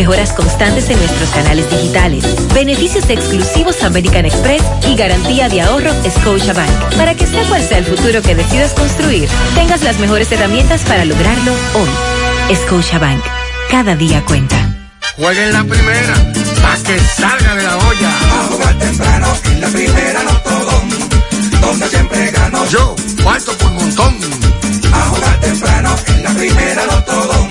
mejoras constantes en nuestros canales digitales, beneficios exclusivos American Express y garantía de ahorro Scotiabank. Para que sea cual sea el futuro que decidas construir, tengas las mejores herramientas para lograrlo hoy. Scotiabank. Cada día cuenta. Juega en la primera, para que salga de la olla. A jugar temprano en la primera no todo, donde siempre gano. Yo, cuarto por montón. A jugar temprano en la primera no todo,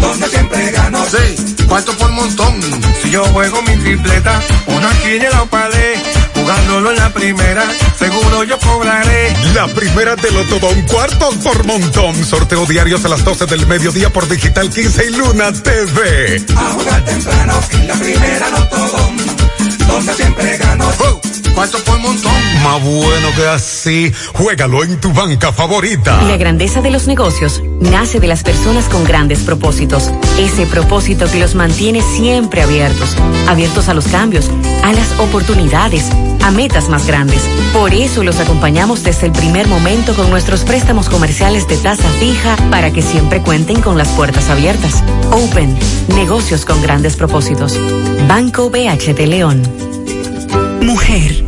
donde siempre gano. Sí, cuarto por montón. Si yo juego mi tripleta, una quiniela la palé, jugándolo en la primera, seguro yo cobraré. La primera de Lotodón, cuartos por montón. Sorteo diarios a las 12 del mediodía por Digital 15 y Luna TV. A jugar temprano en la primera no todo, donde siempre gano. Oh, cuarto por montón. Más bueno que así, juégalo en tu banca favorita. La grandeza de los negocios nace de las personas con grandes propósitos. Ese propósito que los mantiene siempre abiertos, abiertos a los cambios, a las oportunidades, a metas más grandes. Por eso los acompañamos desde el primer momento con nuestros préstamos comerciales de tasa fija para que siempre cuenten con las puertas abiertas. Open, negocios con grandes propósitos. Banco BH de León. Mujer,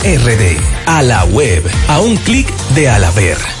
RD. A la web. A un clic de Alaber.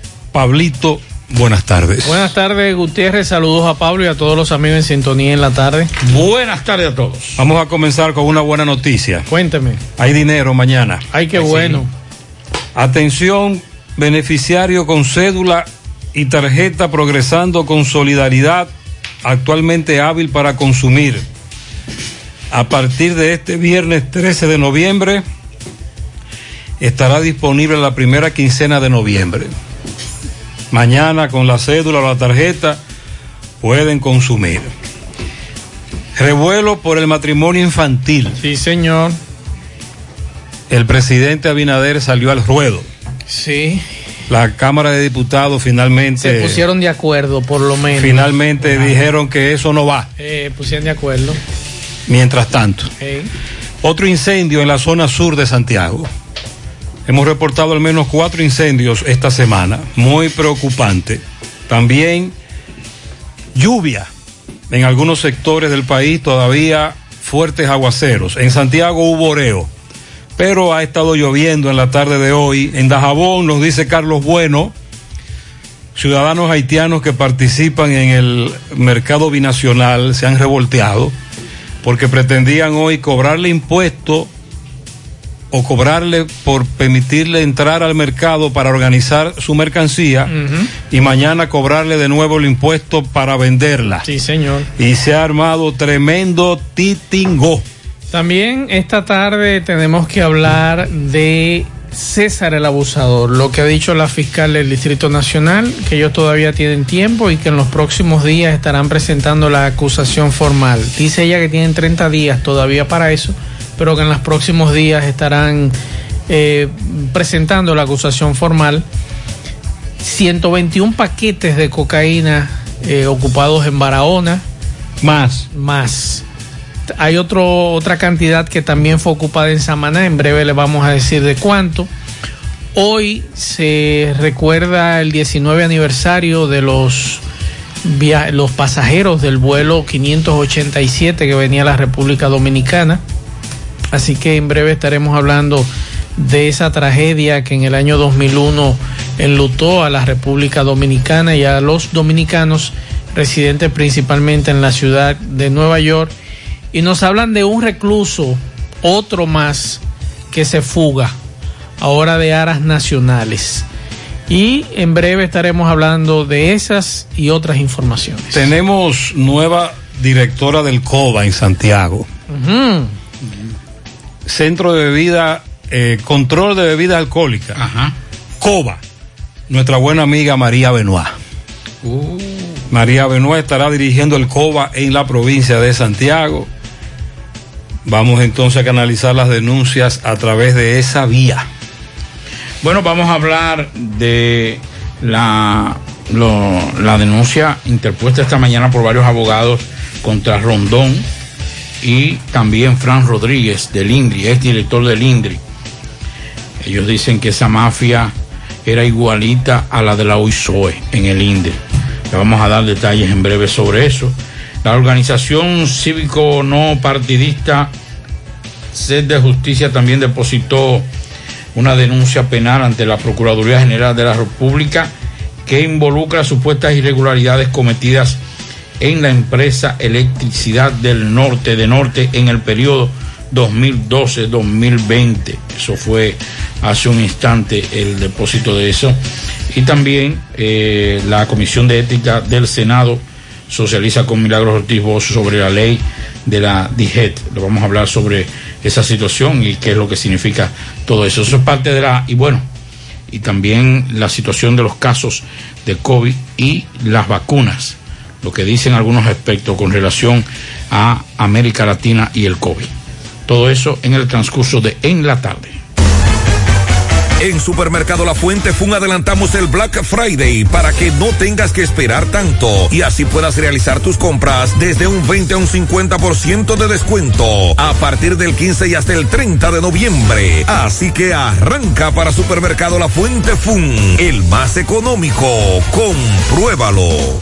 Pablito, buenas tardes. Buenas tardes, Gutiérrez, saludos a Pablo y a todos los amigos en sintonía en la tarde. Buenas tardes a todos. Vamos a comenzar con una buena noticia. Cuénteme. Hay dinero mañana. Ay, qué bueno. Atención, beneficiario con cédula y tarjeta progresando con solidaridad, actualmente hábil para consumir. A partir de este viernes 13 de noviembre estará disponible la primera quincena de noviembre. Mañana con la cédula o la tarjeta pueden consumir. Revuelo por el matrimonio infantil. Sí, señor. El presidente Abinader salió al ruedo. Sí. La Cámara de Diputados finalmente... Se pusieron de acuerdo, por lo menos. Finalmente dijeron que eso no va. Eh, pusieron de acuerdo. Mientras tanto. Eh. Otro incendio en la zona sur de Santiago. Hemos reportado al menos cuatro incendios esta semana, muy preocupante. También lluvia en algunos sectores del país, todavía fuertes aguaceros. En Santiago hubo oreo, pero ha estado lloviendo en la tarde de hoy. En Dajabón nos dice Carlos Bueno, ciudadanos haitianos que participan en el mercado binacional se han revolteado porque pretendían hoy cobrarle impuesto o cobrarle por permitirle entrar al mercado para organizar su mercancía y mañana cobrarle de nuevo el impuesto para venderla. Sí, señor. Y se ha armado tremendo titingo. También esta tarde tenemos que hablar de César el abusador, lo que ha dicho la fiscal del Distrito Nacional, que ellos todavía tienen tiempo y que en los próximos días estarán presentando la acusación formal. Dice ella que tienen 30 días todavía para eso, pero que en los próximos días estarán eh, presentando la acusación formal. 121 paquetes de cocaína eh, ocupados en Barahona. Más. Más. Hay otro, otra cantidad que también fue ocupada en Samaná. En breve le vamos a decir de cuánto. Hoy se recuerda el 19 aniversario de los, los pasajeros del vuelo 587 que venía a la República Dominicana. Así que en breve estaremos hablando de esa tragedia que en el año 2001 enlutó a la República Dominicana y a los dominicanos residentes principalmente en la ciudad de Nueva York. Y nos hablan de un recluso, otro más, que se fuga, ahora de aras nacionales. Y en breve estaremos hablando de esas y otras informaciones. Tenemos nueva directora del COBA en Santiago. Uh -huh. Centro de Bebida, eh, Control de Bebidas Alcohólicas. Ajá. COBA. Nuestra buena amiga María Benoit. Uh. María Benoit estará dirigiendo el COBA en la provincia de Santiago. Vamos entonces a canalizar las denuncias a través de esa vía. Bueno, vamos a hablar de la, lo, la denuncia interpuesta esta mañana por varios abogados contra Rondón y también Fran Rodríguez del INDRI, es director del INDRI. Ellos dicen que esa mafia era igualita a la de la OISOE en el INDRI. Le vamos a dar detalles en breve sobre eso. La organización cívico no partidista Sed de Justicia también depositó una denuncia penal ante la Procuraduría General de la República que involucra supuestas irregularidades cometidas en la empresa Electricidad del Norte de Norte en el periodo 2012-2020. Eso fue hace un instante el depósito de eso. Y también eh, la Comisión de Ética del Senado socializa con Milagros Ortiz Bosch sobre la ley de la DIGET. Le vamos a hablar sobre esa situación y qué es lo que significa todo eso. Eso es parte de la... Y bueno, y también la situación de los casos de COVID y las vacunas, lo que dicen algunos aspectos con relación a América Latina y el COVID. Todo eso en el transcurso de En la tarde. En Supermercado La Fuente Fun adelantamos el Black Friday para que no tengas que esperar tanto y así puedas realizar tus compras desde un 20 a un 50% de descuento a partir del 15 y hasta el 30 de noviembre. Así que arranca para Supermercado La Fuente Fun, el más económico. Compruébalo.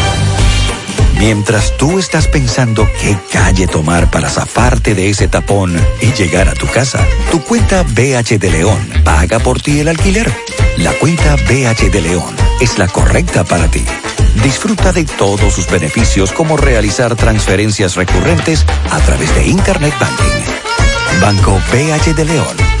Mientras tú estás pensando qué calle tomar para zafarte de ese tapón y llegar a tu casa, tu cuenta BH de León paga por ti el alquiler. La cuenta BH de León es la correcta para ti. Disfruta de todos sus beneficios como realizar transferencias recurrentes a través de Internet Banking. Banco BH de León.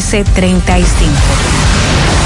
809-736-1335.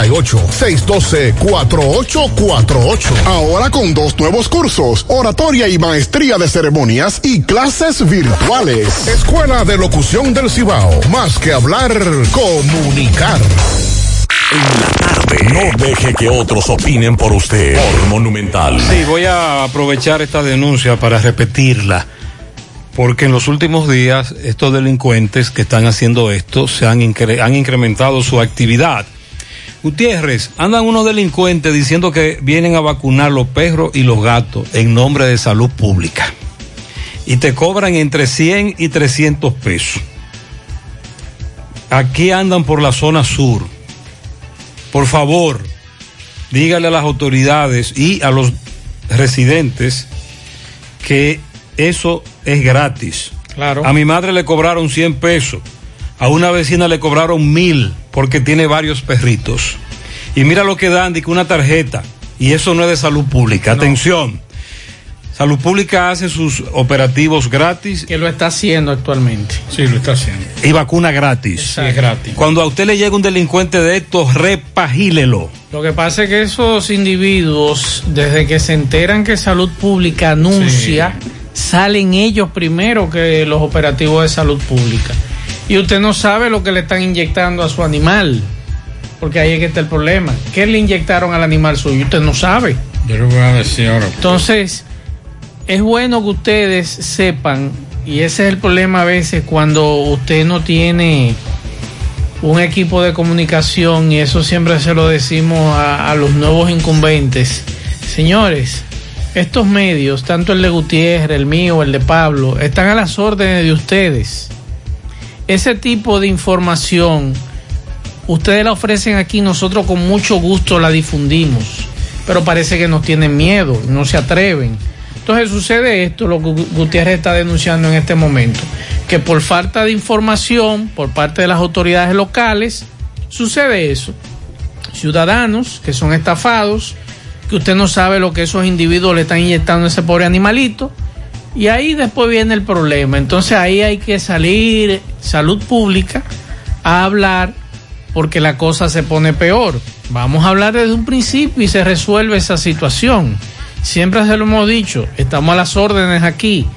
612-4848. Ahora con dos nuevos cursos, oratoria y maestría de ceremonias y clases virtuales. Escuela de Locución del Cibao. Más que hablar, comunicar. En la tarde. No deje que otros opinen por usted. Por Monumental. Sí, voy a aprovechar esta denuncia para repetirla. Porque en los últimos días estos delincuentes que están haciendo esto se han, incre han incrementado su actividad. Gutiérrez, andan unos delincuentes diciendo que vienen a vacunar los perros y los gatos en nombre de salud pública. Y te cobran entre 100 y 300 pesos. Aquí andan por la zona sur. Por favor, dígale a las autoridades y a los residentes que eso es gratis. Claro. A mi madre le cobraron 100 pesos. A una vecina le cobraron mil porque tiene varios perritos. Y mira lo que dan, que una tarjeta. Y eso no es de salud pública. No. Atención. Salud Pública hace sus operativos gratis. Que lo está haciendo actualmente. Sí, lo está haciendo. Y vacuna gratis. Sí, es gratis. Cuando a usted le llega un delincuente de estos, repagílelo. Lo que pasa es que esos individuos, desde que se enteran que Salud Pública anuncia, salen ellos primero que los operativos de salud pública. Y usted no sabe lo que le están inyectando a su animal. Porque ahí es que está el problema. ¿Qué le inyectaron al animal suyo? Usted no sabe. Yo le voy a decir ahora. Entonces, es bueno que ustedes sepan, y ese es el problema a veces cuando usted no tiene un equipo de comunicación, y eso siempre se lo decimos a, a los nuevos incumbentes. Señores, estos medios, tanto el de Gutiérrez, el mío, el de Pablo, están a las órdenes de ustedes. Ese tipo de información, ustedes la ofrecen aquí, nosotros con mucho gusto la difundimos, pero parece que nos tienen miedo, no se atreven. Entonces sucede esto, lo que Gutiérrez está denunciando en este momento, que por falta de información por parte de las autoridades locales sucede eso. Ciudadanos que son estafados, que usted no sabe lo que esos individuos le están inyectando a ese pobre animalito. Y ahí después viene el problema. Entonces ahí hay que salir, salud pública, a hablar porque la cosa se pone peor. Vamos a hablar desde un principio y se resuelve esa situación. Siempre se lo hemos dicho, estamos a las órdenes aquí,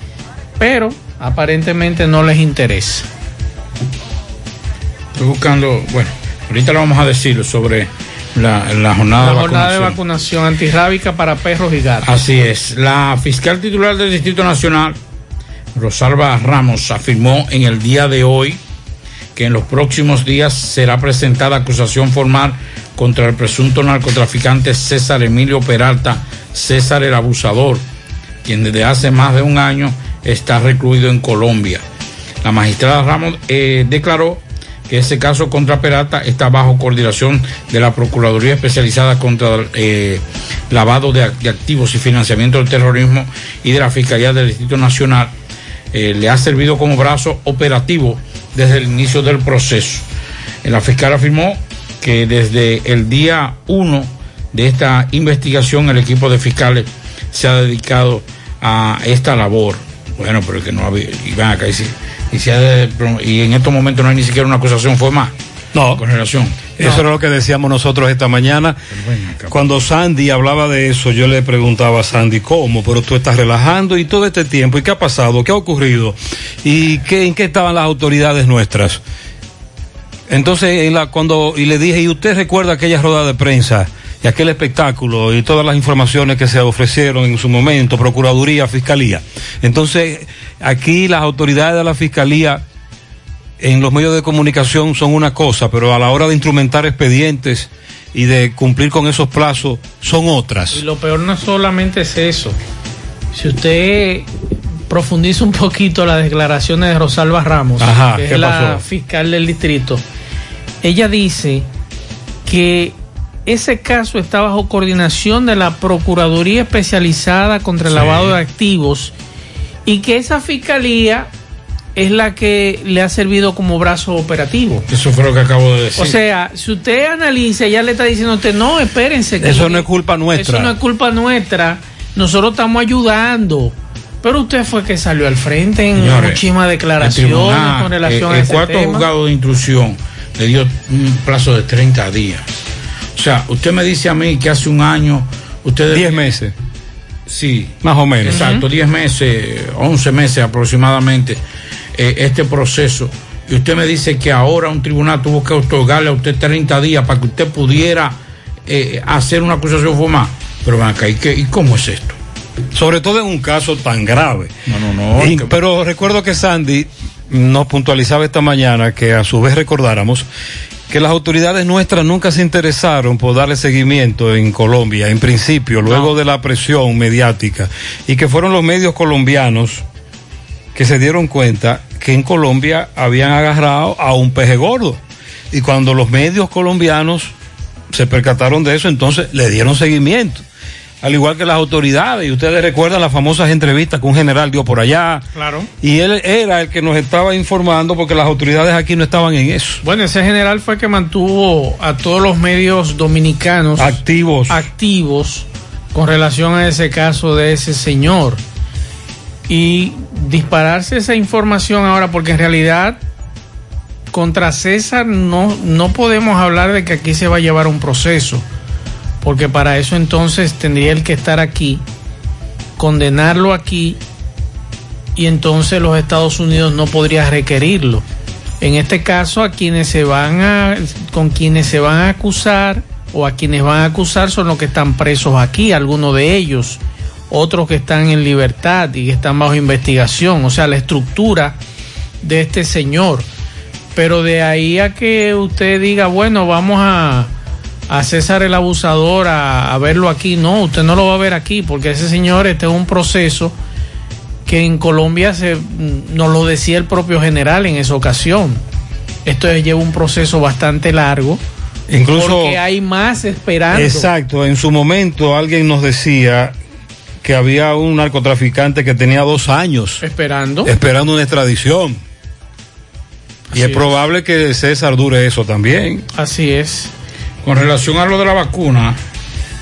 pero aparentemente no les interesa. Estoy buscando, bueno, ahorita lo vamos a decir sobre la, la jornada, La de, jornada de vacunación. vacunación antirrábica para perros y gatos. Así es. La fiscal titular del Distrito Nacional, Rosalba Ramos, afirmó en el día de hoy que en los próximos días será presentada acusación formal contra el presunto narcotraficante César Emilio Peralta, César el Abusador, quien desde hace más de un año está recluido en Colombia. La magistrada Ramos eh, declaró ese caso contra Peralta está bajo coordinación de la Procuraduría Especializada contra eh, Lavado de, Activos y Financiamiento del Terrorismo y de la Fiscalía del Distrito Nacional. Eh, le ha servido como brazo operativo desde el inicio del proceso. Eh, La fiscal afirmó que desde el día 1 de esta investigación el equipo de fiscales se ha dedicado a esta labor. Bueno, pero que no había, y van acá y, si- y, si ha- y en estos momentos no hay ni siquiera una acusación formal. No. Con relación. Eso era lo que decíamos nosotros esta mañana. Cuando Sandy hablaba de eso, yo le preguntaba a Sandy, ¿cómo? Pero tú estás relajando y todo este tiempo, ¿y qué ha pasado? ¿Qué ha ocurrido? ¿Y qué, en qué estaban las autoridades nuestras? Entonces, la, cuando, y le dije, ¿y usted recuerda aquella rueda de prensa y aquel espectáculo y todas las informaciones que se ofrecieron en su momento, Procuraduría, Fiscalía? Entonces, aquí las autoridades de la Fiscalía en los medios de comunicación son una cosa, pero a la hora de instrumentar expedientes y de cumplir con esos plazos son otras. Y lo peor no solamente es eso. Si usted profundiza un poquito las declaraciones de Rosalba Ramos, Ajá, que ¿qué es la pasó? fiscal del distrito, ella dice que ese caso está bajo coordinación de la Procuraduría Especializada contra el Sí. Lavado de Activos y que esa fiscalía es la que le ha servido como brazo operativo. Eso fue lo que acabo de decir. O sea, si usted analiza, ya le está diciendo a usted, no, espérense. que Eso no es culpa nuestra. Eso no es culpa nuestra. Nosotros estamos ayudando. Pero usted fue que salió al frente en Señores, muchísimas el declaraciones tribunal, con relación eh, a el ese cuarto tema. juzgado de instrucción le dio un plazo de 30 días. O sea, usted me dice a mí que hace un año usted 10 meses. Sí. Más o menos. Exacto, 10 meses, 11 meses aproximadamente eh, este proceso. Y usted me dice que ahora un tribunal tuvo que otorgarle a usted 30 días para que usted pudiera eh, hacer una acusación formal. Pero ven acá, ¿y, qué- ¿y cómo es esto? Sobre todo en un caso tan grave. No, no, no. Y- pero recuerdo que Sandy nos puntualizaba esta mañana que a su vez recordáramos que las autoridades nuestras nunca se interesaron por darle seguimiento en Colombia, en principio, luego de la presión mediática, y que fueron los medios colombianos que se dieron cuenta que en Colombia habían agarrado a un peje gordo. Y cuando los medios colombianos se percataron de eso, entonces le dieron seguimiento. Al igual que las autoridades, y ustedes recuerdan las famosas entrevistas que un general dio por allá, Claro. y él era el que nos estaba informando porque las autoridades aquí no estaban en eso. Bueno, ese general fue que mantuvo a todos los medios dominicanos activos, activos con relación a ese caso de ese señor. Y dispararse esa información ahora, porque en realidad contra César no, no podemos hablar de que aquí se va a llevar un proceso, porque para eso entonces tendría él que estar aquí, condenarlo aquí, y entonces los Estados Unidos no podría requerirlo. En este caso, a quienes se van a, con quienes se van a acusar o a quienes van a acusar son los que están presos aquí, algunos de ellos, otros que están en libertad y que están bajo investigación, o sea, la estructura de este señor. Pero de ahí a que usted diga, bueno, vamos a, a César el abusador a, a verlo aquí, no, usted no lo va a ver aquí, porque ese señor este es un proceso que en Colombia se, nos lo decía el propio general en esa ocasión. Esto lleva un proceso bastante largo. Incluso- Porque hay más esperando. Exacto, en su momento alguien nos decía que había un narcotraficante que tenía dos años Esperando. esperando una extradición. Y es, probable que César dure eso también. Así es. Con relación a lo de la vacuna,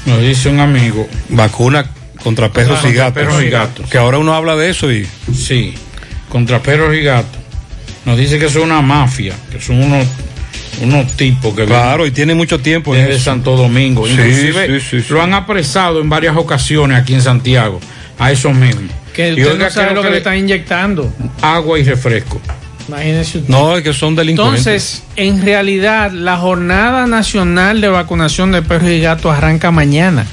nos dice un amigo. Vacuna contra perros, Contra y, gatos. perros y gatos. Que ahora uno habla de eso y. Sí, contra perros y gatos. Nos dice que son una mafia, que son unos, unos tipos que Claro, y tiene mucho tiempo en desde eso. Santo Domingo. Sí, Inclusive sí, sí, sí. lo han apresado en varias ocasiones aquí en Santiago, a esos mismos. Que usted no sabe lo que, que le le- están inyectando. Agua y refresco. Imagínese usted. No, es que son delincuentes. Entonces, en realidad, la jornada nacional de vacunación de perros y gatos arranca mañana.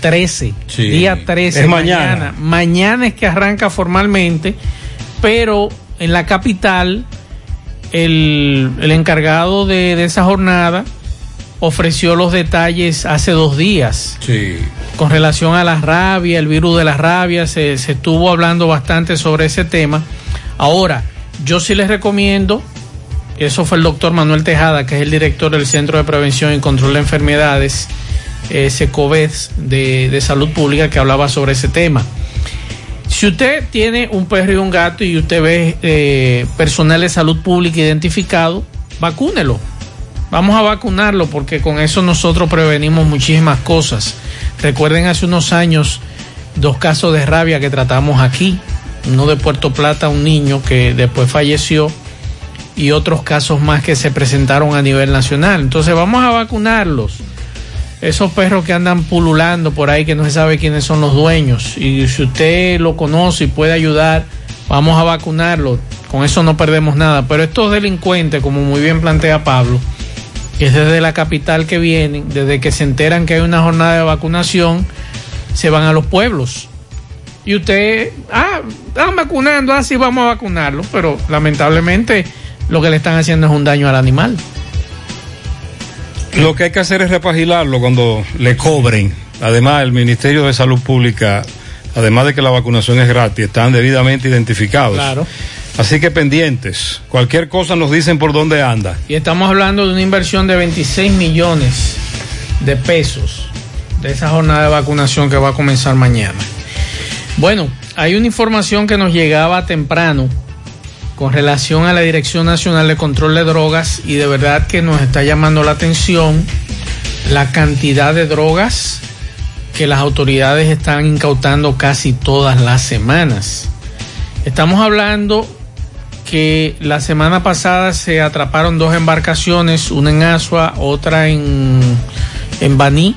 13. Sí. Día 13. Es mañana. Mañana es que arranca formalmente, pero en la capital, el, el encargado de, de esa jornada ofreció los detalles hace dos días Sí. con relación a la rabia, el virus de la rabia, se, se estuvo hablando bastante sobre ese tema. Ahora, yo sí les recomiendo, eso fue el doctor Manuel Tejada, que es el director del Centro de Prevención y Control de Enfermedades, de, de Salud Pública, que hablaba sobre ese tema. Si usted tiene un perro y un gato y usted ve eh, personal de salud pública identificado, vacúnelo. Vamos a vacunarlo porque con eso nosotros prevenimos muchísimas cosas. Recuerden hace unos años dos casos de rabia que tratamos aquí. Uno de Puerto Plata, un niño que después falleció y otros casos más que se presentaron a nivel nacional. Entonces vamos a vacunarlos. Esos perros que andan pululando por ahí que no se sabe quiénes son los dueños. Y si usted lo conoce y puede ayudar, vamos a vacunarlo. Con eso no perdemos nada. Pero estos delincuentes, como muy bien plantea Pablo, que es desde la capital que vienen, desde que se enteran que hay una jornada de vacunación, se van a los pueblos. Y usted, ah, están vacunando, así vamos a vacunarlo, pero lamentablemente lo que le están haciendo es un daño al animal. Lo que hay que hacer es repagilarlo cuando le cobren. Además, el Ministerio de Salud Pública, además de que la vacunación es gratis, están debidamente identificados. Claro. Así que pendientes. Cualquier cosa nos dicen por dónde anda. Y estamos hablando de una inversión de 26 millones de pesos de esa jornada de vacunación que va a comenzar mañana. Bueno, hay una información que nos llegaba temprano con relación a la Dirección Nacional de Control de Drogas y de verdad que nos está llamando la atención la cantidad de drogas que las autoridades están incautando casi todas las semanas. Estamos hablando que la semana pasada se atraparon dos embarcaciones, una en Asua, otra en, en Baní,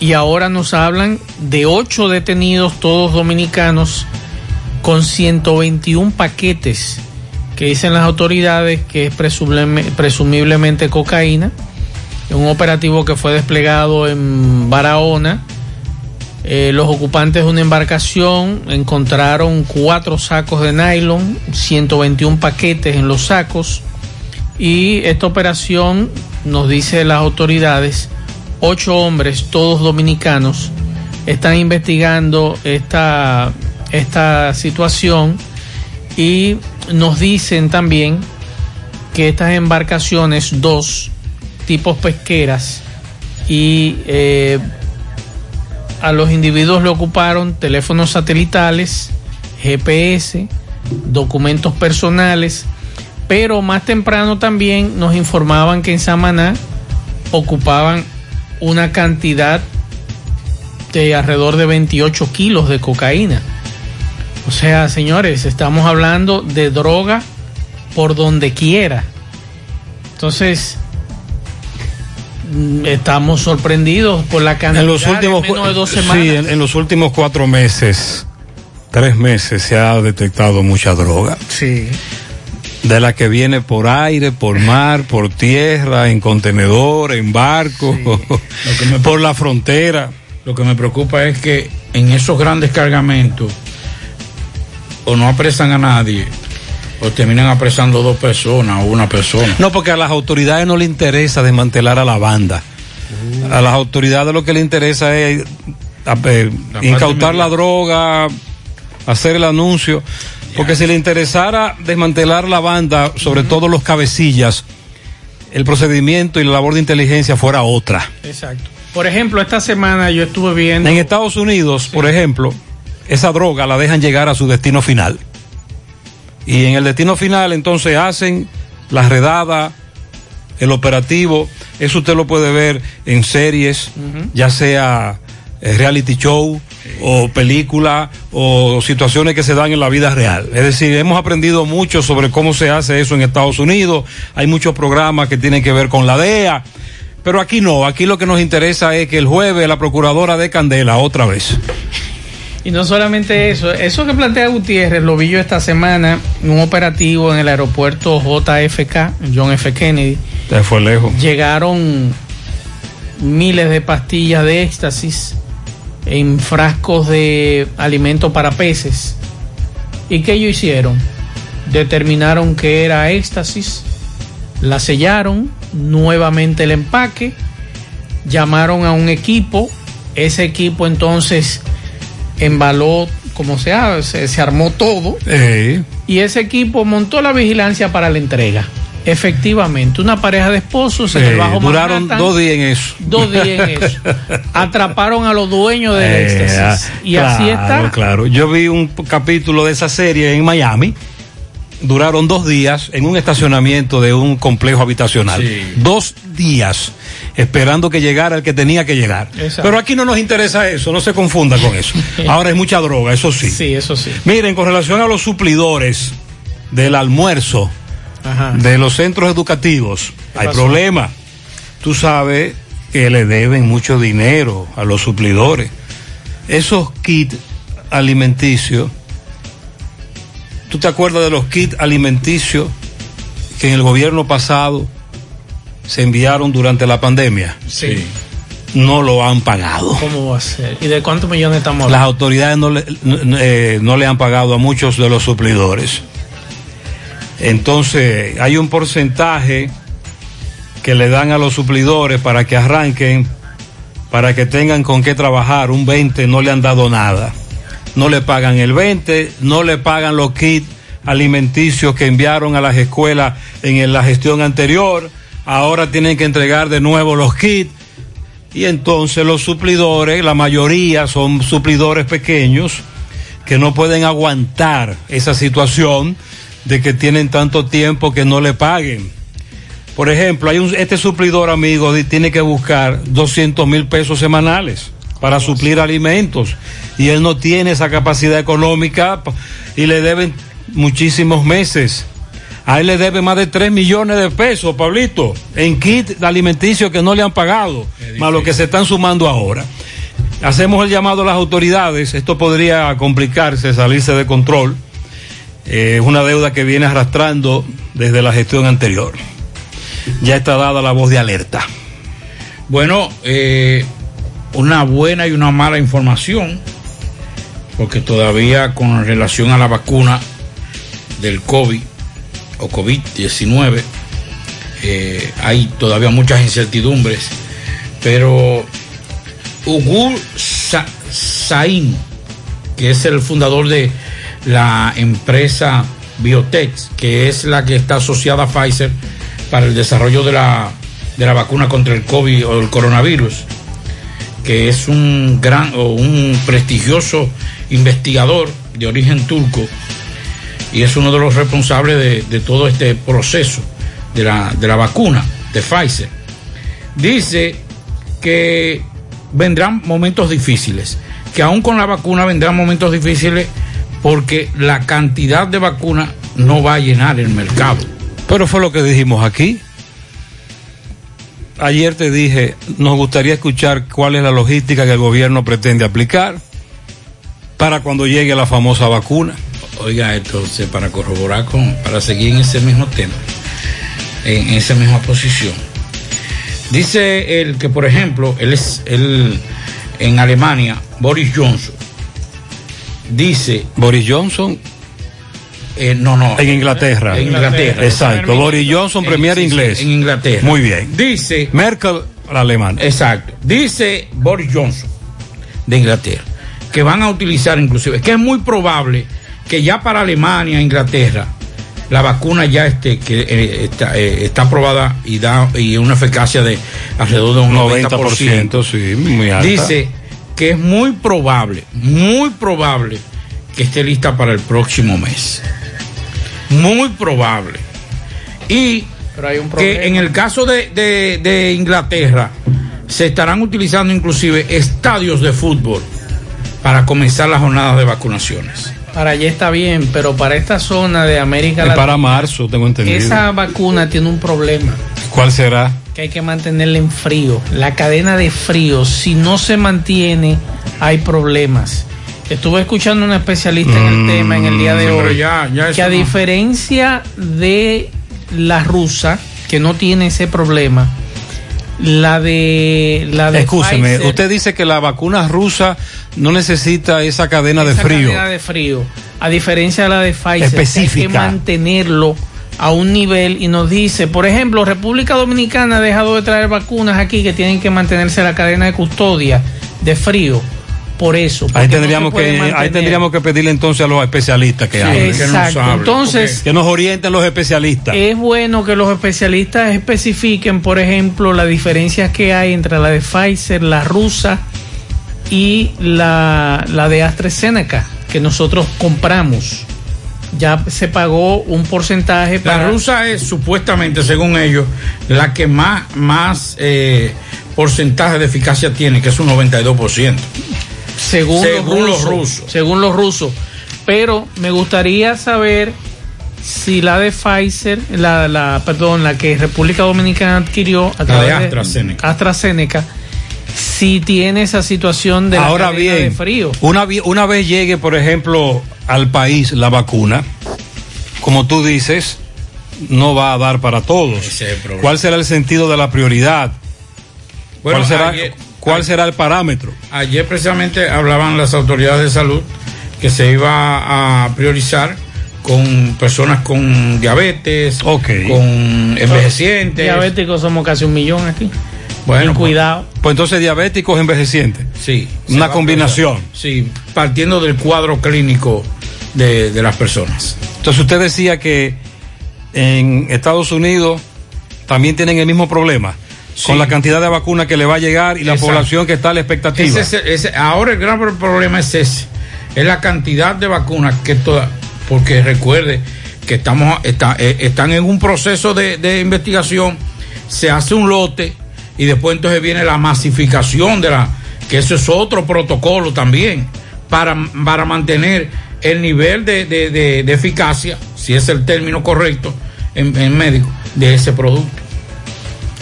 y ahora nos hablan de ocho detenidos, todos dominicanos, con 121 paquetes que dicen las autoridades que es presumible- presumiblemente cocaína. Un operativo que fue desplegado en Barahona, eh, los ocupantes de una embarcación encontraron cuatro sacos de nylon, 121 paquetes en los sacos y esta operación nos dice las autoridades, ocho hombres, todos dominicanos, están investigando esta, esta situación y nos dicen también que estas embarcaciones, dos tipos pesqueras y eh, a los individuos le ocuparon teléfonos satelitales, GPS, documentos personales, pero más temprano también nos informaban que en Samaná ocupaban una cantidad de alrededor de 28 kilos de cocaína. O sea, señores, estamos hablando de droga por donde quiera. Entonces, mm, estamos sorprendidos por la cantidad En los últimos, en menos de dos sí, semanas. en, en los últimos cuatro meses, tres meses, se ha detectado mucha droga. Sí. De la que viene por aire, por mar, por tierra, en contenedor, en barco, por la frontera. Lo que me preocupa es que en esos grandes cargamentos o no apresan a nadie o terminan apresando dos personas o una persona. No, porque a las autoridades no le interesa desmantelar a la banda. A las autoridades lo que le interesa es a- eh, La incautar la droga, hacer el anuncio. Porque si le interesara desmantelar la banda, sobre todo los cabecillas, el procedimiento y la labor de inteligencia fuera otra. Exacto. Por ejemplo, esta semana yo estuve viendo. En Estados Unidos, por ejemplo, esa droga la dejan llegar a su destino final. Y en el destino final entonces hacen la redada, el operativo. Eso usted lo puede ver en series, ya sea eh, reality show o película o situaciones que se dan en la vida real. Es decir, hemos aprendido mucho sobre cómo se hace eso en Estados Unidos. Hay muchos programas que tienen que ver con la DEA. Pero aquí no, aquí lo que nos interesa es que el jueves la procuradora de Candela otra vez. Y no solamente eso, eso que plantea Gutiérrez lo vi yo esta semana en un operativo en el aeropuerto JFK, John F. Kennedy. Fue lejos. Llegaron miles de pastillas de éxtasis en frascos de alimento para peces. ¿Y qué ellos hicieron? Determinaron que era éxtasis, la sellaron, nuevamente el empaque, llamaron a un equipo, ese equipo entonces embaló, como se, ha- se, se armó todo, Eh, y ese equipo montó la vigilancia para la entrega. Efectivamente, una pareja de esposos en eh, el Bajo duraron Manhattan, dos días en eso. Dos días en eso. Atraparon a los dueños del Eh, éxtasis. Y claro, así está. Claro, yo vi un capítulo de esa serie en Miami. Duraron dos días en un estacionamiento de un complejo habitacional. Dos días esperando que llegara el que tenía que llegar. Exacto. Pero aquí no nos interesa eso, no se confunda con eso. Ahora hay mucha droga, eso sí. Sí, eso sí. Miren, con relación a los suplidores del almuerzo Ajá. de los centros educativos, hay pasó? problema. Tú sabes que le deben mucho dinero a los suplidores. Esos kits alimenticios, ¿tú te acuerdas de los kits alimenticios que en el gobierno pasado se enviaron durante la pandemia? Sí. No lo han pagado. ¿Cómo va a ser? ¿Y de cuántos millones estamos Las hablando? autoridades no le, no, eh, no le han pagado a muchos de los suplidores. Entonces, hay un porcentaje que le dan a los suplidores para que arranquen, para que tengan con qué trabajar. Un 20 no le han dado nada. No le pagan el 20, no le pagan los kits alimenticios que enviaron a las escuelas en la gestión anterior. Ahora tienen que entregar de nuevo los kits. Y entonces los suplidores, la mayoría son suplidores pequeños que no pueden aguantar esa situación de que tienen tanto tiempo que no le paguen. Por ejemplo, hay un, este suplidor amigo tiene que buscar 200 mil pesos semanales para suplir alimentos y él no tiene esa capacidad económica y le deben muchísimos meses. A él le debe más de 3 millones de pesos, Pablito, en kit alimenticios que no le han pagado, más lo que se están sumando ahora. Hacemos el llamado a las autoridades, esto podría complicarse, salirse de control. Eh, Es una deuda que viene arrastrando desde la gestión anterior. Ya está dada la voz de alerta. Bueno, eh, una buena y una mala información, porque todavía con relación a la vacuna del COVID o COVID-19, eh, hay todavía muchas incertidumbres, pero Ugur Sa- que es el fundador de la empresa Biotech, que es la que está asociada a Pfizer para el desarrollo de la, de la vacuna contra el COVID o el coronavirus, que es un gran o un prestigioso investigador de origen turco y es uno de los responsables de, de todo este proceso de la, de la vacuna de Pfizer. Dice que vendrán momentos difíciles, que aún con la vacuna vendrán momentos difíciles porque la cantidad de vacuna no va a llenar el mercado. Pero fue lo que dijimos aquí. Ayer te dije, nos gustaría escuchar cuál es la logística que el gobierno pretende aplicar para cuando llegue la famosa vacuna. Oiga, entonces, para corroborar con, para seguir en ese mismo tema, en esa misma posición. Dice él que, por ejemplo, él es él, en Alemania, Boris Johnson, dice. Boris Johnson. Eh, no, no. En Inglaterra. En Inglaterra. Exacto. Boris Johnson, premier inglés. En Inglaterra. Muy bien. Dice. Merkel, la alemana. Exacto. Dice Boris Johnson de Inglaterra que van a utilizar inclusive, que es muy probable que ya para Alemania, Inglaterra, la vacuna ya esté, que eh, está, eh, está aprobada y da y una eficacia de alrededor de un 90%. 90%, sí, muy alta. Dice que es muy probable, muy probable que esté lista para el próximo mes. Muy probable. Y que en el caso de, de- de Inglaterra se estarán utilizando inclusive estadios de fútbol para comenzar las jornadas de vacunaciones. Para allá está bien, pero para esta zona de América Es Latina, para marzo, tengo entendido. esa vacuna tiene un problema. ¿Cuál será? Que hay que mantenerla en frío. La cadena de frío, si no se mantiene, hay problemas. Estuve escuchando a un especialista en el tema en el día de Mm, hoy, ya- ya eso que a no. diferencia de la rusa, que no tiene ese problema, la de la de Escúcheme, Pfizer- usted dice que la vacuna rusa no necesita esa cadena de frío. cadena de frío, a diferencia de la de Pfizer, que hay que Específica. mantenerlo a un nivel y nos dice, por ejemplo, República Dominicana ha dejado de traer vacunas aquí que tienen que mantenerse la cadena de custodia de frío. Por eso. Ahí no tendríamos que ahí tendríamos que pedirle entonces a los especialistas que Sí, hablen. exacto. Entonces- que nos orienten los especialistas. Es bueno que los especialistas especifiquen, por ejemplo, las diferencias que hay entre la de Pfizer, la rusa y la, la de AstraZeneca, que nosotros compramos. Ya se pagó un porcentaje La para... rusa es supuestamente, según ellos, la que más, más eh, porcentaje de eficacia tiene, que es un 92%. según, Según los, los rusos. Según los rusos. Pero me gustaría saber si la de Pfizer, la, la perdón, la que República Dominicana adquirió a La través de AstraZeneca. AstraZeneca, si tiene esa situación de la Ahora cadena bien, de frío. Una vez llegue, por ejemplo, al país la vacuna, como tú dices, no va a dar para todos. Ese es el problema. ¿Cuál será el sentido de la prioridad? Bueno, ¿Cuál, será, ayer- cuál será el parámetro? Ayer precisamente hablaban las autoridades de salud que se iba a priorizar con personas con diabetes, con envejecientes. Diabéticos somos casi un millón aquí. Bueno, Ten cuidado. Pues entonces diabéticos envejecientes. Sí. Una combinación. Sí, partiendo del cuadro clínico de, de las personas. Entonces usted decía que en Estados Unidos también tienen el mismo problema con la cantidad de vacunas que le va a llegar y la población que está a la expectativa. Ese es- ese- ahora el gran problema es ese, es la cantidad de vacunas que toda, porque recuerde que estamos está- eh, están en un proceso de, de investigación, se hace un lote y después entonces viene la masificación de la, que eso es otro protocolo también para, para mantener el nivel de, de- de- de eficacia, si es el término correcto en, en médico, de ese producto.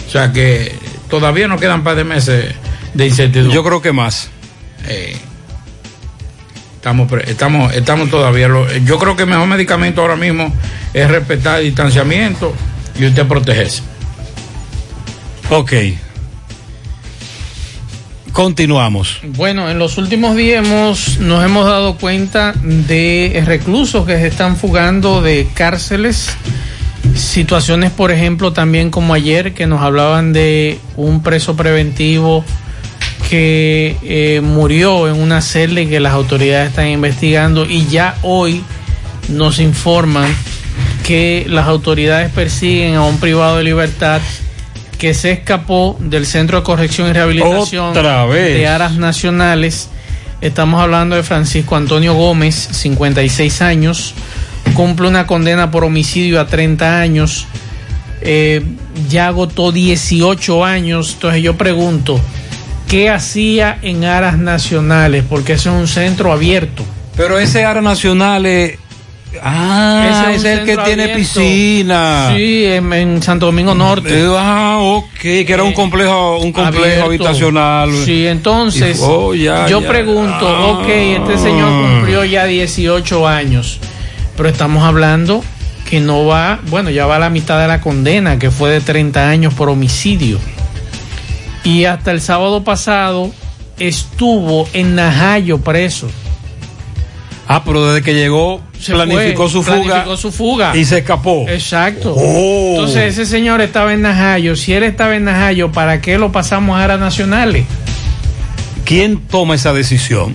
O sea que todavía nos quedan un par de meses de incertidumbre. Yo creo que más. Eh, estamos, estamos, estamos todavía. lo- yo creo que el mejor medicamento ahora mismo es respetar el distanciamiento y usted protegerse. Ok. Continuamos. Bueno, en los últimos días hemos, nos hemos dado cuenta de reclusos que se están fugando de cárceles. Situaciones, por ejemplo, también como ayer, que nos hablaban de un preso preventivo que eh, murió en una celda y que las autoridades están investigando. Y ya hoy nos informan que las autoridades persiguen a un privado de libertad que se escapó del Centro de Corrección y Rehabilitación Otra vez. de Aras Nacionales. Estamos hablando de Francisco Antonio Gómez, 56 años, cumple una condena por homicidio a 30 años, eh, ya agotó 18 años, entonces yo pregunto, ¿qué hacía en Aras Nacionales? Porque eso es un centro abierto. Pero ese Ara Nacional es. Ah, Ese es, el que tiene abierto. piscina. Sí, en, en Santo Domingo Norte. Eh, ah, ok, que era un complejo, un complejo abierto. habitacional. Sí, entonces Y- oh, ya, yo ya. pregunto, Ah. ok, este señor cumplió ya 18 años, pero estamos hablando que no va, bueno, ya va a la mitad de la condena, que fue de 30 años por homicidio. Y hasta el sábado pasado estuvo en Najayo preso. Ah, pero desde que llegó Se planificó fue, su fuga. planificó su fuga. Y se escapó. Exacto. Oh. Entonces ese señor estaba en Najayo. Si él estaba en Najayo, ¿para qué lo pasamos a Aras Nacionales? ¿Quién toma esa decisión?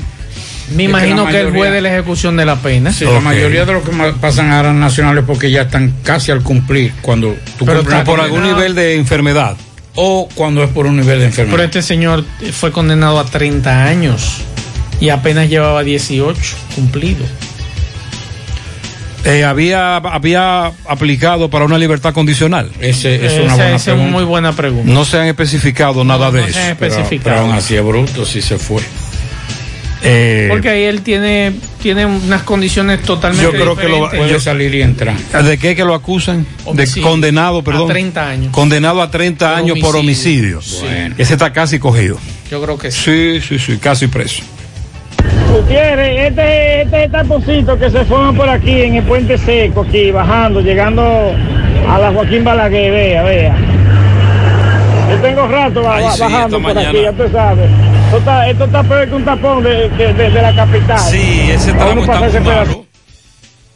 Me Es que imagino la que, el mayoría- juez de la ejecución de la pena. Sí, La mayoría de los que pasan a áreas nacionales porque ya están casi al cumplir cuando tú Pero cumples está por algún nivel de enfermedad. o cuando es por un nivel de enfermedad. Pero este señor fue condenado a 30 años y apenas llevaba 18 cumplido. Eh, había, había aplicado para una libertad condicional. Ese, es Esa- una buena esa es pregunta. muy buena pregunta. No se han especificado nada de no se eso. han Pero, especificado. pero aún así es bruto si se fue. Eh, Porque ahí él tiene, tiene unas condiciones totalmente Yo creo que lo. Puede salir y entrar. ¿De qué que lo acusan? De condenado, perdón. A 30 años. Condenado a 30 Por años por homicidio. homicidio. Bueno. Ese está casi cogido. Yo creo que sí. Sí, sí, sí, casi preso. Gutiérrez, este, este taponcito que se forma por aquí en el puente seco, aquí bajando, llegando a la Joaquín Balaguer, vea, vea. Yo tengo rato Ay, sí, bajando por mañana. aquí, ya tú sabes. Esto está, esto está peor que un tapón de, de- de- de la capital. Sí, ese tramo está ese malo.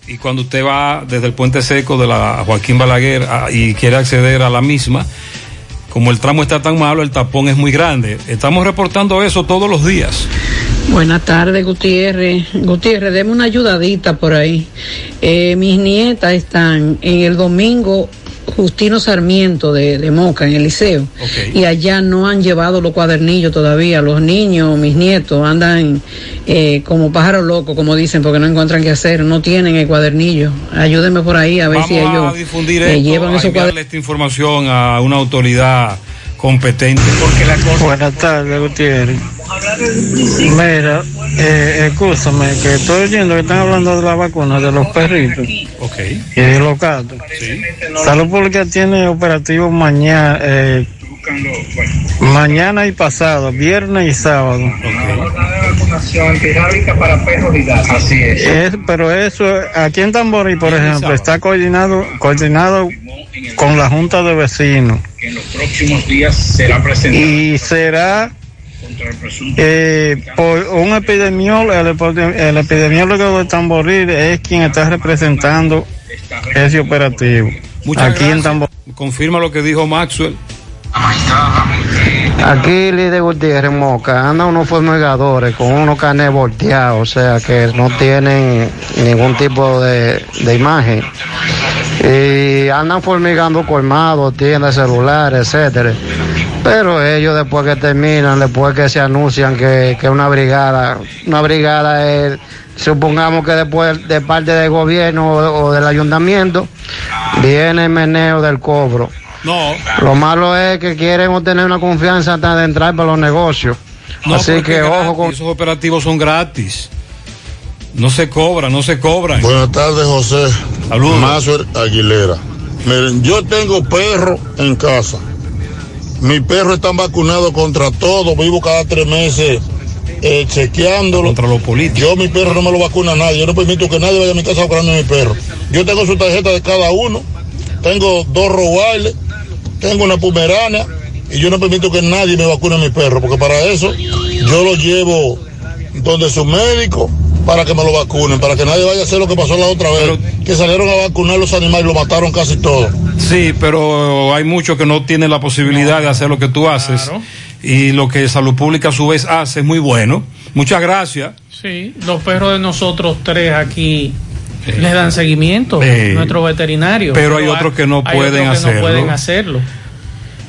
Y cuando usted va desde el puente seco de la Joaquín Balaguer a- y quiere acceder a la misma, como el tramo está tan malo, el tapón es muy grande. Estamos reportando eso todos los días. Buenas tardes, Gutiérrez. Gutiérrez, deme una ayudadita por ahí. Eh, mis nietas están en el domingo Justino Sarmiento de, de Moca, en el liceo. Y allá no han llevado los cuadernillos todavía. Los niños, mis nietos, andan eh, como pájaros locos, como dicen, porque no encuentran qué hacer. No tienen el cuadernillo. Ayúdenme por ahí a ver Vamos si ellos a difundir eh, esto, llevan a esos cuadernillos. esta información a una autoridad competente. Porque la cosa... Buenas tardes, Gutiérrez. Mira, eh, escúchame, que estoy oyendo que están hablando de la vacuna de los perritos Ok. y de los gatos. Salud Pública tiene operativo mañana, eh, mañana y pasado, viernes y sábado. antirrábica para perros y gatos. Así Es- pero eso, aquí en Tamborí, por ejemplo, está coordinado, coordinado con la Junta de Vecinos. En los próximos días será Y será eh, por un epidemiólogo, el, epi- el epidemiólogo de Tamboril es quien está representando ese operativo. Muchas aquí en gracias. Tamboril. Confirma lo que dijo Maxwell. Aquí, líder Gutiérrez Moca, andan unos fumigadores con unos canes volteados, o sea que no tienen ningún tipo de, de imagen. Y andan formigando colmados, tiendas celulares, etcétera. Pero ellos después que terminan, después que se anuncian que, que una brigada, una brigada es, supongamos que después de parte del gobierno o, o del ayuntamiento, viene el meneo del cobro. No. Lo malo es que quieren obtener una confianza antes de entrar para los negocios. No, Así que ojo con... Esos operativos son gratis. No se cobra, no se cobran. Buenas tardes, José. Saludos. Mazuer Aguilera. Miren, yo tengo perro en casa. Mis perros están vacunados contra todo. Vivo cada tres meses eh, chequeándolo. Contra los políticos. Yo, mi perro no me lo vacuna nadie. Yo no permito que nadie vaya a mi casa vacunando a mi perro. Yo tengo su tarjeta de cada uno. Tengo dos Rottweiler. Tengo una Pomerania. Y yo no permito que nadie me vacune a mi perro. Porque para eso yo lo llevo donde su médico para que me lo vacunen, para que nadie vaya a hacer lo que pasó la otra vez, que salieron a vacunar los animales y lo mataron casi todos. Sí, pero hay muchos que no tienen la posibilidad de hacer lo que tú haces. Y lo que Salud Pública a su vez hace es muy bueno. Muchas gracias. Sí, los perros de nosotros tres aquí les dan seguimiento, Eh, nuestros veterinarios. pero hay otros que no hay pueden otros que hacerlo. no pueden hacerlo.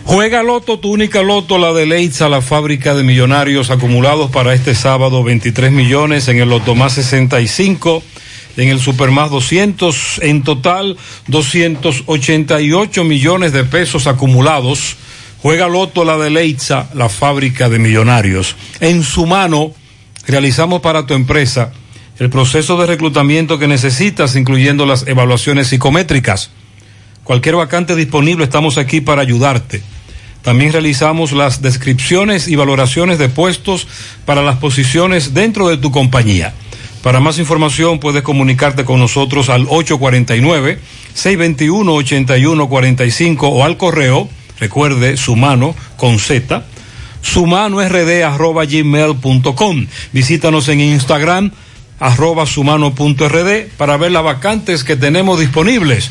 Juega Loto, tu única Loto, la de Leitza, la fábrica de millonarios acumulados para este sábado, 23 millones en el Loto más 65, en el Super más 200, en total 288 millones de pesos acumulados. Juega Loto, la de Leitza, la fábrica de millonarios. En su mano, realizamos para tu empresa el proceso de reclutamiento que necesitas, incluyendo las evaluaciones psicométricas. Cualquier vacante disponible, estamos aquí para ayudarte. También realizamos las descripciones y valoraciones de puestos para las posiciones dentro de tu compañía. Para más información puedes comunicarte con nosotros al 849-621-8145 o al correo, recuerde, sumano con Z, sumano.rd@gmail.com. Visítanos en Instagram arroba sumano.rd para ver las vacantes que tenemos disponibles.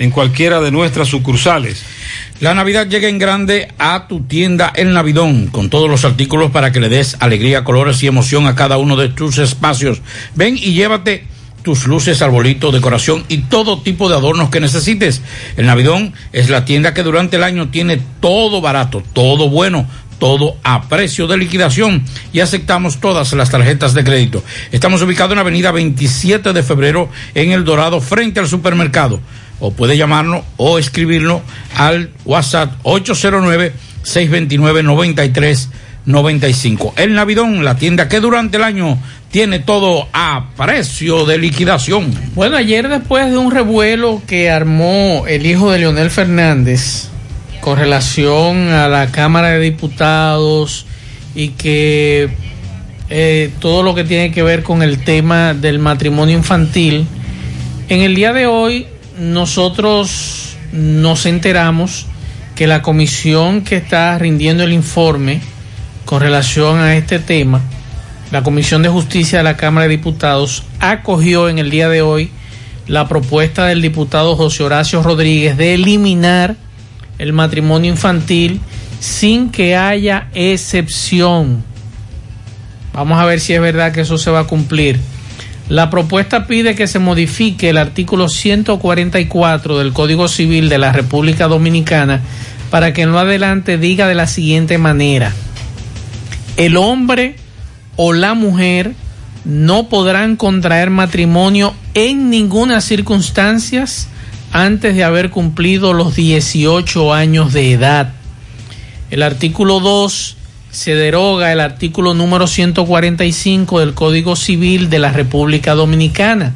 en cualquiera de nuestras sucursales. La Navidad llega en grande a tu tienda El Navidón, con todos los artículos para que le des alegría, colores y emoción a cada uno de tus espacios. Ven y llévate tus luces, arbolito, decoración y todo tipo de adornos que necesites. El Navidón es la tienda que durante el año tiene todo barato, todo bueno, todo a precio de liquidación y aceptamos todas las tarjetas de crédito. Estamos ubicados en Avenida 27 de Febrero en El Dorado frente al supermercado o puede llamarnos o escribirnos al WhatsApp 809-629-9395. El Navidón, la tienda que durante el año tiene todo a precio de liquidación. Bueno, ayer después de un revuelo que armó el hijo de Leonel Fernández con relación a la Cámara de Diputados y que eh, todo lo que tiene que ver con el tema del matrimonio infantil, en el día de hoy nosotros nos enteramos que la comisión que está rindiendo el informe con relación a este tema, la Comisión de Justicia de la Cámara de Diputados, acogió en el día de hoy la propuesta del diputado José Horacio Rodríguez de eliminar el matrimonio infantil sin que haya excepción. Vamos a ver si es verdad que eso se va a cumplir. La propuesta pide que se modifique el artículo 144 del Código Civil de la República Dominicana para que en lo adelante diga de la siguiente manera. El hombre o la mujer no podrán contraer matrimonio en ninguna circunstancia antes de haber cumplido los 18 años de edad. El artículo 2 se deroga el artículo número 145 del Código Civil de la República Dominicana.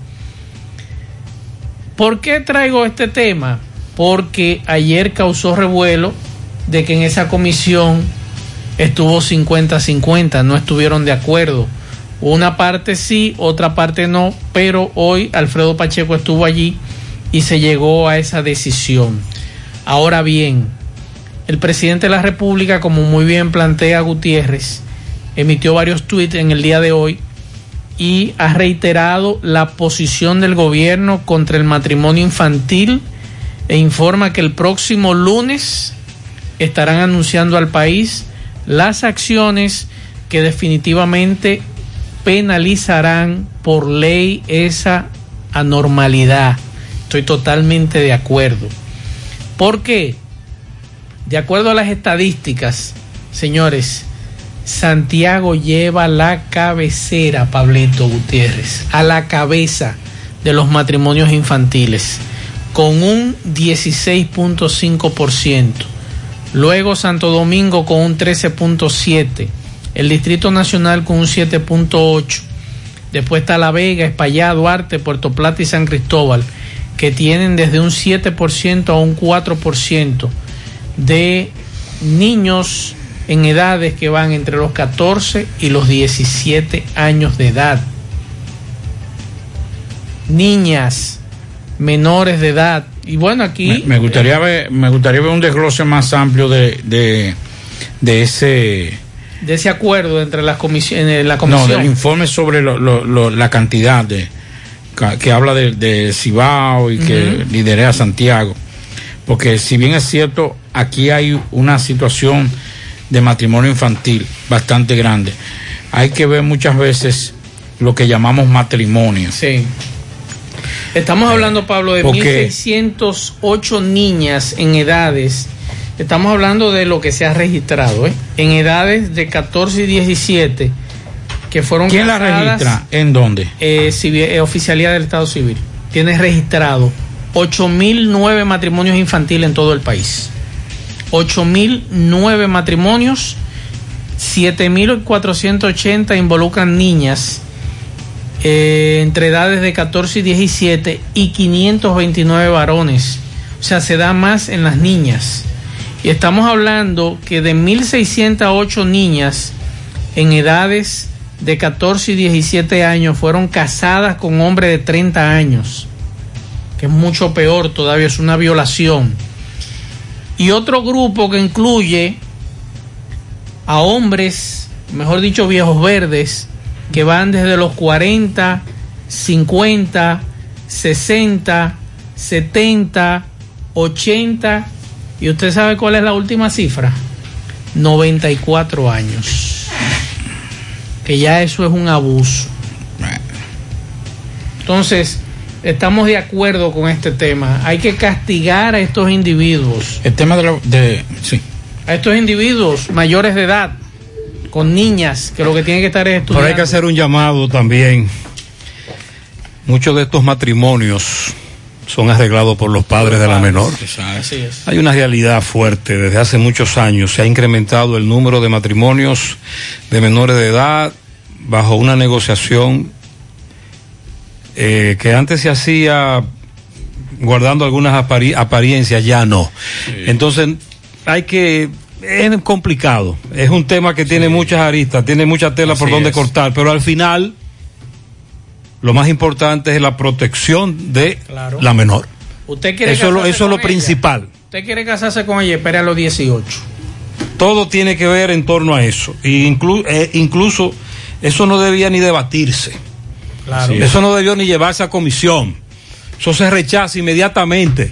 ¿Por qué traigo este tema? Porque ayer causó revuelo de que en esa comisión estuvo 50-50, no estuvieron de acuerdo. Una parte sí, otra parte no, pero hoy Alfredo Pacheco estuvo allí y se llegó a esa decisión. Ahora bien, el presidente de la República, como muy bien plantea Gutiérrez, emitió varios tweets en el día de hoy y ha reiterado la posición del gobierno contra el matrimonio infantil e informa que el próximo lunes estarán anunciando al país las acciones que definitivamente penalizarán por ley esa anormalidad. Estoy totalmente de acuerdo. ¿Por qué? De acuerdo a las estadísticas, señores, Santiago lleva la cabecera, Pablito Gutiérrez, a la cabeza de los matrimonios infantiles, con un 16.5%. Luego Santo Domingo con un 13.7%. El Distrito Nacional con un 7.8%. Después está La Vega, Duarte, Puerto Plata y San Cristóbal, que tienen desde un 7% a un 4% de niños en edades que van entre los 14 y los 17 años de edad. Niñas menores de edad. Y bueno, aquí... Me, gustaría, ver, me gustaría ver un desglose más amplio de, de, de ese... De ese acuerdo entre las comisiones, la comisión. No, del informe sobre lo, lo, la cantidad de que habla de, de Cibao y que lidera Santiago. Porque si bien es cierto, aquí hay una situación de matrimonio infantil bastante grande. Hay que ver muchas veces lo que llamamos matrimonio. Sí. Estamos hablando, Pablo, de 1.608 niñas en edades. Estamos hablando de lo que se ha registrado, ¿eh? En edades de 14 y 17 que fueron ¿Quién la registra? ¿En dónde? Eh, eh, oficialidad del Estado Civil. Tiene registrado 8.009 matrimonios infantiles en todo el país. 8.009 matrimonios, 7.480 involucran niñas eh, entre edades de 14 y 17 y 529 varones. O sea, se da más en las niñas. Y estamos hablando que de 1.608 niñas en edades de 14 y 17 años fueron casadas con hombres de 30 años, que es mucho peor todavía, es una violación y otro grupo que incluye a hombres, mejor dicho, viejos verdes, que van desde los 40, 50, 60, 70, 80 ¿Y usted sabe cuál es la última cifra? 94 años. Que ya eso es un abuso. Entonces, estamos de acuerdo con este tema. Hay que castigar a estos individuos. El tema de, la, de sí. A estos individuos mayores de edad, con niñas, que lo que tienen que estar es estudiando. Pero hay que hacer un llamado también. Muchos de estos matrimonios son arreglados por los padres de la menor. Así es. Hay una realidad fuerte. Desde hace muchos años se ha incrementado el número de matrimonios de menores de edad bajo una negociación eh, que antes se hacía guardando algunas apari apariencias, ya no. Entonces hay que es complicado. Es un tema que tiene muchas aristas, tiene mucha tela por donde es. cortar, pero al final lo más importante es la protección de Claro. la menor. Usted quiere Eso, es lo- eso es lo ella. principal. Usted quiere casarse con ella, espera a los 18. Todo tiene que ver en torno a eso. Y inclu- eh, incluso eso no debía ni debatirse. Claro. Eso no debió ni llevarse a comisión. Eso se rechaza inmediatamente.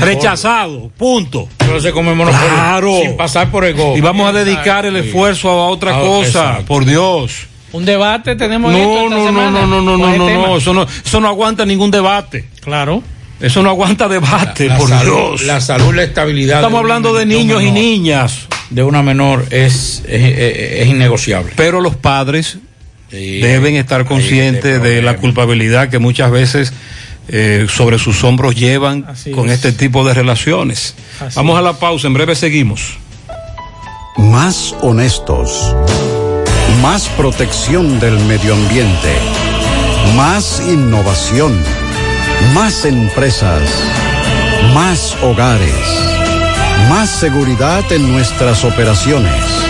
Rechazado, punto. Pero se come monopolio. Claro. Sin pasar por el go. Y vamos a dedicar el esfuerzo a otra Ah, cosa, exacto. por Dios. Un debate tenemos esto No, esta no, no, semana no, no, no, no, el no, tema. no, eso no, eso no aguanta ningún debate. Claro. Eso no aguanta debate, La por salud- Dios. La salud, la estabilidad. Estamos de hablando de niños y niñas. De una menor es, es, es- es innegociable. Pero los padres deben estar conscientes de la culpabilidad que muchas veces eh, sobre sus hombros llevan Así con es. este tipo de relaciones. Así Vamos a la pausa, en breve seguimos. Más honestos. Más protección del medio ambiente. Más innovación. Más empresas. Más hogares. Más seguridad en nuestras operaciones.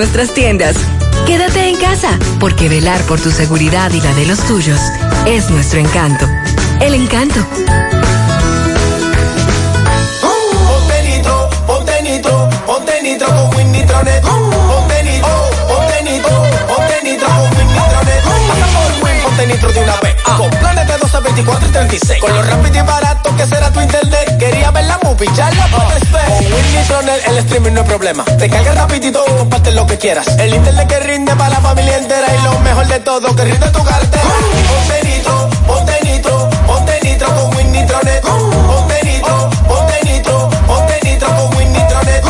nuestras tiendas. Quédate en casa, porque velar por tu seguridad y la de los tuyos es nuestro encanto. El encanto. Nitro, ponte nitro, nitro con Win Nitronet. Ponte nitro, con de una vez. Con planes de 12, 24 y 36. Con lo rápido y barato que será tu internet. Quería ver la movie, ya la puedes ver. El streaming no es problema. Te carga rapidito comparte lo que quieras. El internet que rinde para la familia entera. Y lo mejor de todo, que rinde tu cartera. Ponte nitro, ponte nitro, ponte nitro con Win Nitronet. Ponte nitro, ponte nitro, ponte nitro con Win Nitronet.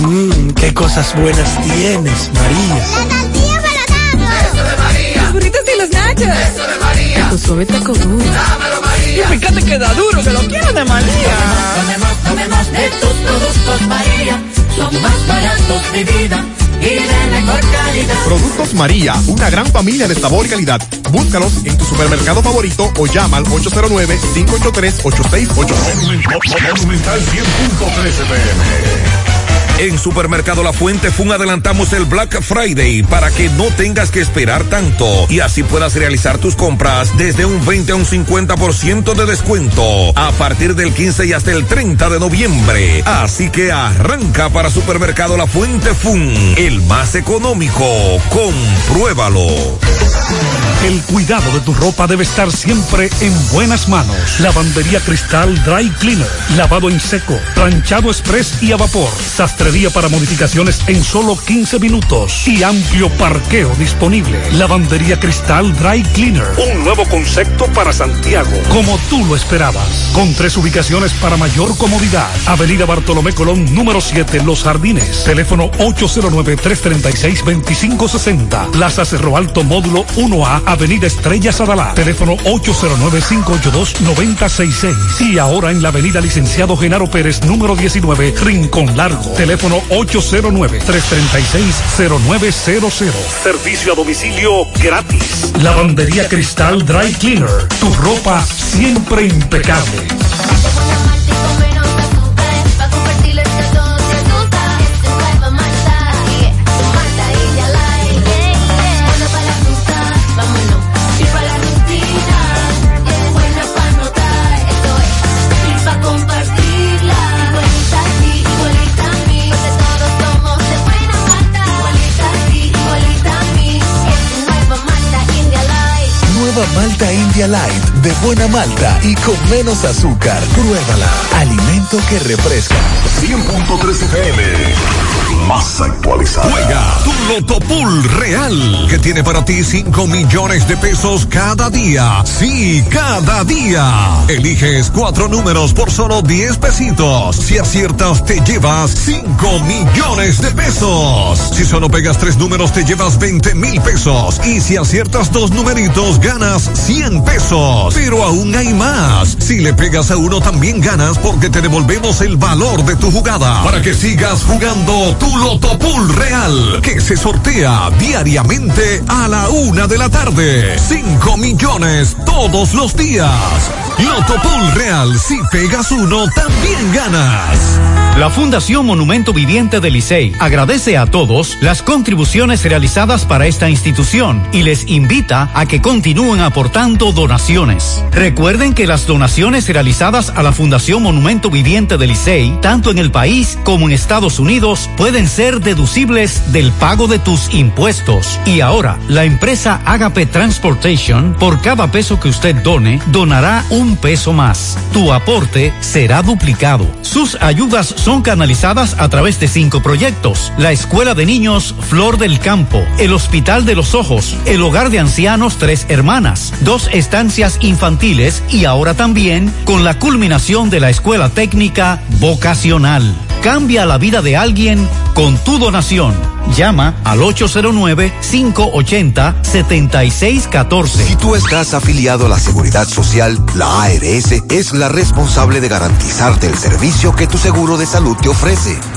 Mmm, qué cosas buenas tienes, María. Eso de María. Los burritos y los nachos. Eso de María. Tu suave taco duro. Dámelo, María. Y fíjate que da duro, que lo quiero de María. Tomemos, tomemos de tus productos, María. Son más baratos de vida y de mejor calidad. Productos María, una gran familia de sabor y calidad. Búscalos en tu supermercado favorito o llama al 809-583-8689. Monumental 100.13 pm. En Supermercado La Fuente Fun adelantamos el Black Friday para que no tengas que esperar tanto y así puedas realizar tus compras desde un 20 a un 50% de descuento a partir del 15 y hasta el 30 de noviembre. Así que arranca para Supermercado La Fuente Fun, el más económico. Compruébalo. El cuidado de tu ropa debe estar siempre en buenas manos. Lavandería Cristal Dry Cleaner. Lavado en seco, planchado express y a vapor. Sastrería para modificaciones en solo 15 minutos. Y amplio parqueo disponible. Lavandería Cristal Dry Cleaner. Un nuevo concepto para Santiago. Como tú lo esperabas. Con tres ubicaciones para mayor comodidad. Avenida Bartolomé Colón, número 7, Los Jardines. Teléfono 809-336-2560. Plaza Cerro Alto, módulo 1A, Avenida Estrella Sadalá, teléfono 809-582-9066. Y ahora en la Avenida Licenciado Genaro Pérez, número 19, Rincón Largo, teléfono 809-336-0900. Servicio a domicilio gratis. Lavandería Cristal Dry Cleaner, tu ropa siempre impecable. Light, de buena malta y con menos azúcar. Pruébala. Alimento que refresca. 100.3 FM. Más actualizada. Juega tu Loto Pool Real, que tiene para ti 5 millones de pesos cada día. Sí, cada día. Eliges cuatro números por solo 10 pesitos. Si aciertas, te llevas 5 millones de pesos. Si solo pegas tres números, te llevas 20 mil pesos. Y si aciertas dos numeritos, ganas 100 pesos. Pero aún hay más. Si le pegas a uno, también ganas porque te devolvemos el valor de tu jugada. Para que sigas jugando tu Loto Pool Real, que se sortea diariamente a la una de la tarde. 5 millones todos los días. Loto Pool Real, si pegas uno, también ganas. La Fundación Monumento Viviente del Licey agradece a todos las contribuciones realizadas para esta institución y les invita a que continúen aportando donaciones. Recuerden que las donaciones realizadas a la Fundación Monumento Viviente del Licey, tanto en el país como en Estados Unidos, pueden ser deducibles del pago de tus impuestos. Y ahora, la empresa Agape Transportation, por cada peso que usted done, donará un peso más. Tu aporte será duplicado. Sus ayudas son canalizadas a través de cinco proyectos. La Escuela de Niños Flor del Campo, el Hospital de los Ojos, el Hogar de Ancianos Tres Hermanas, dos estancias infantiles y ahora también con la culminación de la Escuela Técnica Vocacional. Cambia la vida de alguien con tu donación. Llama al 809-580-7614. Si tú estás afiliado a la Seguridad Social, la ARS es la responsable de garantizarte el servicio que tu seguro de salud te ofrece.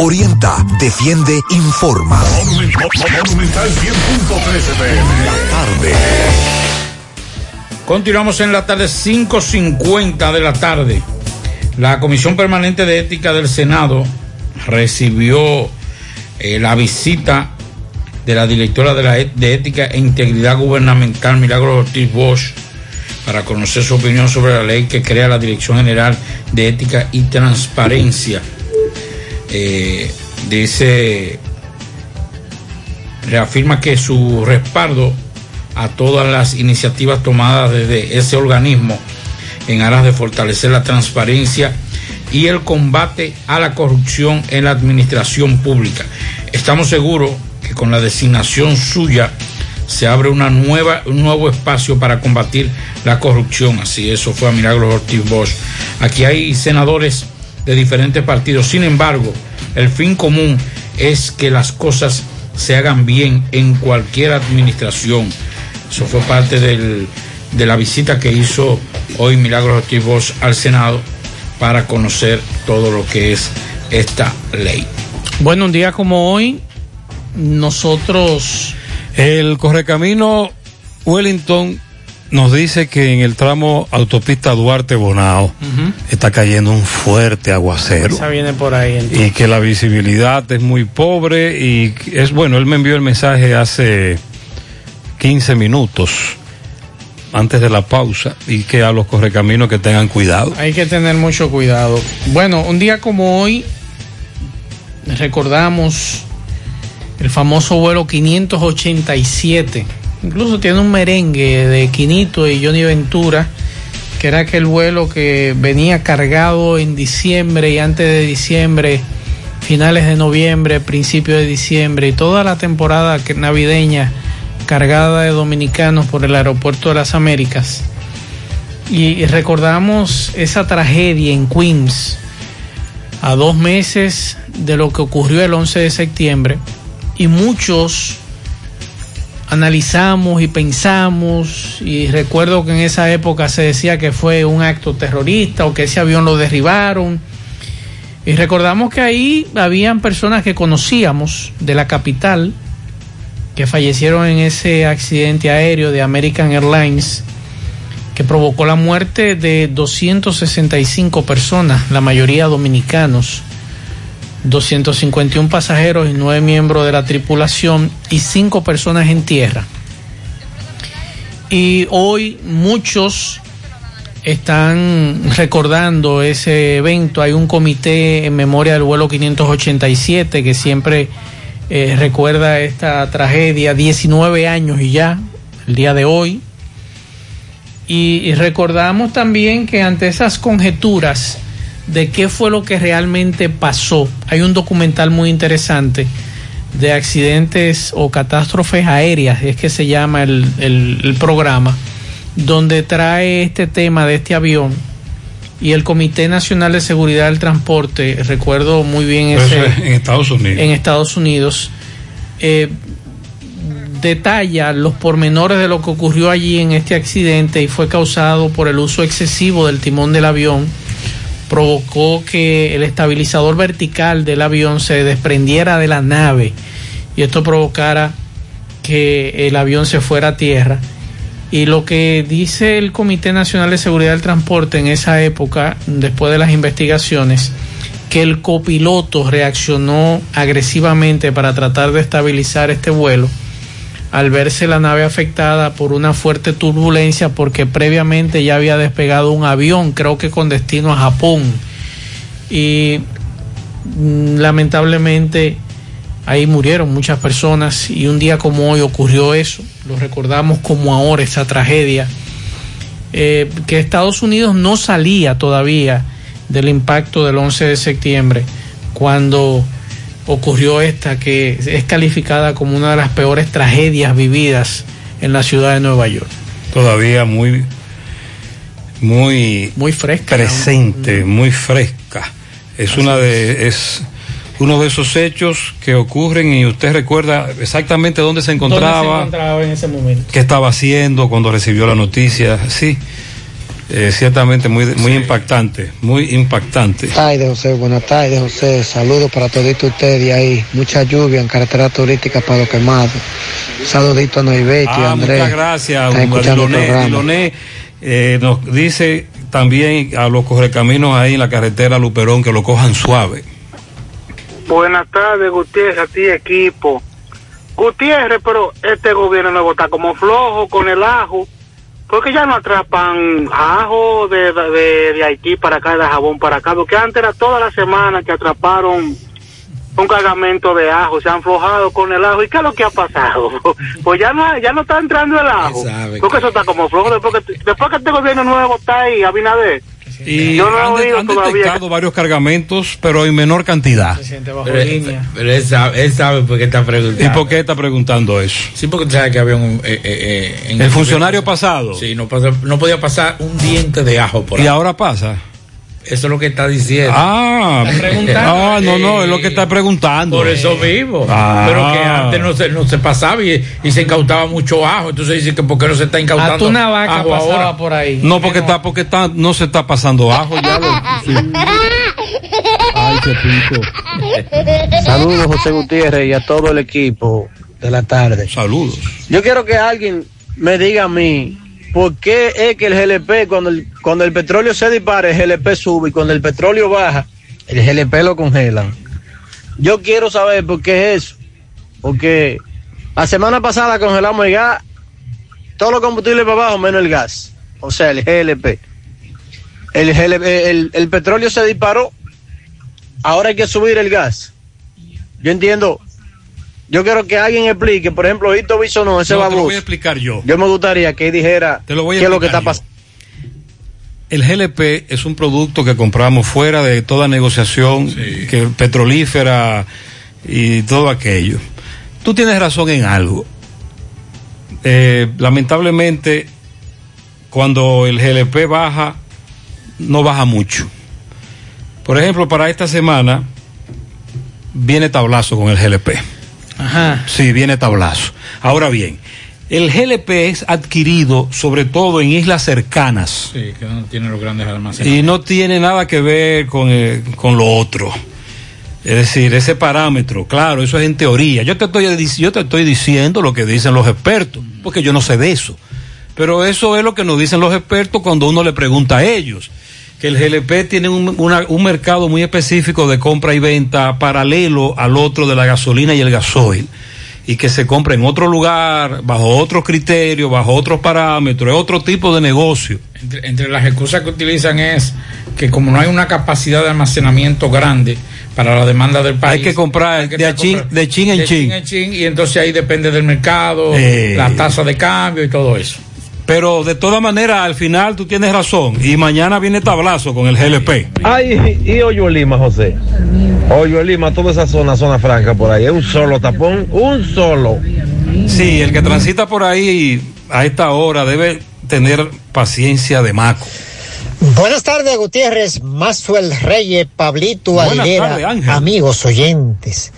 Orienta, defiende, informa. Monumental 100.13 FM. La tarde. Continuamos en la tarde 5.50 de la tarde. La Comisión Permanente de Ética del Senado recibió eh, la visita de la directora de, la, de Ética e Integridad Gubernamental, Milagros Ortiz Bosch, para conocer su opinión sobre la ley que crea la Dirección General de Ética y Transparencia. Eh, dice, reafirma que su respaldo a todas las iniciativas tomadas desde ese organismo en aras de fortalecer la transparencia y el combate a la corrupción en la administración pública. Estamos seguros que con la designación suya se abre una nueva, un nuevo espacio para combatir la corrupción. Así, eso fue a Milagros Ortiz Bosch. Aquí hay senadores de diferentes partidos. Sin embargo, el fin común es que las cosas se hagan bien en cualquier administración. Eso fue parte del, de la visita que hizo hoy Milagros Ortiz Bosch al Senado para conocer todo lo que es esta ley. Bueno, un día como hoy, nosotros... El correcamino Wellington nos dice que en el tramo autopista Duarte Bonao está cayendo un fuerte aguacero Esa viene por ahí. entonces. y que la visibilidad es muy pobre y es bueno, él me envió el mensaje hace 15 minutos antes de la pausa y que a los correcaminos que tengan cuidado. Hay que tener mucho cuidado. Bueno, un día como hoy recordamos el famoso vuelo 587. Incluso tiene un merengue de Quinito y Johnny Ventura que era aquel vuelo que venía cargado en diciembre y antes de diciembre, finales de noviembre, principio de diciembre y toda la temporada navideña cargada de dominicanos por el aeropuerto de las Américas. Y recordamos esa tragedia en Queens a dos meses de lo que ocurrió el 11 de septiembre y muchos analizamos y pensamos y recuerdo que en esa época se decía que fue un acto terrorista o que ese avión lo derribaron. Y recordamos que ahí habían personas que conocíamos de la capital que fallecieron en ese accidente aéreo de American Airlines que provocó la muerte de 265 personas, la mayoría dominicanos, 251 pasajeros y 9 miembros de la tripulación y 5 personas en tierra. Y hoy muchos están recordando ese evento. Hay un comité en memoria del vuelo 587 que siempre eh, recuerda esta tragedia, 19 años y ya, el día de hoy. Y, y recordamos también que ante esas conjeturas de qué fue lo que realmente pasó, hay un documental muy interesante de accidentes o catástrofes aéreas, es que se llama el, el- el programa, donde trae este tema de este avión y el Comité Nacional de Seguridad del Transporte, recuerdo muy bien ese es en Estados Unidos. en Estados Unidos, eh, detalla los pormenores de lo que ocurrió allí en este accidente y fue causado por el uso excesivo del timón del avión. Provocó que el estabilizador vertical del avión se desprendiera de la nave y esto provocara que el avión se fuera a tierra. Y lo que dice el Comité Nacional de Seguridad del Transporte en esa época, después de las investigaciones, que el copiloto reaccionó agresivamente para tratar de estabilizar este vuelo al verse la nave afectada por una fuerte turbulencia porque previamente ya había despegado un avión, creo que con destino a Japón. Y mm, lamentablemente ahí murieron muchas personas y un día como hoy ocurrió eso, lo recordamos como ahora esa tragedia, eh, que Estados Unidos no salía todavía del impacto del 11 de septiembre cuando ocurrió esta que es calificada como una de las peores tragedias vividas en la ciudad de Nueva York. Todavía muy, muy, muy fresca, presente, muy fresca. Es una de, es uno de esos hechos que ocurren y usted recuerda exactamente dónde se ¿Dónde se encontraba, encontraba en ese momento? qué estaba haciendo cuando recibió la noticia. Sí, eh, ciertamente muy, muy impactante, muy impactante. Buenas tardes, José. Buenas tardes, José. Saludos para toditos ustedes ahí. Mucha lluvia en carretera turística para los quemados. Saludito a Noibeti, Ah, Andrés. muchas gracias, Diloné. Diloné, eh, nos dice también a los correcaminos ahí en la carretera Luperón que lo cojan suave. Buenas tardes, Gutiérrez, a ti equipo. Gutiérrez, pero este gobierno nuevo está como flojo con el ajo. Porque ya no atrapan ajo de, de, de Haití para acá, de jabón para acá. Porque antes era toda la semana que atraparon un cargamento de ajo. Se han flojado con el ajo. ¿Y qué es lo que ha pasado? Pues ya no, ya no está entrando el ajo. Porque eso está como flojo. Después que, después que este gobierno nuevo está ahí, Abinader. Y Yo no han, de- han detectado varios cargamentos, pero en menor cantidad. Pero, pero él, sabe, él sabe por qué está preguntando. ¿Y por qué está preguntando eso? Sí, porque tú sabes que había un... eh, eh, eh, en El funcionario pasado. Sí, no, pasa- no podía pasar un diente de ajo por Y ahí. ahora pasa. Eso es lo que está diciendo. Ah, ah, no, no, es lo que está preguntando. Por eso vivo. Ah. Pero que antes no se, no se pasaba y, y se incautaba mucho ajo. Entonces dice que por qué no se está incautando una vaca ajo pasaba ahora. por ahí. No, porque está, porque está, no se está pasando ajo ya. Lo, sí. Ay, qué pico. Saludos, José Gutiérrez, y a todo el equipo de la tarde. Saludos. Yo quiero que alguien me diga a mí por qué es que el GLP, cuando el, cuando el petróleo se dispara, el GLP sube y cuando el petróleo baja, el GLP lo congelan. Yo quiero saber por qué es eso. Porque la semana pasada congelamos el gas, todos los combustibles para abajo menos el gas. O sea, el GLP. El, el petróleo se disparó, ahora hay que subir el gas. Yo entiendo. Yo quiero que alguien explique, por ejemplo, Hito Bisonó, ese No, te lo voy a explicar yo. Yo me gustaría que él dijera Te lo voy a qué es lo que está pasando. el GLP es un producto que compramos fuera de toda negociación que petrolífera y todo aquello. Tú tienes razón en algo. Eh, lamentablemente, cuando el GLP baja, no baja mucho. Por ejemplo, para esta semana viene tablazo con el GLP. Ajá. Sí, viene tablazo. Ahora bien, el GLP es adquirido sobre todo en islas cercanas Sí, que no tiene los grandes almacenes. y no tiene nada que ver con, eh, con lo otro. Es decir, ese parámetro, claro, eso es en teoría. Yo te, estoy, yo te estoy diciendo lo que dicen los expertos, porque yo no sé de eso. Pero eso es lo que nos dicen los expertos cuando uno le pregunta a ellos. Que el GLP tiene un, una- un mercado muy específico de compra y venta paralelo al otro de la gasolina y el gasoil. Y que se compra en otro lugar, bajo otros criterios, bajo otros parámetros, es otro tipo de negocio. Entre, entre las excusas que utilizan es que como no hay una capacidad de almacenamiento grande para la demanda del país, Hay que comprar de, a chin, de chin en de chin. chin en chin, y entonces ahí depende del mercado, Eh. la tasa de cambio y todo eso. Pero de todas maneras, al final tú tienes razón. Y mañana viene tablazo con el GLP. Ay, y Hoyo Lima, José. Hoyo Lima, toda esa zona, zona franca por ahí. Es un solo tapón, un solo. Sí, el que transita por ahí a esta hora debe tener paciencia de maco. Buenas tardes, Gutiérrez, Maxwell Reyes, Pablito Buenas Aguilera, tardes, Ángel. amigos oyentes.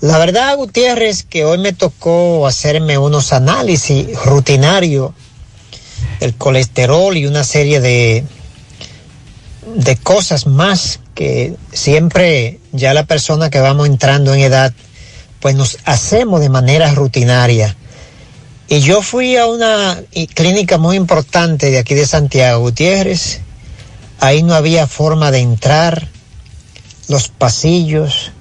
La verdad, Gutiérrez, que hoy me tocó hacerme unos análisis rutinarios del colesterol y una serie de, de cosas más que siempre ya la persona que vamos entrando en edad, pues nos hacemos de manera rutinaria. Y yo fui a una clínica muy importante de aquí de Santiago, Gutiérrez. Ahí no había forma de entrar, los pasillos,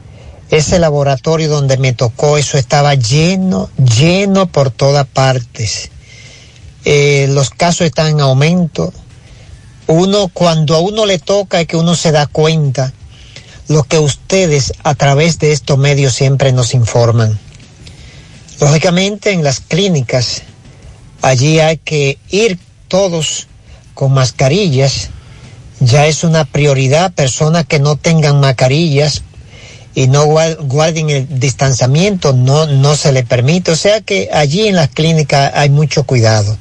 ese laboratorio donde me tocó, eso estaba lleno, lleno por todas partes. Eh, los casos están en aumento. Uno, cuando a uno le toca es que uno se da cuenta lo que ustedes a través de estos medios siempre nos informan. Lógicamente en las clínicas, allí hay que ir todos con mascarillas. Ya es una prioridad, personas que no tengan mascarillas y no guar- guarden el distanciamiento, no, no se le permite. O sea que allí en las clínicas hay mucho cuidado.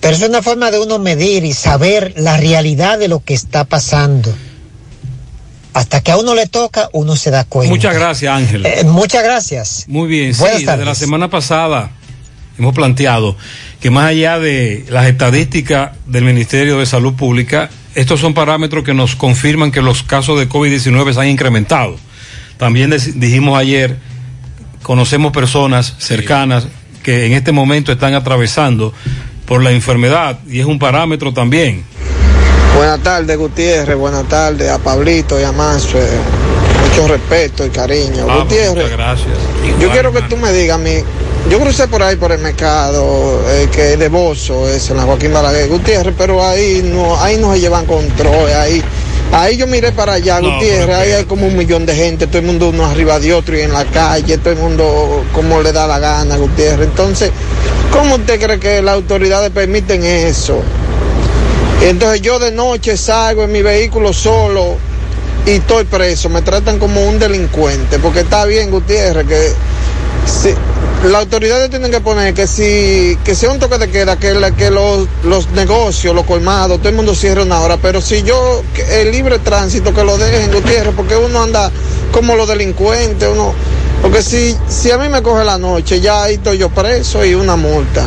Pero es una forma de uno medir y saber la realidad de lo que está pasando. Hasta que a uno le toca, uno se da cuenta. Muchas gracias, Ángel. Eh, muchas gracias. Muy bien, sí, Buenas desde la tardes. semana pasada hemos planteado que más allá de las estadísticas del Ministerio de Salud Pública, estos son parámetros que nos confirman que los casos de COVID-19 se han incrementado. También dijimos ayer, conocemos personas cercanas que en este momento están atravesando por la enfermedad y es un parámetro también. Buenas tardes, Gutiérrez. Buenas tardes a Pablito y a Manso. Mucho respeto y cariño. Ah, Gutiérrez, muchas gracias. yo quiero que tú me digas a mí. Yo crucé por ahí por el mercado, eh, que es de Bozo, es en la Joaquín Balaguer, Gutiérrez, pero ahí no, ahí no se llevan control, ahí. Ahí yo miré para allá, No, Gutiérrez, ahí hay como un millón de gente, todo el mundo uno arriba de otro y en la calle, todo el mundo como le da la gana, Gutiérrez. Entonces, ¿cómo usted cree que las autoridades permiten eso? Entonces yo de noche salgo en mi vehículo solo y estoy preso. Me tratan como un delincuente. Porque está bien, Gutiérrez, que si, las autoridades tienen que poner que si que sea un toque de queda, que, la- que los, los negocios, los colmados, todo el mundo cierre una hora. Pero si yo, el libre tránsito, que lo dejen, Gutiérrez, porque uno anda como los delincuentes, uno... Porque si, si a mí me coge la noche, ya ahí estoy yo preso y una multa.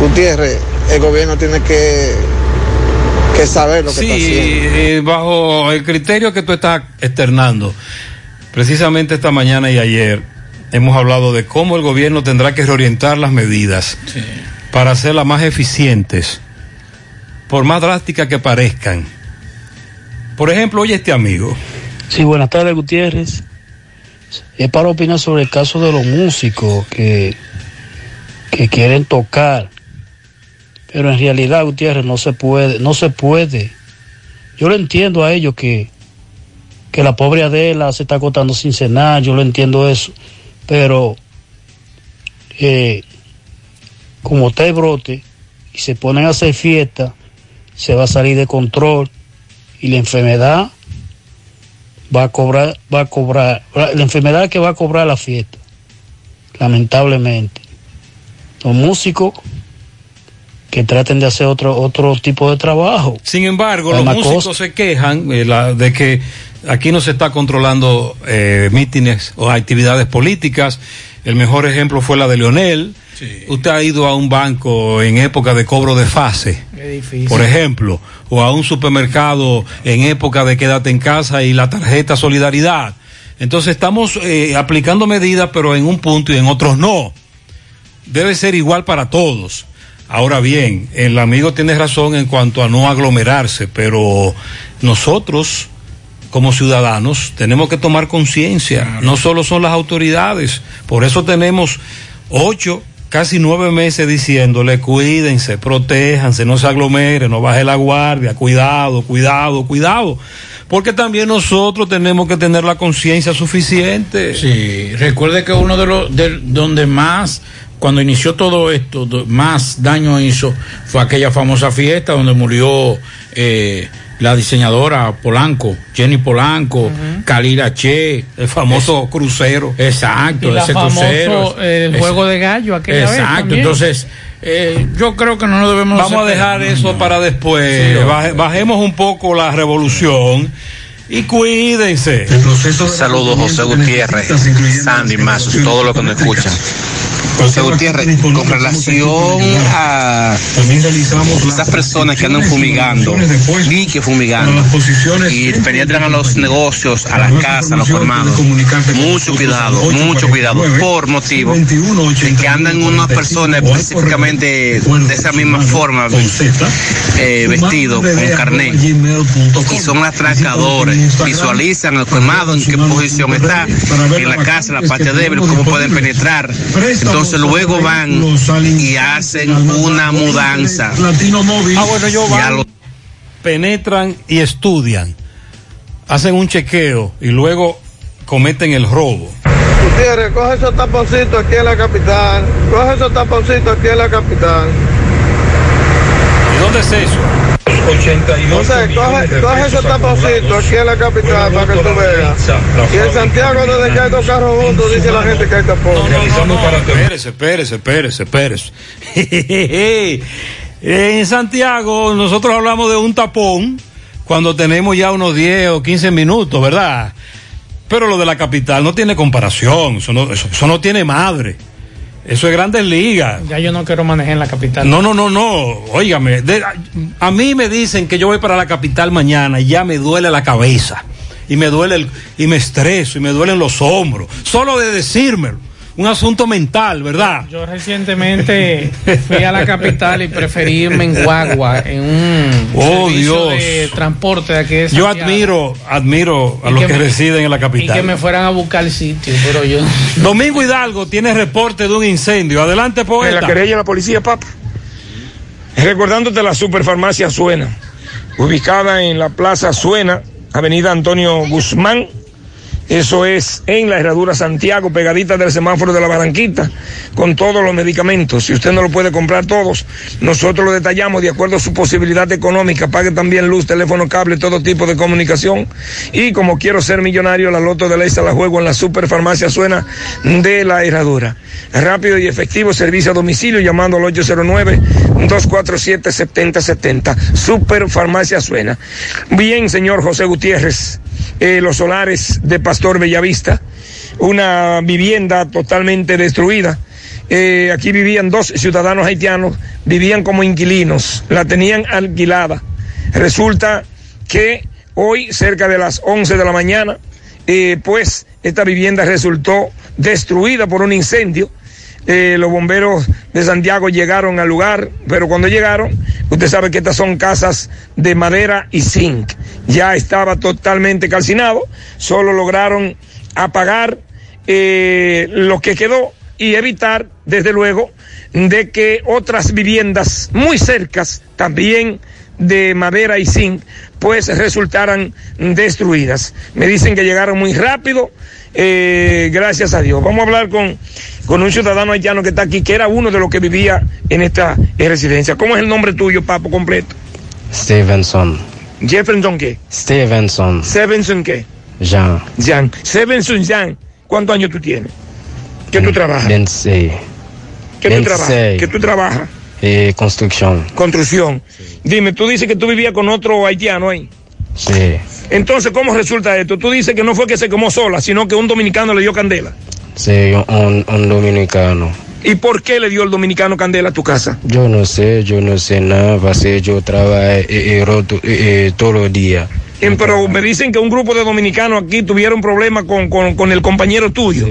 Gutiérrez, el gobierno tiene que, que saber lo que Sí, está haciendo. eh, bajo el criterio que tú estás externando, precisamente esta mañana y ayer hemos hablado de cómo el gobierno tendrá que reorientar las medidas para hacerlas más eficientes, por más drásticas que parezcan. Por ejemplo, oye este amigo. Sí, buenas tardes, Gutiérrez. Es para opinar sobre el caso de los músicos que, que quieren tocar, pero en realidad, Gutiérrez, no se puede, no se puede. Yo lo entiendo a ellos que, que la pobre Adela se está acostando sin cenar, yo lo entiendo eso, pero eh, como está el brote y se ponen a hacer fiesta, se va a salir de control y la enfermedad va a cobrar, va a cobrar, la enfermedad que va a cobrar la fiesta, lamentablemente. Los músicos que traten de hacer otro, otro tipo de trabajo. Sin embargo, los músicos cosas. se quejan eh, la- de que aquí no se está controlando eh, mítines o actividades políticas. El mejor ejemplo fue la de Leonel. Usted ha ido a un banco en época de cobro de fase, por ejemplo, o a un supermercado en época de quédate en casa y la tarjeta solidaridad. Entonces estamos eh, aplicando medidas, pero en un punto y en otros no. Debe ser igual para todos. Ahora bien, el amigo tiene razón en cuanto a no aglomerarse, pero nosotros como ciudadanos tenemos que tomar conciencia. No solo son las autoridades. Por eso tenemos ocho, casi nueve meses diciéndole cuídense, protéjanse, no se aglomeren, no baje la guardia, cuidado, cuidado, cuidado. Porque también nosotros tenemos que tener la conciencia suficiente. Sí, recuerde que uno de los de donde más cuando inició todo esto más daño hizo fue aquella famosa fiesta donde murió eh, la diseñadora Polanco, Jenny Polanco, Kalira Che, el famoso crucero. Exacto, Y ese famoso, crucero. el Ese- juego de gallo aquella vez Exacto, también. entonces eh, yo creo que no nos debemos Vamos a dejar eso para después. Sí, Baje- bajemos un poco la revolución y cuídense. Saludos José Gutiérrez, Sandy Mazos, todo lo que nos escuchan. José Gutiérrez, con relación a esas personas que andan fumigando, ni que fumigando, y penetran a los negocios, a las casas, a los formados, mucho cuidado, mucho cuidado, por motivo de que andan unas personas específicamente de esa misma forma, eh, vestidos con carnet, y son atracadores, visualizan el colmado en qué posición está, en la casa, la parte débil, cómo pueden penetrar. Entonces luego van y hacen una mudanza. Ah, bueno, yo van, lo- penetran y estudian, hacen un chequeo y luego cometen el robo. Gutiérrez, coge esos taponcitos aquí en la capital. Coge esos taponcitos aquí en la capital. ¿Y dónde es eso? José, coge, coge esos taponcitos aquí en la capital para que tú veas. Y en Santiago, desde que hay dos carros juntos, dice la gente que hay tapón. Espérese, espérese, espérese, espérese. en Santiago nosotros hablamos de un tapón cuando tenemos ya unos 10 o 15 minutos, ¿verdad? Pero lo de la capital no tiene comparación, eso no, eso- eso no tiene madre. Eso es grandes ligas. Ya yo no quiero manejar en la capital. No, no, no, no. Óigame, de- a, a mí me dicen que yo voy para la capital mañana y ya me duele la cabeza. Y me duele el, y me estreso y me duelen los hombros. Solo de decírmelo. Un asunto mental, ¿verdad? Yo recientemente fui a la capital y preferí irme en guagua, en un Oh, servicio Dios. de transporte de aquí de Yo admiro, admiro a Y los que que, me- residen en la Y que capital. me fueran a buscar el sitio, pero yo... Domingo Hidalgo tiene reporte de un incendio. Adelante, En poeta. la querella de la policía, papá. Recordándote la superfarmacia Suena, ubicada en la Plaza Suena, Avenida Antonio Guzmán. Eso es en la Herradura Santiago, pegadita del semáforo de la Barranquita, con todos los medicamentos. Si usted no lo puede comprar todos, nosotros lo detallamos de acuerdo a su posibilidad económica. Pague también luz, teléfono, cable, todo tipo de comunicación. Y como quiero ser millonario, la loto de ley se la juego en la superfarmacia Suena de la Herradura. Rápido y efectivo servicio a domicilio llamando al 809-247-7070. Superfarmacia Suena. Bien, señor José Gutiérrez, eh, los solares de Pastor Bellavista, una vivienda totalmente destruida. Eh, aquí vivían dos ciudadanos haitianos, vivían como inquilinos, la tenían alquilada. Resulta que hoy, cerca de las 11 de la mañana, eh, pues esta vivienda resultó destruida por un incendio. Eh, los bomberos de Santiago llegaron al lugar, pero cuando llegaron, usted sabe que estas son casas de madera y zinc. Ya estaba totalmente calcinado, solo lograron apagar eh, lo que quedó y evitar, desde luego, de que otras viviendas muy cercas, también de madera y zinc, pues resultaran destruidas. Me dicen que llegaron muy rápido, eh, gracias a Dios. Vamos a hablar con, con un ciudadano haitiano que está aquí, que era uno de los que vivía en esta residencia. ¿Cómo es el nombre tuyo, Papo, completo? Stevenson. Jefferson qué? Stevenson. Stevenson qué? Jean. Jan. Stevenson Jan. ¿Cuántos años tú tienes? ¿Qué tú trabajas? 26. ¿Qué tú trabajas? 26. ¿Qué tú trabajas? Eh, construcción. Construcción. Dime, tú dices que tú vivías con otro haitiano ahí. Sí. Entonces, ¿cómo resulta esto? Tú dices que no fue que se quemó sola, sino que un dominicano le dio candela. Sí, un, un dominicano. ¿Y por qué le dio el dominicano candela a tu casa? Yo no sé, yo no sé nada, yo trabajo eh, eh, roto, eh, eh, todos los días. Pero me dicen que un grupo de dominicanos aquí tuvieron problemas con, con- con el compañero tuyo.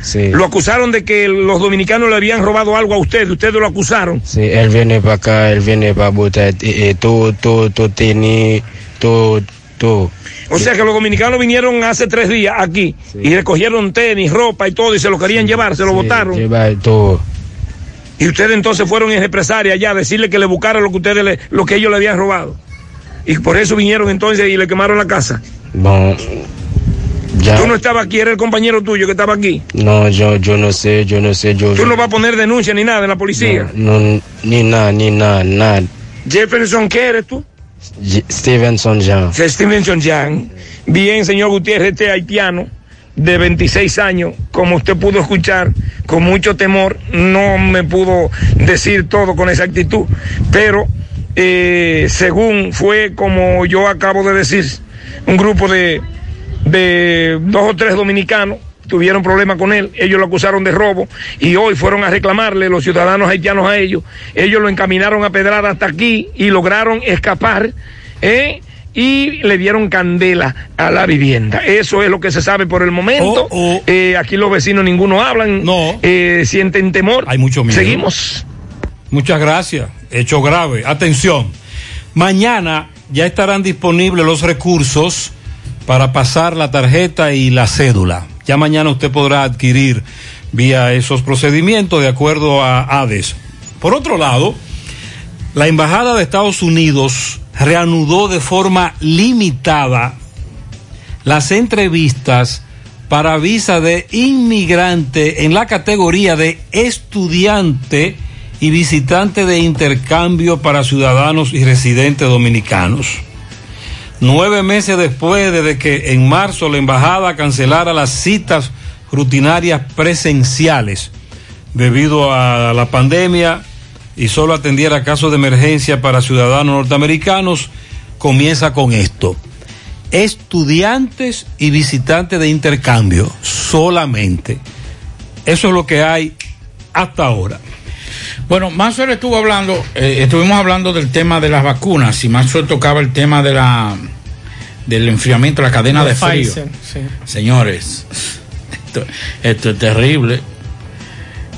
Sí. Lo acusaron de que los dominicanos le habían robado algo a usted, ustedes lo acusaron. Sí, él viene para acá, él viene para botar eh, eh, todo, todo, todo, todo, todo. O sea que los dominicanos vinieron hace tres días aquí y recogieron tenis, ropa y todo y se lo querían llevar, se lo botaron. Lleva todo. Y ustedes entonces fueron en represalia allá a decirle que le buscaran lo que ustedes le- lo que ellos le habían robado. Y por eso vinieron entonces y le quemaron la casa. Bon, ya. Tú no estabas aquí, era el compañero tuyo que estaba aquí. No, yo, yo no sé, yo no sé, yo. Tú no vas a poner denuncia ni nada en la policía. No, no, ni nada, ni nada, nada. Jefferson, ¿qué eres tú? Stevenson Jean. Stevenson. Bien, señor Gutiérrez, este haitiano de 26 años, como usted pudo escuchar, con mucho temor, no me pudo decir todo con exactitud, pero eh, según fue como yo acabo de decir, un grupo de, de dos o tres dominicanos tuvieron problemas con él, ellos lo acusaron de robo y hoy fueron a reclamarle los ciudadanos haitianos a ellos, ellos lo encaminaron a pedrada hasta aquí y lograron escapar, ¿eh? y le dieron candela a la vivienda. Eso es lo que se sabe por el momento. Eh, aquí los vecinos ninguno hablan, no. sienten temor. Hay mucho miedo. Seguimos. Muchas gracias. Hecho grave. Atención. Mañana ya estarán disponibles los recursos para pasar la tarjeta y la cédula. Ya mañana usted podrá adquirir vía esos procedimientos de acuerdo a ADES. Por otro lado, la Embajada de Estados Unidos reanudó de forma limitada las entrevistas para visa de inmigrante en la categoría de estudiante y visitante de intercambio para ciudadanos y residentes dominicanos. Nueve meses después desde que en marzo la embajada cancelara las citas rutinarias presenciales debido a la pandemia y solo atendiera casos de emergencia para ciudadanos norteamericanos, comienza con esto. Estudiantes y visitantes de intercambio solamente. Eso es lo que hay hasta ahora. Bueno, Maxwell estuvo hablando, eh, estuvimos hablando del tema de las vacunas y Maxwell tocaba el tema de la del enfriamiento, la cadena de frío. Pfizer, sí. Señores, esto, esto es terrible.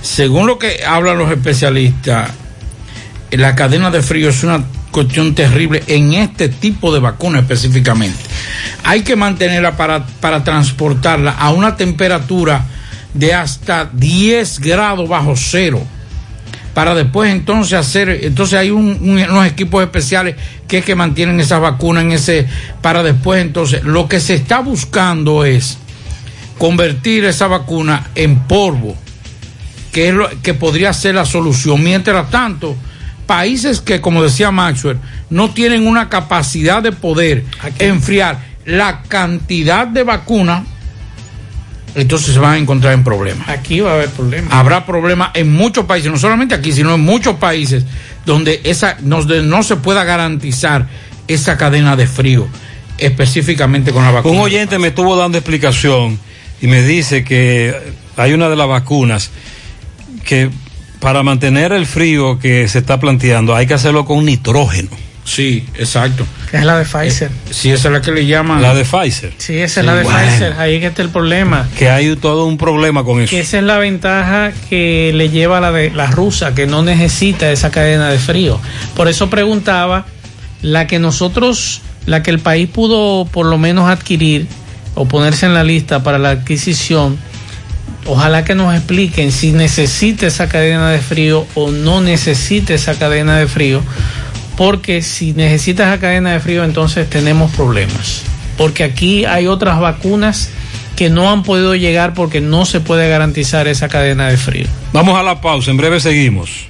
Según lo que hablan los especialistas, la cadena de frío es una cuestión terrible en este tipo de vacuna específicamente. Hay que mantenerla para, para transportarla a una temperatura de hasta 10 grados bajo cero para después entonces hacer, entonces hay un- un- unos equipos especiales que es que mantienen esas vacunas en ese, para después entonces, lo que se está buscando es convertir esa vacuna en polvo, que es lo que podría ser la solución. Mientras tanto, países que, como decía Maxwell, no tienen una capacidad de poder enfriar la cantidad de vacunas, entonces se van a encontrar en problemas. Aquí va a haber problemas. Habrá problemas en muchos países, no solamente aquí, sino en muchos países donde esa donde no se pueda garantizar esa cadena de frío, específicamente con la vacuna. Un oyente me estuvo dando explicación y me dice que hay una de las vacunas que para mantener el frío que se está planteando hay que hacerlo con nitrógeno. Sí, exacto. Es la de Pfizer. Sí, esa es la que le llaman. La de Pfizer. Sí, esa es la de Bueno. Pfizer. Ahí es que está el problema. Que hay todo un problema con eso. Que esa es la ventaja que le lleva a la de la rusa, que no necesita esa cadena de frío. Por eso preguntaba, la que nosotros, la que el país pudo por lo menos adquirir o ponerse en la lista para la adquisición, ojalá que nos expliquen si necesita esa cadena de frío o no necesita esa cadena de frío, porque si necesita esa cadena de frío entonces tenemos problemas. Porque aquí hay otras vacunas que no han podido llegar porque no se puede garantizar esa cadena de frío. Vamos a la pausa, en breve seguimos.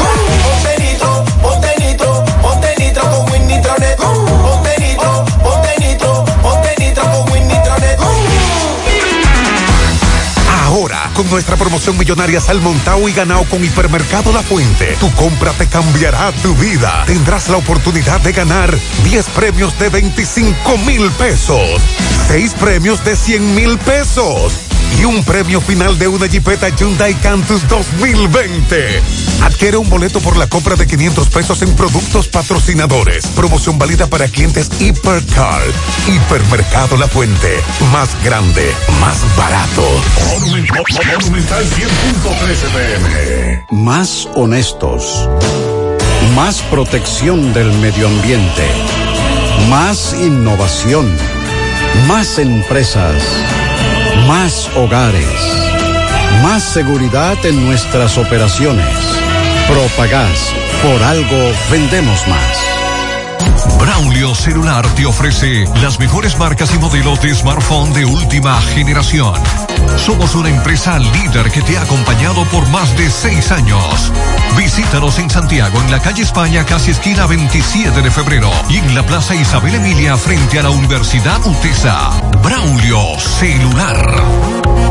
Nuestra promoción millonaria Salmontao y ganado con Hipermercado La Fuente, tu compra te cambiará tu vida. Tendrás la oportunidad de ganar 10 premios de 25 mil pesos, 6 premios de 100 mil pesos y un premio final de una Jeepeta Hyundai Cantus 2020. Adquiere un boleto por la compra de 500 pesos en productos patrocinadores. Promoción válida para clientes Hipercar. Hipermercado La Fuente. Más grande, más barato. Monumental 100.13 pm. Más honestos. Más protección del medio ambiente. Más innovación. Más empresas. Más hogares. Más seguridad en nuestras operaciones. Propagás. Por algo vendemos más. Braulio Celular te ofrece las mejores marcas y modelos de smartphone de última generación. Somos una empresa líder que te ha acompañado por más de seis años. Visítanos en Santiago, en la calle España, casi esquina 27 de febrero, y en la Plaza Isabel Emilia, frente a la Universidad UTESA. Braulio Celular.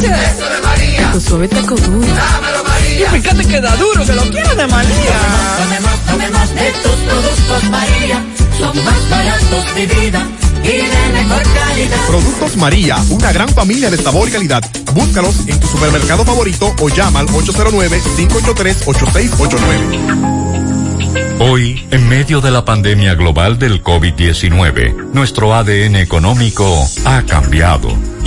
Eso de María. Tu suave taco duro. Dámelo, María. Y fíjate que da duro, que lo quiero de María. Tome más, tome más de tus productos, María. Son más baratos de vida. Y de mejor calidad. Productos María, una gran familia de sabor y calidad. Búscalos en tu supermercado favorito o llama al 809-583-8689. Hoy, en medio de la pandemia global del COVID-19, nuestro ADN económico ha cambiado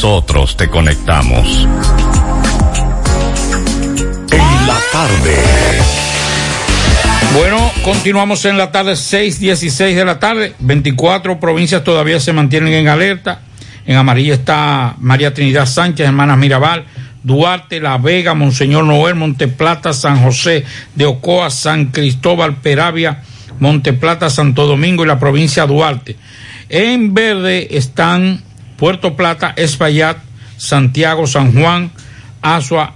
nosotros te conectamos. En la tarde. Bueno, continuamos en la tarde, 6:16 de la tarde. 24 provincias todavía se mantienen en alerta. En amarilla está María Trinidad Sánchez, Hermanas Mirabal, Duarte, La Vega, Monseñor Noel, Monteplata, San José de Ocoa, San Cristóbal, Peravia, Monteplata, Santo Domingo y la provincia Duarte. En verde están Puerto Plata, Espaillat, Santiago, San Juan, Asua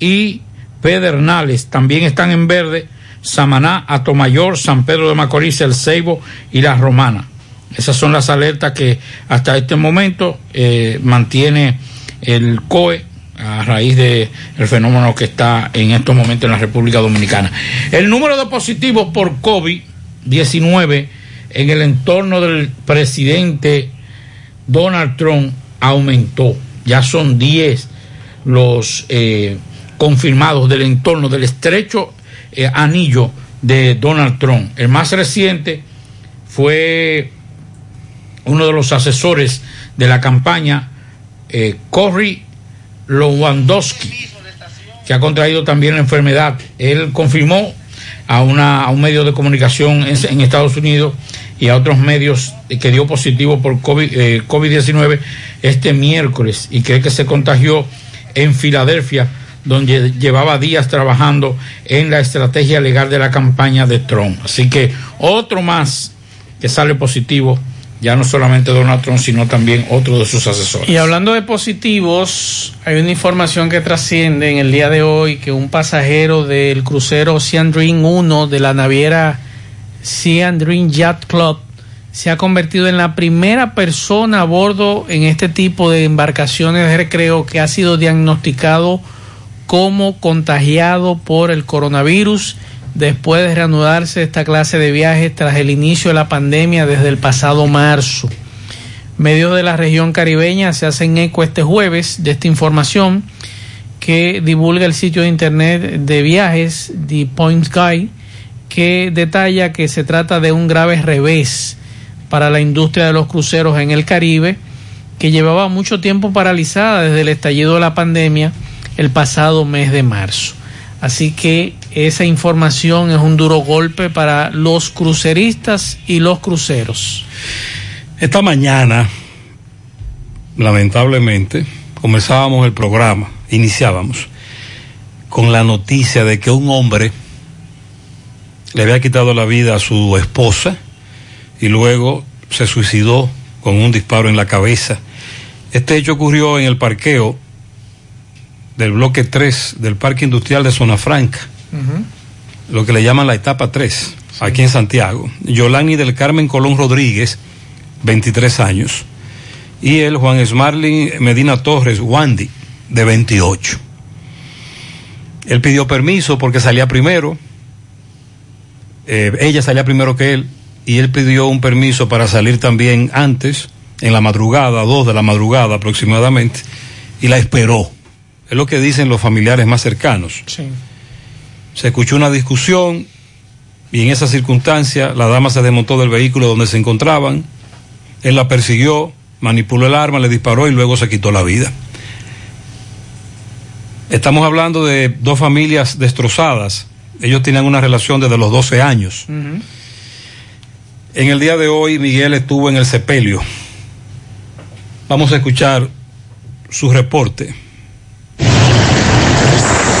y Pedernales. También están en verde Samaná, Atomayor, San Pedro de Macorís, El Ceibo y La Romana. Esas son las alertas que hasta este momento eh, mantiene el COE a raíz del fenómeno que está en estos momentos en la República Dominicana. El número de positivos por COVID-19 en el entorno del presidente Donald Trump aumentó. Ya son 10 los eh, confirmados del entorno del estrecho eh, anillo de Donald Trump. El más reciente fue uno de los asesores de la campaña, eh, Cory Lewandowski, que ha contraído también la enfermedad. Él confirmó a, una, a un medio de comunicación en Estados Unidos y a otros medios que dio positivo por COVID, COVID-19 este miércoles y cree que se contagió en Filadelfia, donde llevaba días trabajando en la estrategia legal de la campaña de Trump. Así que otro más que sale positivo, ya no solamente Donald Trump, sino también otro de sus asesores. Y hablando de positivos, hay una información que trasciende en el día de hoy que un pasajero del crucero Ocean Dream 1 de la naviera Ocean Dream Yacht Club se ha convertido en la primera persona a bordo en este tipo de embarcaciones de recreo que ha sido diagnosticado como contagiado por el coronavirus después de reanudarse esta clase de viajes tras el inicio de la pandemia desde el pasado marzo. Medios de la región caribeña se hacen eco este jueves de esta información que divulga el sitio de internet de viajes The Point Guy que detalla que se trata de un grave revés para la industria de los cruceros en el Caribe, que llevaba mucho tiempo paralizada desde el estallido de la pandemia el pasado mes de marzo. Así que esa información es un duro golpe para los cruceristas y los cruceros. Esta mañana, lamentablemente, comenzábamos el programa, iniciábamos, con la noticia de que un hombre le había quitado la vida a su esposa, y luego se suicidó con un disparo en la cabeza. Este hecho ocurrió en el parqueo del bloque 3 del Parque Industrial de Zona Franca, lo que le llaman la etapa 3, aquí en Santiago. Yolani del Carmen Colón Rodríguez, 23 años, y el Juan Smarlin Medina Torres, Wandy, de 28. Él pidió permiso porque salía primero, eh, ella salía primero que él, y él pidió un permiso para salir también antes, en la madrugada, dos de la madrugada aproximadamente, y la esperó. Es lo que dicen los familiares más cercanos. Se escuchó una discusión y en esa circunstancia la dama se desmontó del vehículo donde se encontraban, él la persiguió, manipuló el arma, le disparó y luego se quitó la vida. Estamos hablando de dos familias destrozadas. Ellos tenían una relación desde los 12 años. En el día de hoy Miguel estuvo en el sepelio. Vamos a escuchar su reporte.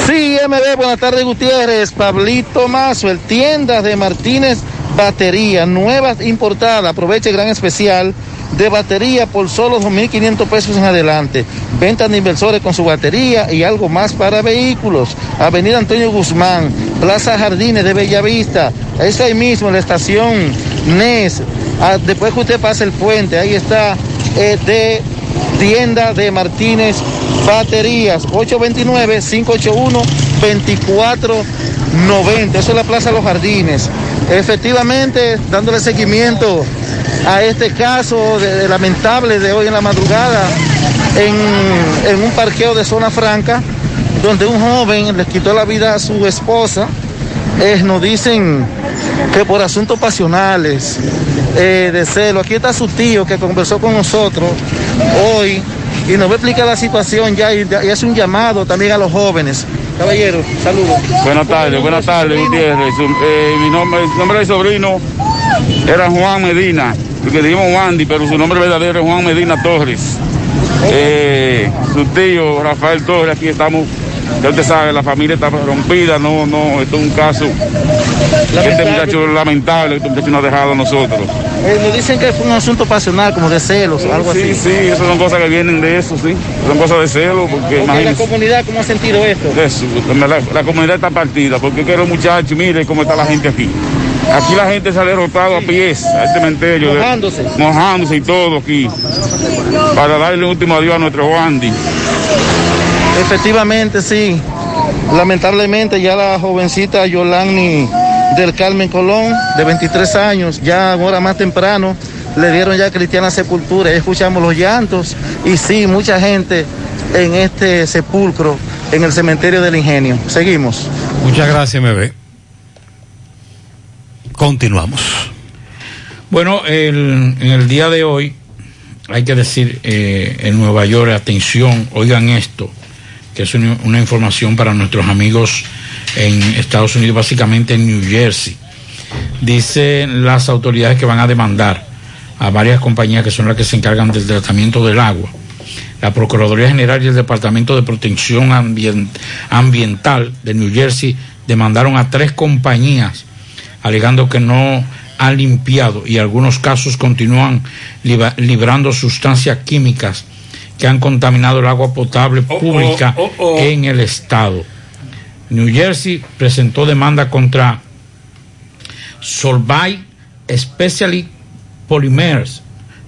Sí, MD, buenas tardes Gutiérrez, Pablito Mazo, el tiendas de Martínez Batería, nuevas importadas, aproveche gran especial de batería por solo 2.500 pesos en adelante. Ventas de inversores con su batería y algo más para vehículos. Avenida Antonio Guzmán, Plaza Jardines de Bellavista, es ahí mismo en la estación NES. Ah, después que usted pase el puente, ahí está eh, de tienda de Martínez Baterías, 829-581-2490. Eso es la Plaza Los Jardines. Efectivamente, dándole seguimiento a este caso de, de lamentable de hoy en la madrugada en, en, un parqueo de zona franca, donde un joven le quitó la vida a su esposa. Eh, nos dicen que por asuntos pasionales, eh, de celo. Aquí está su tío que conversó con nosotros hoy y nos va a explicar la situación ya y, y hace un llamado también a los jóvenes. Caballero, saludos. Buenas tardes, buenas tardes, Gutiérrez. Eh, mi nombre, nombre de sobrino era Juan Medina, porque dijimos Wandy, pero su nombre verdadero es Juan Medina Torres. eh, su tío Rafael Torres, aquí estamos. Ya usted sabe, la familia está rompida, no, no, esto es un caso. Este muchacho lamentable, este muchacho nos ha dejado a nosotros. Eh, nos dicen que fue un asunto pasional, como de celos, algo sí, así. Sí, esas son cosas que vienen de eso, sí. Son cosas de celo, porque la comunidad, ¿cómo ha sentido esto? Eso, la, la comunidad está partida, porque que los muchachos, mire cómo está la gente aquí. Aquí la gente se ha derrotado a pies a este cementerio. de- Mojándose. mojándose y todo aquí. Para darle un último adiós a nuestro Andy. Efectivamente, sí. Lamentablemente ya la jovencita Yolani del Carmen Colón, de 23 años, ya ahora más temprano, le dieron ya cristiana sepultura. Ya escuchamos los llantos y sí, mucha gente en este sepulcro, en el cementerio del ingenio. Seguimos. Muchas gracias, MB. Continuamos. Bueno, el- en el día de hoy, hay que decir, eh, en Nueva York, atención, oigan esto, que es una, información para nuestros amigos en Estados Unidos, básicamente en New Jersey. Dicen las autoridades que van a demandar a varias compañías que son las que se encargan del tratamiento del agua. La Procuraduría General y el Departamento de Protección Ambien- Ambiental de New Jersey demandaron a tres compañías alegando que no han limpiado y algunos casos continúan librando sustancias químicas que han contaminado el agua potable pública oh, oh. en el estado. New Jersey presentó demanda contra Solvay Specially Polymers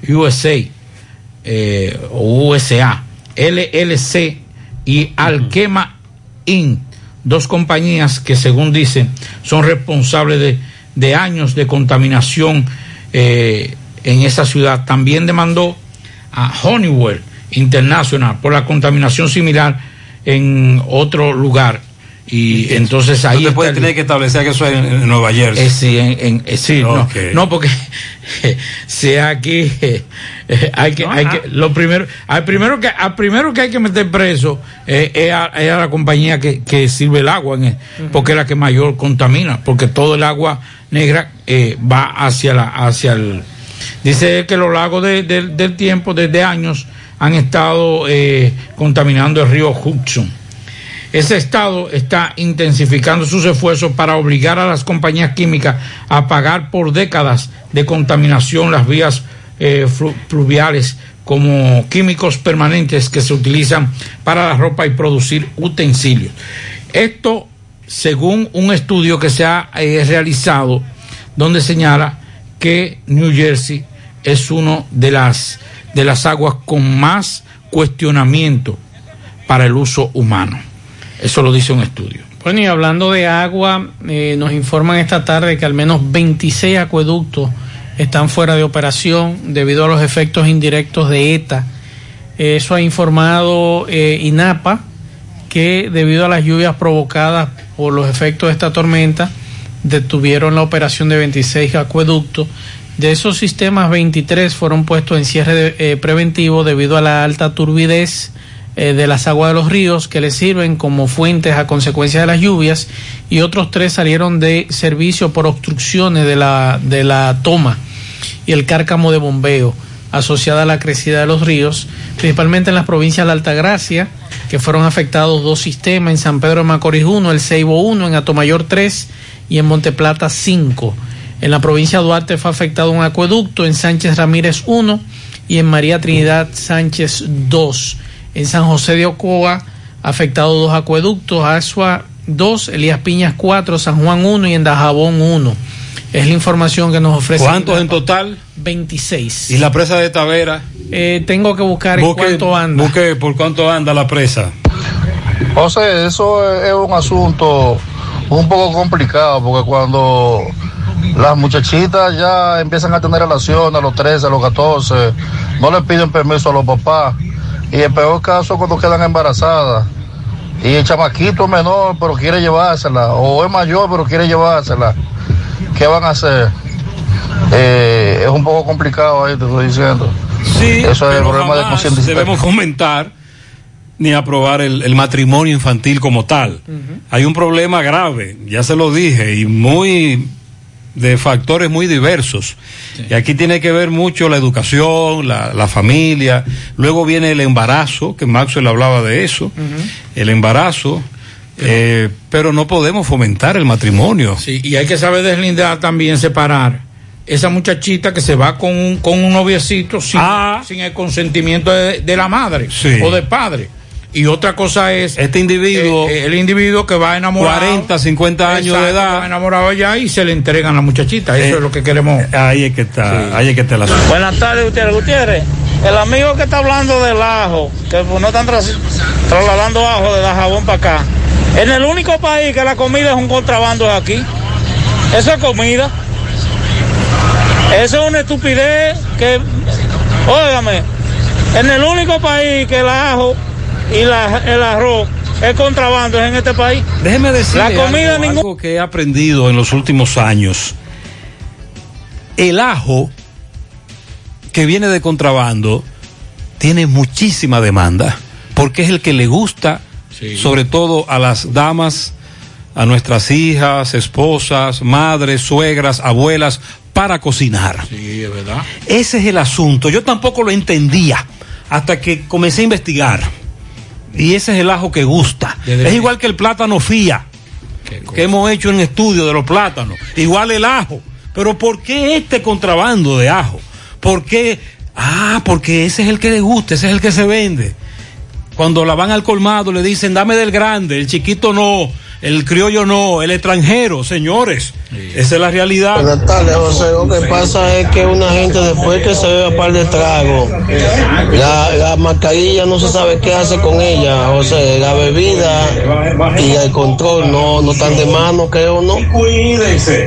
USA eh, USA, LLC y Alquema Inc., dos compañías que según dicen son responsables de, años de contaminación eh, en esa ciudad. También demandó a Honeywell International por la contaminación similar en otro lugar. Y entonces ahí Usted puede tener que establecer que eso es en, en Nueva Jersey. eh, sí, en, en- eh, sí, no, no, porque si aquí eh, hay que, hay que, lo primero, al primero que, al primero que hay que meter preso eh, es, a, es a la compañía que, que sirve el agua, en el- porque es la que mayor contamina, porque todo el agua negra eh, va hacia la, hacia el, dice que a lo largo de- de- del tiempo, desde años, han estado eh, contaminando el río Hudson. Ese Estado está intensificando sus esfuerzos para obligar a las compañías químicas a pagar por décadas de contaminación las vías eh, flu- fluviales como químicos permanentes que se utilizan para la ropa y producir utensilios. Esto según un estudio que se ha eh, realizado donde señala que New Jersey es uno de las de las aguas con más cuestionamiento para el uso humano. Eso lo dice un estudio. Bueno, y hablando de agua, eh, nos informan esta tarde que al menos 26 acueductos están fuera de operación debido a los efectos indirectos de ETA. Eso ha informado eh, INAPA, que debido a las lluvias provocadas por los efectos de esta tormenta, detuvieron la operación de 26 acueductos. De esos sistemas, 23 fueron puestos en cierre eh, preventivo debido a la alta turbidez eh, de las aguas de los ríos que les sirven como fuentes a consecuencia de las lluvias y otros tres salieron de servicio por obstrucciones de la, de la toma y el cárcamo de bombeo asociada a la crecida de los ríos, principalmente en las provincias de Altagracia, que fueron afectados dos sistemas, en San Pedro de Macorís 1, el Ceibo 1, en Atomayor 3 y en Monteplata 5. En la provincia de Duarte fue afectado un acueducto, en Sánchez Ramírez 1 y en María Trinidad Sánchez 2. En San José de Ocoa, afectado dos acueductos, Asua 2, Elías Piñas 4, San Juan 1 y en Dajabón 1. Es la información que nos ofrece. ¿Cuántos en total? 26. ¿Y la presa de Tavera? Eh, tengo que buscar en Busque, cuánto anda. busque por cuánto anda la presa. José, eso es un asunto un poco complicado porque cuando las muchachitas ya empiezan a tener relaciones a los 13, a los 14, no le piden permiso a los papás. Y el peor caso es cuando quedan embarazadas. Y el chamaquito es menor pero quiere llevársela, o es mayor pero quiere llevársela. ¿Qué van a hacer? Eh, es un poco complicado ahí, te estoy diciendo. Sí, Eso es el problema de concientización. debemos fomentar ni aprobar el, el matrimonio infantil como tal. Hay un problema grave, ya se lo dije, y muy de factores muy diversos. Y aquí tiene que ver mucho la educación, la, la familia. Luego viene el embarazo, que Maxwell hablaba de eso. El embarazo. eh, pero no podemos fomentar el matrimonio. Sí, y hay que saber deslindar también, separar esa muchachita que se va con un, con un noviecito sin, sin el consentimiento de, de la madre Ah. Sí. o del padre. Y otra cosa es este individuo, eh, el individuo que va enamorado, 40, 50 años de edad. va enamorado ya y se le entregan a la muchachita. Eso Eh, es lo que queremos. Ahí es que está, ahí es que está la Buenas tardes, Gutiérrez. Gutiérrez, el amigo que está hablando del ajo, que pues, no están tras- trasladando ajo de la jabón para acá. En el único país que la comida es un contrabando es aquí. Eso es comida. Eso es una estupidez que, óigame, en el único país que el ajo y la- el arroz es contrabando en este país. Déjeme decir La comida algo, ningún- algo que he aprendido en los últimos años. El ajo que viene de contrabando tiene muchísima demanda porque es el que le gusta, sobre todo a las damas, a nuestras hijas, esposas, madres, suegras, abuelas, para cocinar. Sí, es verdad. Ese es el asunto. Yo tampoco lo entendía hasta que comencé a investigar. Y ese es el ajo que gusta. Desde es igual que el plátano fía, que hemos hecho en estudio de los plátanos. Igual el ajo. Pero ¿por qué este contrabando de ajo? ¿Por qué? Ah, porque ese es el que le gusta, ese es el que se vende. Cuando la van al colmado le dicen, dame del grande, el chiquito no, el criollo no, el extranjero, señores. Esa es la realidad. Buenas tardes, José. Lo que pasa es que una gente después que se bebe un par de tragos, la, la mascarilla no se sabe qué hace con ella. Sea, la bebida y el control no, no están de mano, creo, ¿no?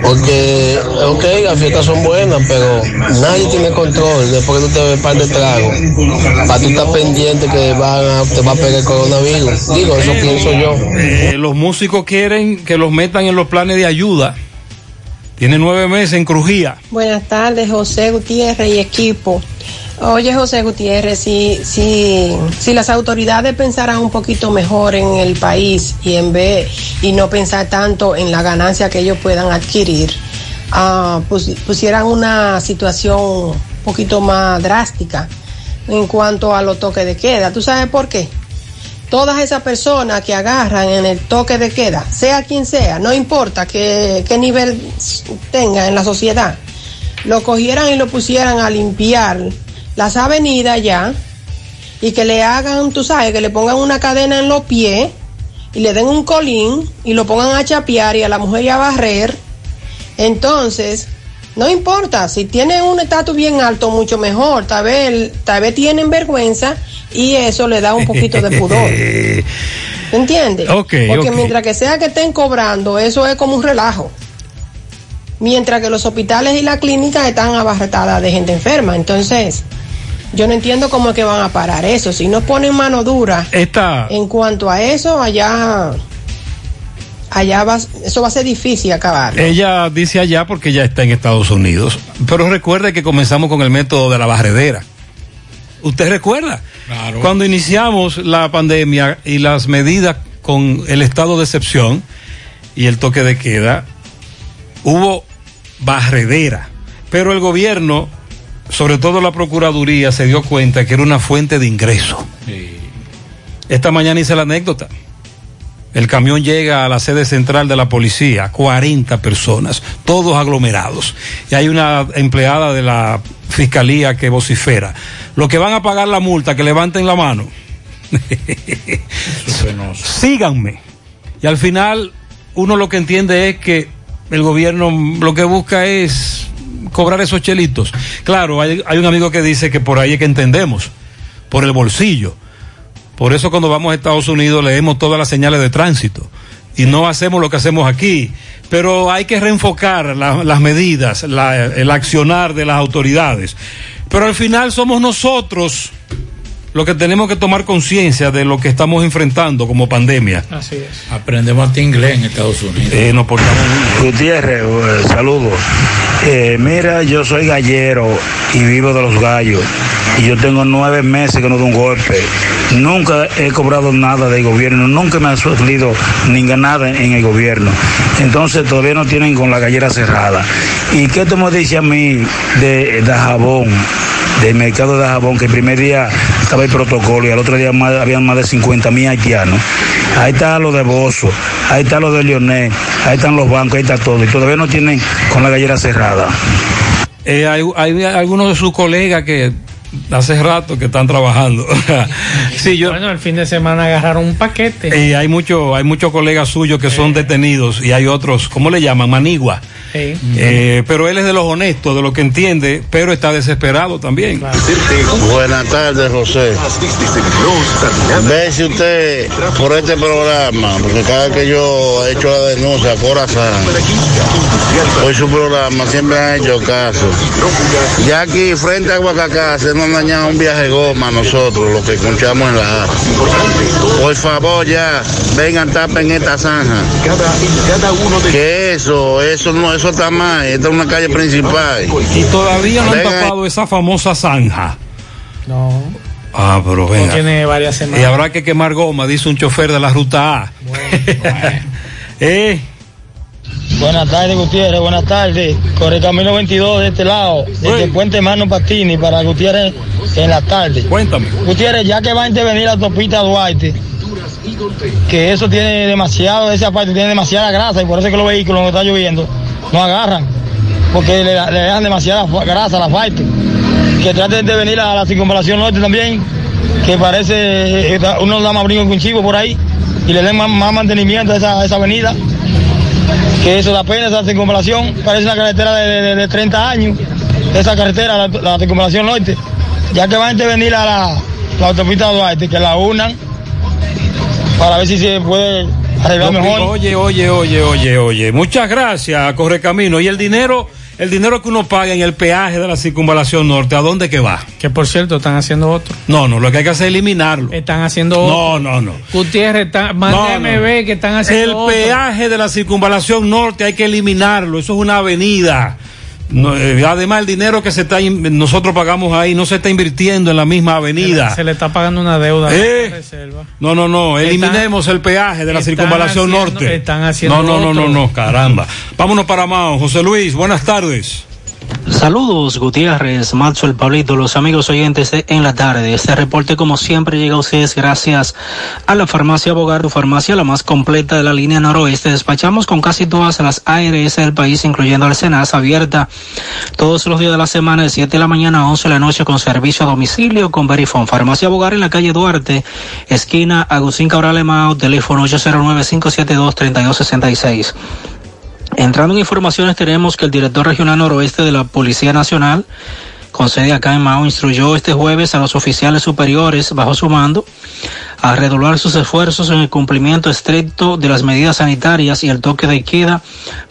Porque, ok, las fiestas son buenas, pero nadie tiene control después que tú te bebes par de tragos. Para tú estar pendiente que van a- te va a pegar el coronavirus. Digo, eso pienso yo. Eh, los músicos quieren que los metan en los planes de ayuda. Tiene nueve meses en Crujía. Buenas tardes, José Gutiérrez y equipo. Oye, José Gutiérrez, si, si, si las autoridades pensaran un poquito mejor en el país y en vez y no pensar tanto en la ganancia que ellos puedan adquirir, ah, pus- pusieran una situación un poquito más drástica en cuanto a los toques de queda. ¿Tú sabes por qué? Todas esas personas que agarran en el toque de queda, sea quien sea, no importa qué, qué nivel tenga en la sociedad, lo cogieran y lo pusieran a limpiar las avenidas ya y que le hagan, tú sabes, que le pongan una cadena en los pies y le den un colín y lo pongan a chapear y a la mujer y a barrer. Entonces, no importa, si tienen un estatus bien alto, mucho mejor. Tal vez, tal vez tienen vergüenza y eso le da un poquito de pudor. ¿Entiendes? Ok, Porque ok. mientras que sea que estén cobrando, eso es como un relajo. Mientras que los hospitales y las clínicas están abarrotadas de gente enferma. Entonces, yo no entiendo cómo es que van a parar eso. Si no ponen mano dura Esta, en cuanto a eso, allá, allá va, eso va a ser difícil acabar. ella dice allá porque ya está en Estados Unidos. Pero recuerde que comenzamos con el método de la barredera. ¿Usted recuerda? Claro. Cuando iniciamos la pandemia y las medidas con el estado de excepción y el toque de queda, hubo barredera. Pero el gobierno, sobre todo la Procuraduría, se dio cuenta que era una fuente de ingreso. Esta mañana hice la anécdota. El camión llega a la sede central de la policía, 40 personas, todos aglomerados. Y hay una empleada de la fiscalía que vocifera. Los que van a pagar la multa, que levanten la mano. Síganme. Y al final, uno lo que entiende es que el gobierno lo que busca es cobrar esos chelitos. Claro, hay, hay un amigo que dice que por ahí es que entendemos, por el bolsillo. Por eso cuando vamos a Estados Unidos leemos todas las señales de tránsito y no hacemos lo que hacemos aquí. Pero hay que reenfocar la- las medidas, la- el accionar de las autoridades. Pero al final somos nosotros los que tenemos que tomar conciencia de lo que estamos enfrentando como pandemia. Así es. Aprendemos hasta inglés en Estados Unidos. Eh, nos portamos Gutiérrez, eh, saludos. Eh, mira, yo soy gallero y vivo de los gallos. Y yo tengo nueve meses que no doy un golpe. Nunca he cobrado nada del gobierno, nunca me ha salido ni nada en el gobierno. Entonces todavía no tienen con la gallera cerrada. ¿Y qué tú me dices a mí de, de jabón? del mercado de jabón, que el primer día estaba el protocolo y al otro día más, habían más de 50 mil haitianos. Ahí está lo de Bozo, ahí está lo de Leonel, ahí están los bancos, ahí está todo. Y todavía no tienen con la gallera cerrada. Eh, hay algunos de sus colegas que hace rato que están trabajando. sí, yo, bueno, el fin de semana agarraron un paquete. y hay muchos hay muchos colegas suyos que son detenidos y hay otros, ¿cómo le llaman? Manigua. Sí. Eh, pero él es de los honestos, de lo que entiende, pero está desesperado también. Buenas tardes, José. Ve si usted, por este programa, porque cada vez que yo he hecho la denuncia, Corazón, por su programa siempre han hecho caso. Ya aquí, frente a Guacacá, se nos dañado un viaje goma a nosotros, los que escuchamos en la A. Por favor, ya, vengan, tapen esta zanja. Que eso, eso no, eso está mal, esta es una calle principal. Y todavía no han tapado esa famosa zanja. No. Ah, pero venga. tiene varias Y semanas. habrá que quemar goma, dice un chofer de la ruta A. eh, Buenas tardes, Gutiérrez. Buenas tardes. Por el camino 22 de este lado, desde el puente Mano Patini para Gutiérrez en la tarde. Cuéntame. Gutiérrez, ya que va a intervenir la autopista Duarte, que eso tiene demasiado, esa parte tiene demasiada grasa y por eso es que los vehículos cuando está lloviendo no agarran, porque le, dejan demasiada grasa a la parte. Que traten de venir a la circunvalación norte también, que parece eh, uno da más brinco que un chivo por ahí y le den más, mantenimiento a esa, avenida que eso da pena, esa circunvalación, parece una carretera de, de- de 30 años, esa carretera, la, la circunvalación norte, ya que va a intervenir a la, la autopista Duarte, que la unan para ver si se puede arreglar mejor. Oye, oye, oye, oye, oye. Muchas gracias, Correcamino. ¿Y el dinero, el dinero que uno paga en el peaje de la circunvalación norte, a dónde que va? Que por cierto, están haciendo otro. No, no, lo que hay que hacer es eliminarlo. Están haciendo No, otro. no, no. Gutiérrez, está, mándeme No, no. ver que están haciendo El otro. peaje de la circunvalación norte hay que eliminarlo. Eso es una avenida. No, eh, además, el dinero que se está nosotros pagamos ahí no se está invirtiendo en la misma avenida. Se le está pagando una deuda. Eh. reserva. No, no, no. Eliminemos el peaje de la circunvalación haciendo- norte. están haciendo no, no, no, no, no, caramba. Vámonos para Mao. José Luis, buenas tardes. Saludos Gutiérrez, Maxwell, Pablito, los amigos oyentes de En la Tarde. Este reporte como siempre llega a ustedes gracias a la farmacia Bogar, tu farmacia la más completa de la línea noroeste. Despachamos con casi todas las ARS del país, incluyendo el Senas, abierta todos los días de la semana de 7 de la mañana a 11 de la noche con servicio a domicilio con Verifone. Farmacia Bogar en la calle Duarte, esquina Agustín Cabral Emao, teléfono 809-572-3266. Entrando en informaciones, tenemos que el director regional noroeste de la Policía Nacional, con sede acá en Mao, instruyó este jueves a los oficiales superiores bajo su mando a redoblar sus esfuerzos en el cumplimiento estricto de las medidas sanitarias y el toque de queda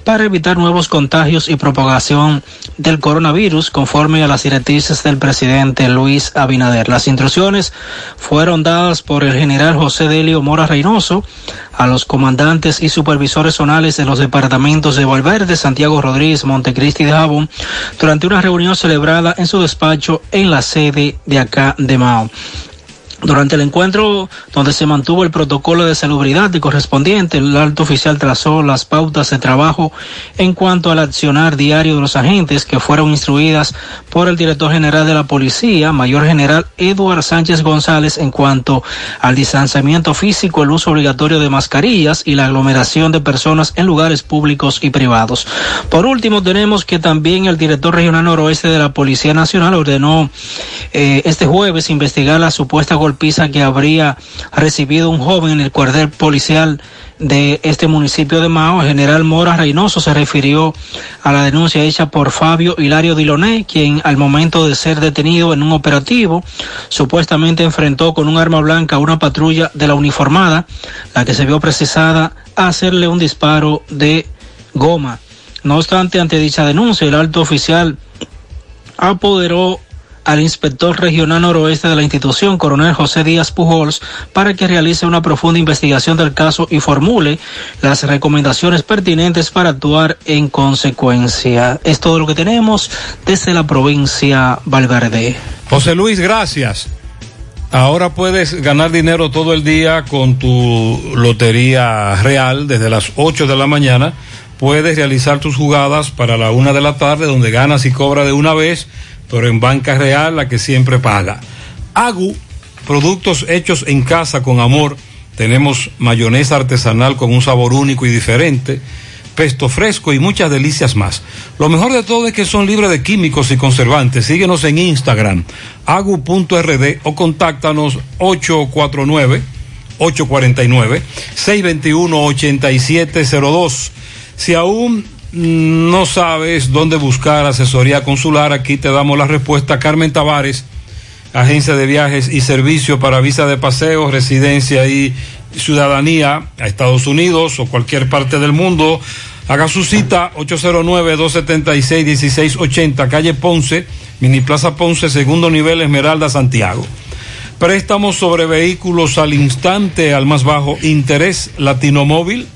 para evitar nuevos contagios y propagación del coronavirus conforme a las directrices del presidente Luis Abinader. Las instrucciones fueron dadas por el general José Delio Mora Reynoso a los comandantes y supervisores zonales de los departamentos de Valverde, Santiago Rodríguez, Montecristi y Jabón durante una reunión celebrada en su despacho en la sede de acá de Mao. Durante el encuentro donde se mantuvo el protocolo de salubridad y correspondiente, el alto oficial trazó las pautas de trabajo en cuanto al accionar diario de los agentes que fueron instruidas por el director general de la policía, mayor general Eduard Sánchez González, en cuanto al distanciamiento físico, el uso obligatorio de mascarillas y la aglomeración de personas en lugares públicos y privados. Por último, tenemos que también el director regional noroeste de la Policía Nacional ordenó eh, este jueves investigar la supuesta golpiza que habría recibido un joven en el cuartel policial de este municipio de Mao. El general Mora Reynoso se refirió a la denuncia hecha por Fabio Hilario Diloné, quien al momento de ser detenido en un operativo supuestamente enfrentó con un arma blanca a una patrulla de la uniformada, la que se vio precisada a hacerle un disparo de goma. No obstante, ante dicha denuncia, el alto oficial apoderó al inspector regional noroeste de la institución, coronel José Díaz Pujols, para que realice una profunda investigación del caso y formule las recomendaciones pertinentes para actuar en consecuencia. Es todo lo que tenemos desde la provincia Valverde. José Luis, gracias. Ahora puedes ganar dinero todo el día con tu lotería real desde las 8 de la mañana. Puedes realizar tus jugadas para la una de la tarde donde ganas y cobras de una vez, pero en banca real la que siempre paga. Agu, productos hechos en casa con amor. Tenemos mayonesa artesanal con un sabor único y diferente pesto fresco y muchas delicias más. Lo mejor de todo es que son libres de químicos y conservantes. Síguenos en Instagram, agu.rd o contáctanos 849 849 621 8702. Si aún no sabes dónde buscar asesoría consular, aquí te damos la respuesta. Carmen Tavares, agencia de viajes y servicio para visa de paseo, residencia y ciudadanía a Estados Unidos o cualquier parte del mundo. Haga su cita 809-276-1680, calle Ponce, Mini Plaza Ponce, segundo nivel, Esmeralda, Santiago. Préstamos sobre vehículos al instante, al más bajo interés, Latino Móvil,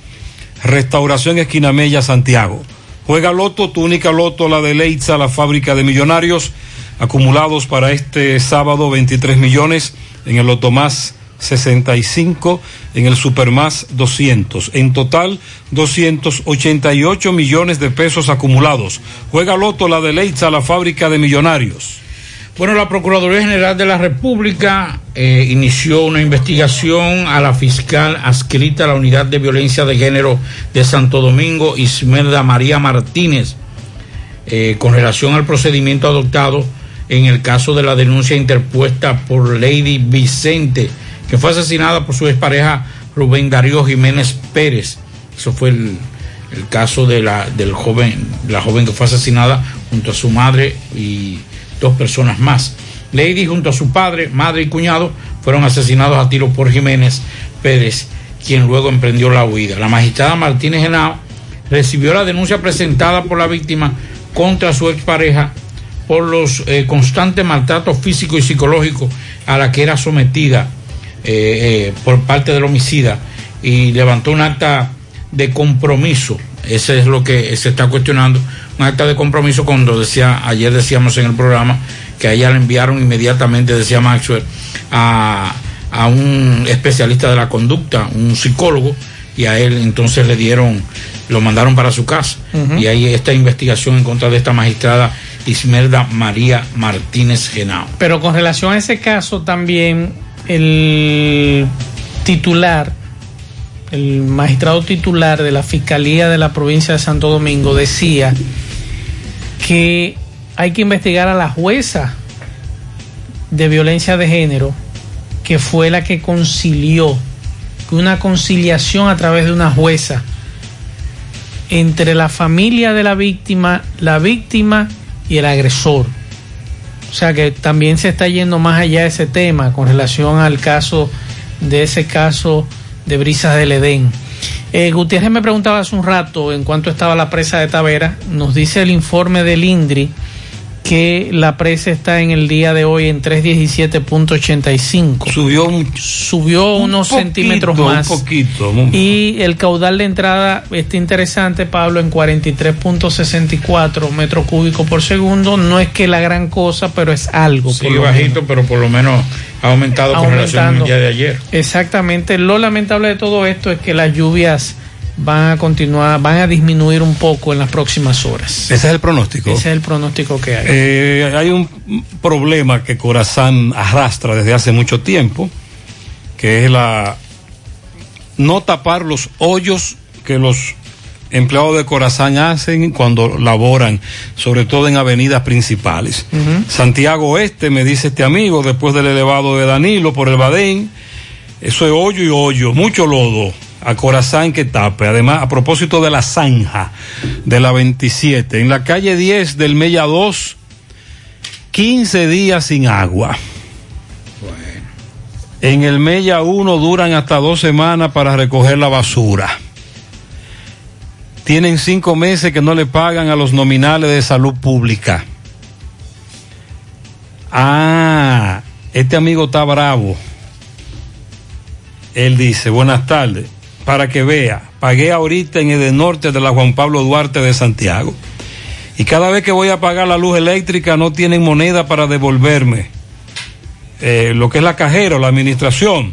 Restauración Esquina Mella, Santiago. Juega Loto, tu única Loto, la de Leitza, la fábrica de millonarios, acumulados para este sábado 23 millones en el Loto Más 65, en el Supermás 200. En total, 288 millones de pesos acumulados. Juega Loto la de Leitza, la fábrica de millonarios. Bueno, la Procuraduría General de la República eh, inició una investigación a la fiscal adscrita a la Unidad de Violencia de Género de Santo Domingo, Ismerda María Martínez, eh, con relación al procedimiento adoptado en el caso de la denuncia interpuesta por Lady Vicente que fue asesinada por su expareja Rubén Darío Jiménez Pérez. Eso fue el, el caso de la, del joven, la joven que fue asesinada junto a su madre y dos personas más. Lady junto a su padre, madre y cuñado fueron asesinados a tiro por Jiménez Pérez, quien luego emprendió la huida. La magistrada Martínez Genao recibió la denuncia presentada por la víctima contra su expareja por los eh, constantes maltratos físicos y psicológicos a la que era sometida eh, eh, por parte del homicida y levantó un acta de compromiso. Ese es lo que se está cuestionando. Un acta de compromiso cuando decía, ayer decíamos en el programa que a ella le enviaron inmediatamente, decía Maxwell, a, a un especialista de la conducta, un psicólogo, y a él entonces le dieron, lo mandaron para su casa. Y ahí esta investigación en contra de esta magistrada Ismerda María Martínez Genao. Pero con relación a ese caso también el titular, el magistrado titular de la Fiscalía de la provincia de Santo Domingo decía que hay que investigar a la jueza de violencia de género, que fue la que concilió, una conciliación a través de una jueza entre la familia de la víctima, la víctima y el agresor. O sea que también se está yendo más allá de ese tema con relación al caso de ese caso de Brisas del Edén. Eh, Gutiérrez me preguntaba hace un rato en cuánto estaba la presa de Tavera. Nos dice el informe del INDRI que la presa está en el día de hoy en 317.85. Subió Subió unos poquito, centímetros un más. poquito, un- Y el caudal de entrada está interesante, Pablo, en 43.64 metros cúbicos por segundo. No es que la gran cosa, pero es algo. Sí, bajito, menos. pero por lo menos ha aumentado con relación al día de ayer. Exactamente. Lo lamentable de todo esto es que las lluvias van a continuar, van a disminuir un poco en las próximas horas. Ese es el pronóstico. Ese es el pronóstico que hay. Eh, hay un problema que Corazán arrastra desde hace mucho tiempo, que es la no tapar los hoyos que los empleados de Corazán hacen cuando laboran, sobre todo en avenidas principales. Santiago Oeste, me dice este amigo, después del elevado de Danilo por el Badén, eso es hoyo y hoyo, mucho lodo. A Corazán que tape. Además, a propósito de la zanja de la 27, en la calle 10 del Mella 2, 15 días sin agua. En el Mella 1 duran hasta dos semanas para recoger la basura. Tienen cinco meses que no le pagan a los nominales de salud pública. Ah, este amigo está bravo. Él dice, buenas tardes, para que vea, pagué ahorita en el norte de la Juan Pablo Duarte de Santiago. Y cada vez que voy a pagar la luz eléctrica no tienen moneda para devolverme. eh, lo que es la cajera o la administración.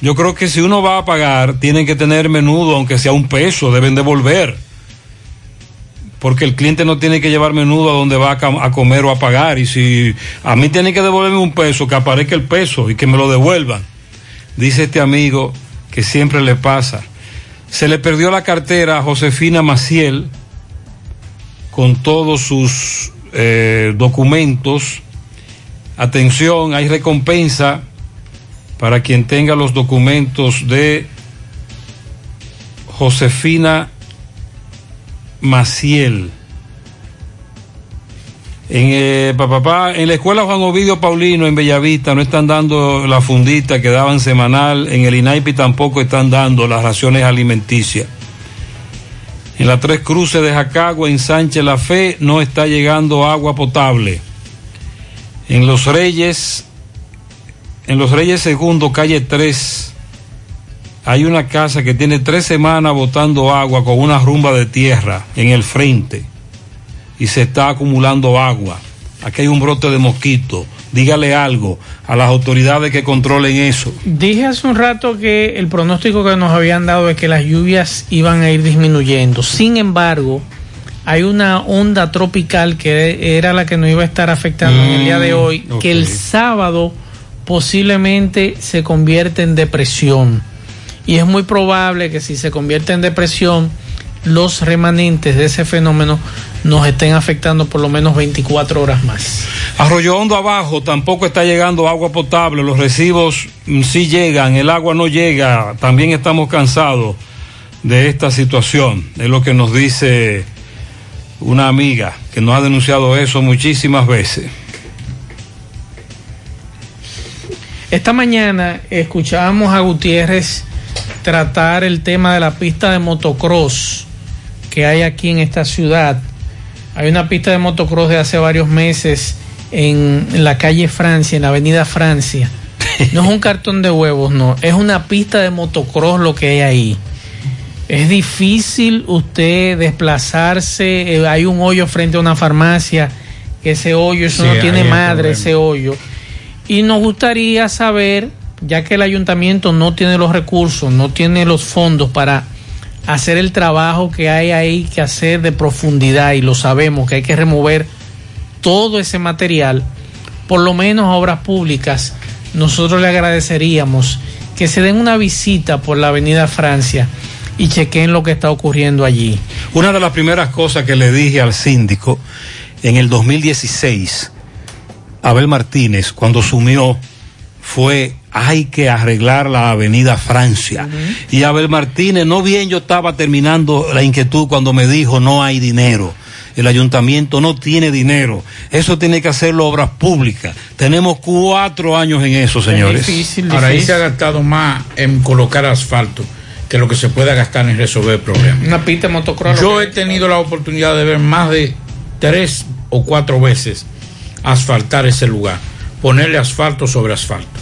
Yo creo que si uno va a pagar, tienen que tener menudo, aunque sea un peso, deben devolver. Porque el cliente no tiene que llevar menudo a donde va a, comer o a pagar. Y si a mí tienen que devolverme un peso, que aparezca el peso y que me lo devuelvan. Dice este amigo que siempre le pasa. Se le perdió la cartera a Josefina Maciel con todos sus eh, documentos. Atención, hay recompensa para quien tenga los documentos de Josefina Maciel. En, eh, en la escuela Juan Ovidio Paulino en Bellavista no están dando la fundita que daban semanal, en el INAIPI tampoco están dando las raciones alimenticias. En la Tres Cruces de Jacagua, en Sánchez La Fe, no está llegando agua potable. En Los Reyes, en Los Reyes Segundo, calle 3, hay una casa que tiene tres semanas botando agua con una rumba de tierra en el frente y se está acumulando agua. Aquí hay un brote de mosquito. Dígale algo a las autoridades que controlen eso. Dije hace un rato que el pronóstico que nos habían dado es que las lluvias iban a ir disminuyendo. Sin embargo, hay una onda tropical que era la que nos iba a estar afectando en el día de hoy, ok. que el sábado posiblemente se convierte en depresión. Y es muy probable que si se convierte en depresión, los remanentes de ese fenómeno nos estén afectando por lo menos 24 horas más. Arroyo Hondo abajo tampoco está llegando agua potable, los recibos mm, sí llegan, el agua no llega, también estamos cansados de esta situación, es lo que nos dice una amiga que nos ha denunciado eso muchísimas veces. Esta mañana escuchábamos a Gutiérrez tratar el tema de la pista de motocross que hay aquí en esta ciudad. Hay una pista de motocross de hace varios meses en la calle Francia, en la avenida Francia. No es un cartón de huevos, no. Es una pista de motocross lo que hay ahí. Es difícil usted desplazarse. eh, Hay un hoyo frente a una farmacia. Que ese hoyo, eso Sí, no tiene madre, ese hoyo. Y nos gustaría saber, ya que el ayuntamiento no tiene los recursos, no tiene los fondos para hacer el trabajo que hay ahí que hacer de profundidad, y lo sabemos que hay que remover todo ese material, por lo menos a obras públicas, nosotros le agradeceríamos que se den una visita por la Avenida Francia y chequen lo que está ocurriendo allí. Una de las primeras cosas que le dije al síndico en el 2016, Abel Martínez, cuando sumió, fue hay que arreglar la avenida Francia. Y Abel Martínez, no bien yo estaba terminando la inquietud cuando me dijo no hay dinero. El ayuntamiento no tiene dinero. Eso tiene que hacerlo obras públicas. Tenemos cuatro años en eso, señores. Ahora ahí se ha gastado más en colocar asfalto que lo que se pueda gastar en resolver el problema. Una pista de motocross. Yo he tenido la oportunidad de ver más de tres o cuatro veces asfaltar ese lugar, ponerle asfalto sobre asfalto.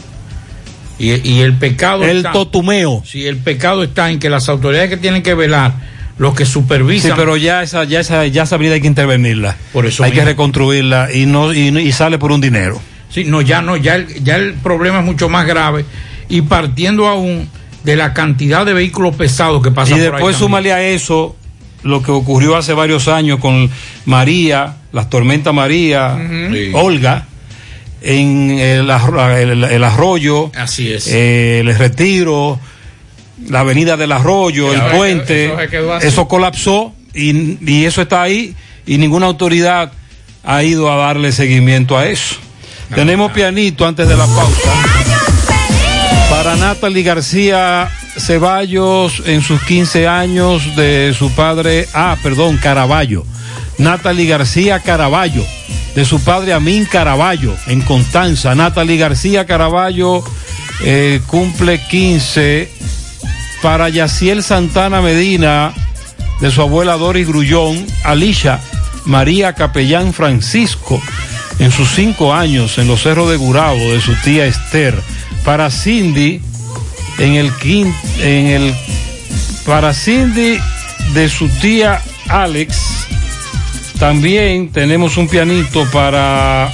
Y, y el pecado El está, totumeo. Sí, el pecado está en que las autoridades que tienen que velar, los que supervisan. Sí, pero ya esa, ya esa, ya esa avenida hay que intervenirla. Por eso hay que reconstruirla y no, y, no- y sale por un dinero. Sí, no, ya no, ya el, ya el problema es mucho más grave y partiendo aún de la cantidad de vehículos pesados que pasan y por ahí. después súmale a eso lo que ocurrió hace varios años con María, las tormentas María, Sí. Olga, en el, arro- el- el arroyo, Así es. eh, el retiro, la avenida del arroyo, el puente, eso colapsó y, y eso está ahí y ninguna autoridad ha ido a darle seguimiento a eso. Tenemos pianito antes de la pausa. Para Natalie García Ceballos en sus 15 años de su padre, ah, perdón, Caraballo. Natalie García Caraballo, de su padre Amín Caraballo, en Constanza. Natalie García Caraballo eh, cumple 15. Para Yaciel Santana Medina, de su abuela Doris Grullón, Alicia María Capellán Francisco, en sus cinco años en los cerros de Gurabo, de su tía Esther. Para Cindy, en el en el para Cindy de su tía Alex. También tenemos un pianito para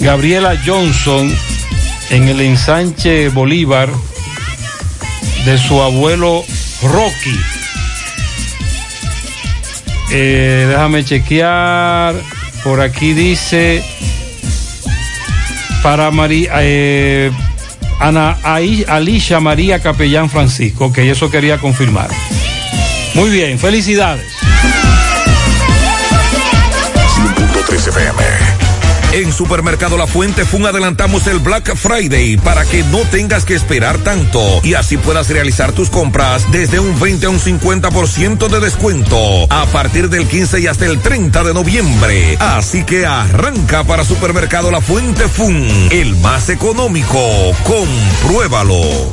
Gabriela Johnson en el ensanche Bolívar de su abuelo Rocky. Eh, déjame chequear. Por aquí dice para María eh, Ana Alicia María Capellán Francisco, que eso quería confirmar. Muy bien, felicidades. 100.3 FM. En Supermercado La Fuente Fun adelantamos el Black Friday para que no tengas que esperar tanto y así puedas realizar tus compras desde un 20 a un 50% de descuento a partir del 15 y hasta el 30 de noviembre. Así que arranca para Supermercado La Fuente Fun, el más económico. Compruébalo.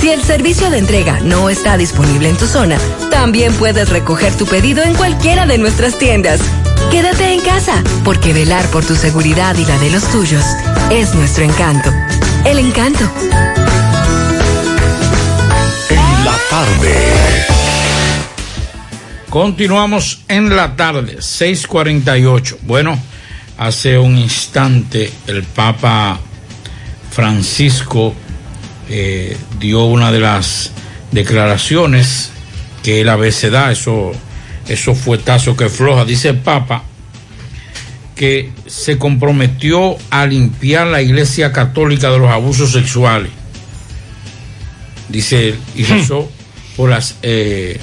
Si el servicio de entrega no está disponible en tu zona, también puedes recoger tu pedido en cualquiera de nuestras tiendas. Quédate en casa, porque velar por tu seguridad y la de los tuyos es nuestro encanto. El encanto. En la tarde. Continuamos en la tarde, 6:48. Bueno, hace un instante el Papa Francisco eh, dio una de las declaraciones que él a veces da, eso, eso fue tazo que floja, dice el Papa, que se comprometió a limpiar la Iglesia Católica de los abusos sexuales. Dice él, y eso por las eh,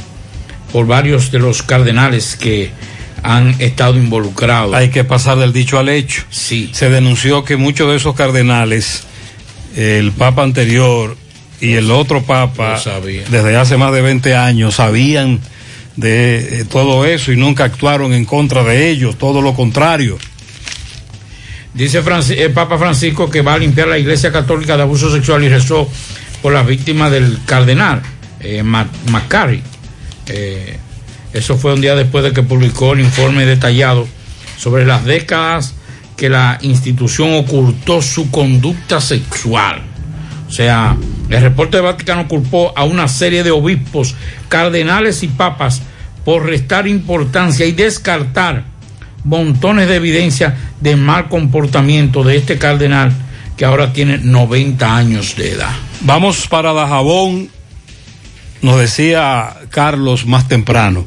por varios de los cardenales que han estado involucrados. Hay que pasar del dicho al hecho. Sí. Se denunció que muchos de esos cardenales, el Papa anterior y el otro Papa, desde hace más de 20 años, sabían de eh, todo eso y nunca actuaron en contra de ellos, todo lo contrario. Dice el Papa Francisco que va a limpiar la Iglesia Católica de abuso sexual y rezó por las víctimas del cardenal eh, Ma- Macari. Eh, eso fue un día después de que publicó el informe detallado sobre las décadas que la institución ocultó su conducta sexual. O sea, el reporte de Vaticano culpó a una serie de obispos, cardenales y papas por restar importancia y descartar montones de evidencia de mal comportamiento de este cardenal que ahora tiene 90 años de edad. Vamos para Dajabón, nos decía Carlos más temprano,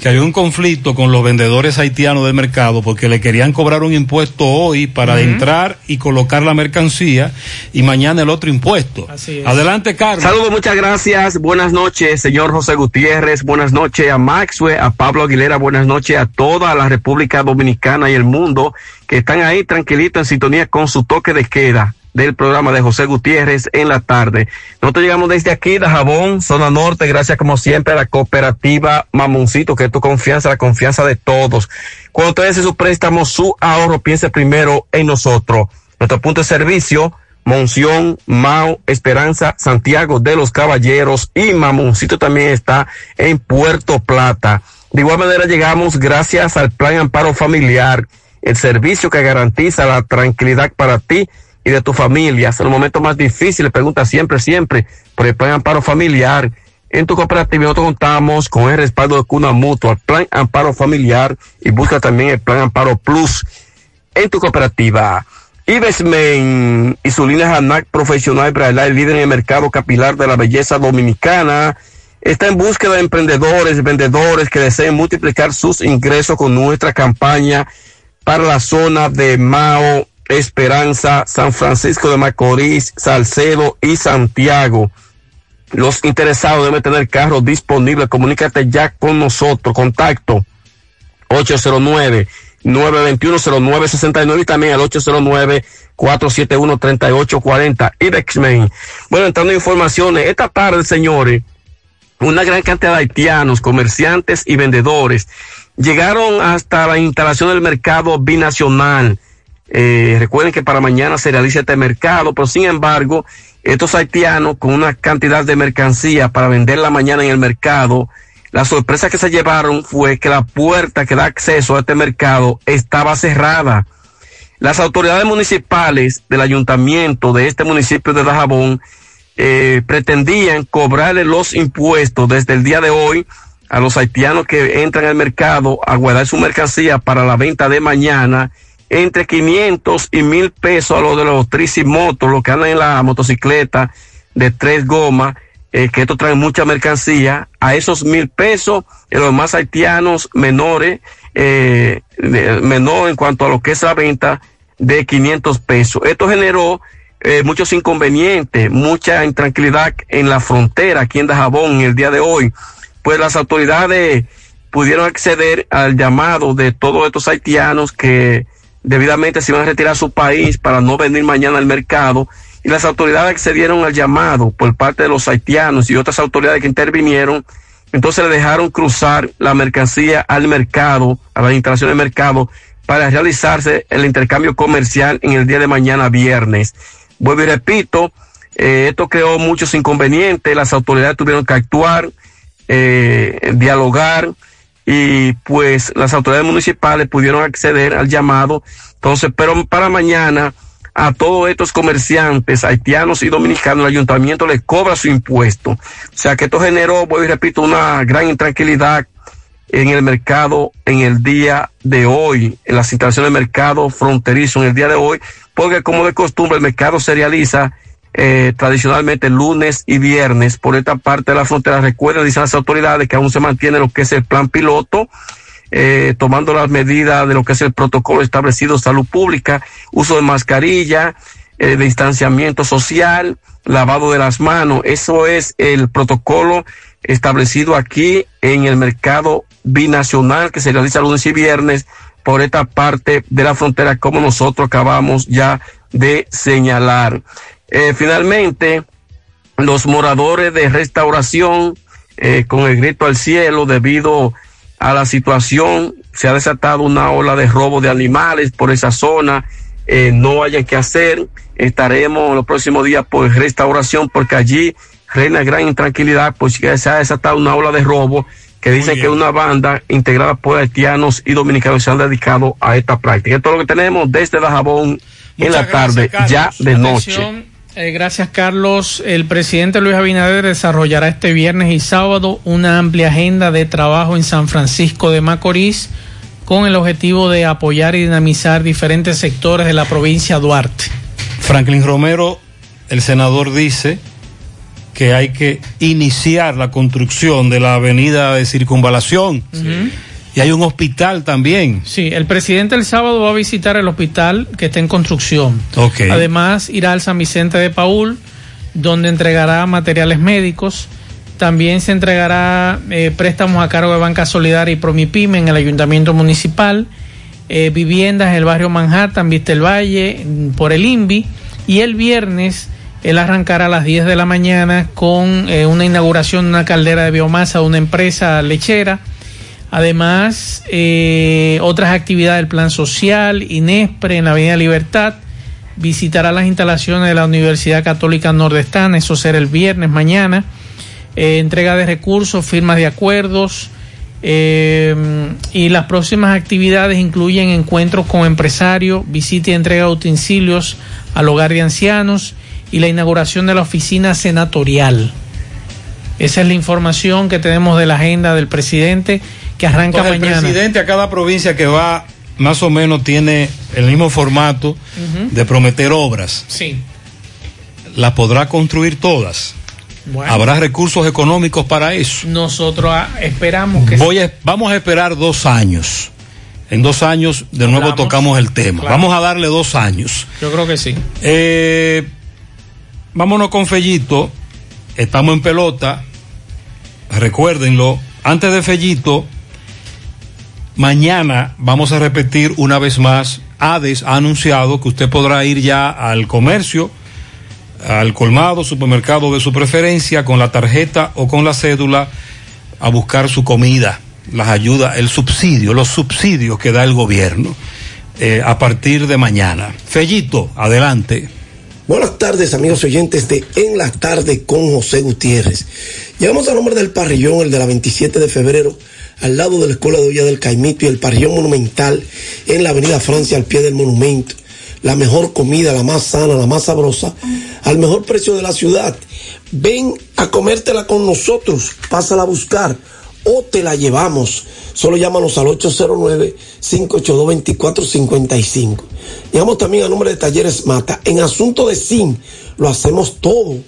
que había un conflicto con los vendedores haitianos del mercado porque le querían cobrar un impuesto hoy para entrar y colocar la mercancía y mañana el otro impuesto. Así es. Adelante, Carlos. Saludos, muchas gracias. Buenas noches, señor José Gutiérrez. Buenas noches a Maxwell, a Pablo Aguilera. Buenas noches a toda la República Dominicana y el mundo que están ahí tranquilitos en sintonía con su toque de queda del programa de José Gutiérrez en la tarde. Nosotros llegamos desde aquí, de Jabón, zona norte, gracias como siempre a la cooperativa Mamoncito, que es tu confianza, la confianza de todos. Cuando usted hace su préstamo, su ahorro, piense primero en nosotros. Nuestro punto de servicio, Monción, Mao, Esperanza, Santiago de los Caballeros y Mamoncito también está en Puerto Plata. De igual manera llegamos gracias al Plan Amparo Familiar, el servicio que garantiza la tranquilidad para ti y de tu familia. En los momentos más difíciles, pregunta siempre, siempre por el Plan Amparo Familiar. En tu cooperativa nosotros contamos con el respaldo de Cuna Mutua, Plan Amparo Familiar y busca también el Plan Amparo Plus en tu cooperativa. Ibesmen y su línea Hanac Profesional Braille, el líder en el mercado capilar de la belleza dominicana, está en búsqueda de emprendedores, vendedores que deseen multiplicar sus ingresos con nuestra campaña para la zona de Mao, Esperanza, San Francisco de Macorís, Salcedo y Santiago. Los interesados deben tener carros disponibles. Comunícate ya con nosotros. Contacto 809-921-0969 y también al 809-471-3840. Ibexmen. Bueno, entrando en informaciones, esta tarde, señores, una gran cantidad de haitianos, comerciantes y vendedores llegaron hasta la instalación del mercado binacional. Eh, recuerden que para mañana se realiza este mercado, pero sin embargo, estos haitianos con una cantidad de mercancía para venderla mañana en el mercado, la sorpresa que se llevaron fue que la puerta que da acceso a este mercado estaba cerrada. Las autoridades municipales del ayuntamiento de este municipio de Dajabón eh, pretendían cobrarle los impuestos desde el día de hoy a los haitianos que entran al mercado a guardar su mercancía para la venta de mañana entre 500 y 1000 pesos a los de los tricimotos, los que andan en la motocicleta de tres gomas, eh, que esto trae mucha mercancía, a esos mil pesos, y los más haitianos menores, eh, menor en cuanto a lo que es la venta de 500 pesos. Esto generó eh, muchos inconvenientes, mucha intranquilidad en la frontera aquí en Dajabón el día de hoy, pues las autoridades pudieron acceder al llamado de todos estos haitianos que debidamente se iban a retirar a su país para no venir mañana al mercado y las autoridades accedieron al llamado por parte de los haitianos y otras autoridades que intervinieron, entonces le dejaron cruzar la mercancía al mercado, a la instalación del mercado, para realizarse el intercambio comercial en el día de mañana viernes. Vuelvo y repito, eh, esto creó muchos inconvenientes, las autoridades tuvieron que actuar, eh, dialogar y pues las autoridades municipales pudieron acceder al llamado. Entonces, pero para mañana a todos estos comerciantes haitianos y dominicanos el ayuntamiento les cobra su impuesto. O sea que esto generó, voy y repito, una gran intranquilidad en el mercado en el día de hoy, en las instalaciones del mercado fronterizo en el día de hoy, porque como de costumbre el mercado se realiza eh, tradicionalmente lunes y viernes por esta parte de la frontera. Recuerden, dicen las autoridades que aún se mantiene lo que es el plan piloto, eh, tomando las medidas de lo que es el protocolo establecido salud pública, uso de mascarilla, eh, distanciamiento social, lavado de las manos. Eso es el protocolo establecido aquí en el mercado binacional que se realiza lunes y viernes por esta parte de la frontera como nosotros acabamos ya de señalar. Eh, finalmente, los moradores de restauración eh, con el grito al cielo debido a la situación, se ha desatado una ola de robo de animales por esa zona, eh, no haya que hacer, estaremos los próximos días por restauración porque allí reina gran intranquilidad, pues que se ha desatado una ola de robo que dicen que una banda integrada por haitianos y dominicanos se han dedicado a esta práctica. Esto es lo que tenemos desde Dajabón en la tarde, ya de noche. Eh, gracias, Carlos. El presidente Luis Abinader desarrollará este viernes y sábado una amplia agenda de trabajo en San Francisco de Macorís con el objetivo de apoyar y dinamizar diferentes sectores de la provincia de Duarte. Franklin Romero, el senador, dice que hay que iniciar la construcción de la avenida de circunvalación. Y hay un hospital también. Sí, el presidente el sábado va a visitar el hospital que está en construcción. Además, irá al San Vicente de Paul, donde entregará materiales médicos. También se entregará eh, préstamos a cargo de Banca Solidaria y Promipyme en el Ayuntamiento Municipal, eh, viviendas en el barrio Manhattan, Vista el Valle, por el INVI. Y el viernes él arrancará a las 10 de la mañana con eh, una inauguración de una caldera de biomasa de una empresa lechera. Además, eh, otras actividades del Plan Social, INESPRE en la Avenida Libertad. Visitará las instalaciones de la Universidad Católica Nordestana, eso será el viernes mañana. Eh, entrega de recursos, firmas de acuerdos. eh, y las próximas actividades incluyen encuentros con empresarios, visita y entrega de utensilios al hogar de ancianos y la inauguración de la oficina senatorial. Esa es la información que tenemos de la agenda del presidente que arranca Entonces, mañana. El presidente a cada provincia que va, más o menos tiene el mismo formato de prometer obras. Sí. ¿Las podrá construir todas? Bueno. ¿Habrá recursos económicos para eso? Nosotros ah, esperamos que Voy a- vamos a esperar dos años. En dos años de nuevo tocamos el tema. Claro. Vamos a darle dos años. Yo creo que sí. Eh, vámonos con Fellito. Estamos en pelota. Recuérdenlo. Antes de Fellito, mañana vamos a repetir una vez más. ADES ha anunciado que usted podrá ir ya al comercio, al colmado, supermercado de su preferencia, con la tarjeta o con la cédula, a buscar su comida, las ayudas, el subsidio, los subsidios que da el gobierno eh, a partir de mañana. Fellito, adelante. Buenas tardes, amigos oyentes de En la Tarde con José Gutiérrez. Llegamos al nombre del parrillón, el de la 27 de febrero, al lado de la Escuela de Olla del Caimito y el parrillón monumental en la Avenida Francia, al pie del monumento. La mejor comida, la más sana, la más sabrosa, al mejor precio de la ciudad. Ven a comértela con nosotros, pásala a buscar o te la llevamos. Solo llámanos al 809-582-2455. Llegamos también a nombre de Talleres Mata. En asunto de SIM, lo hacemos todo.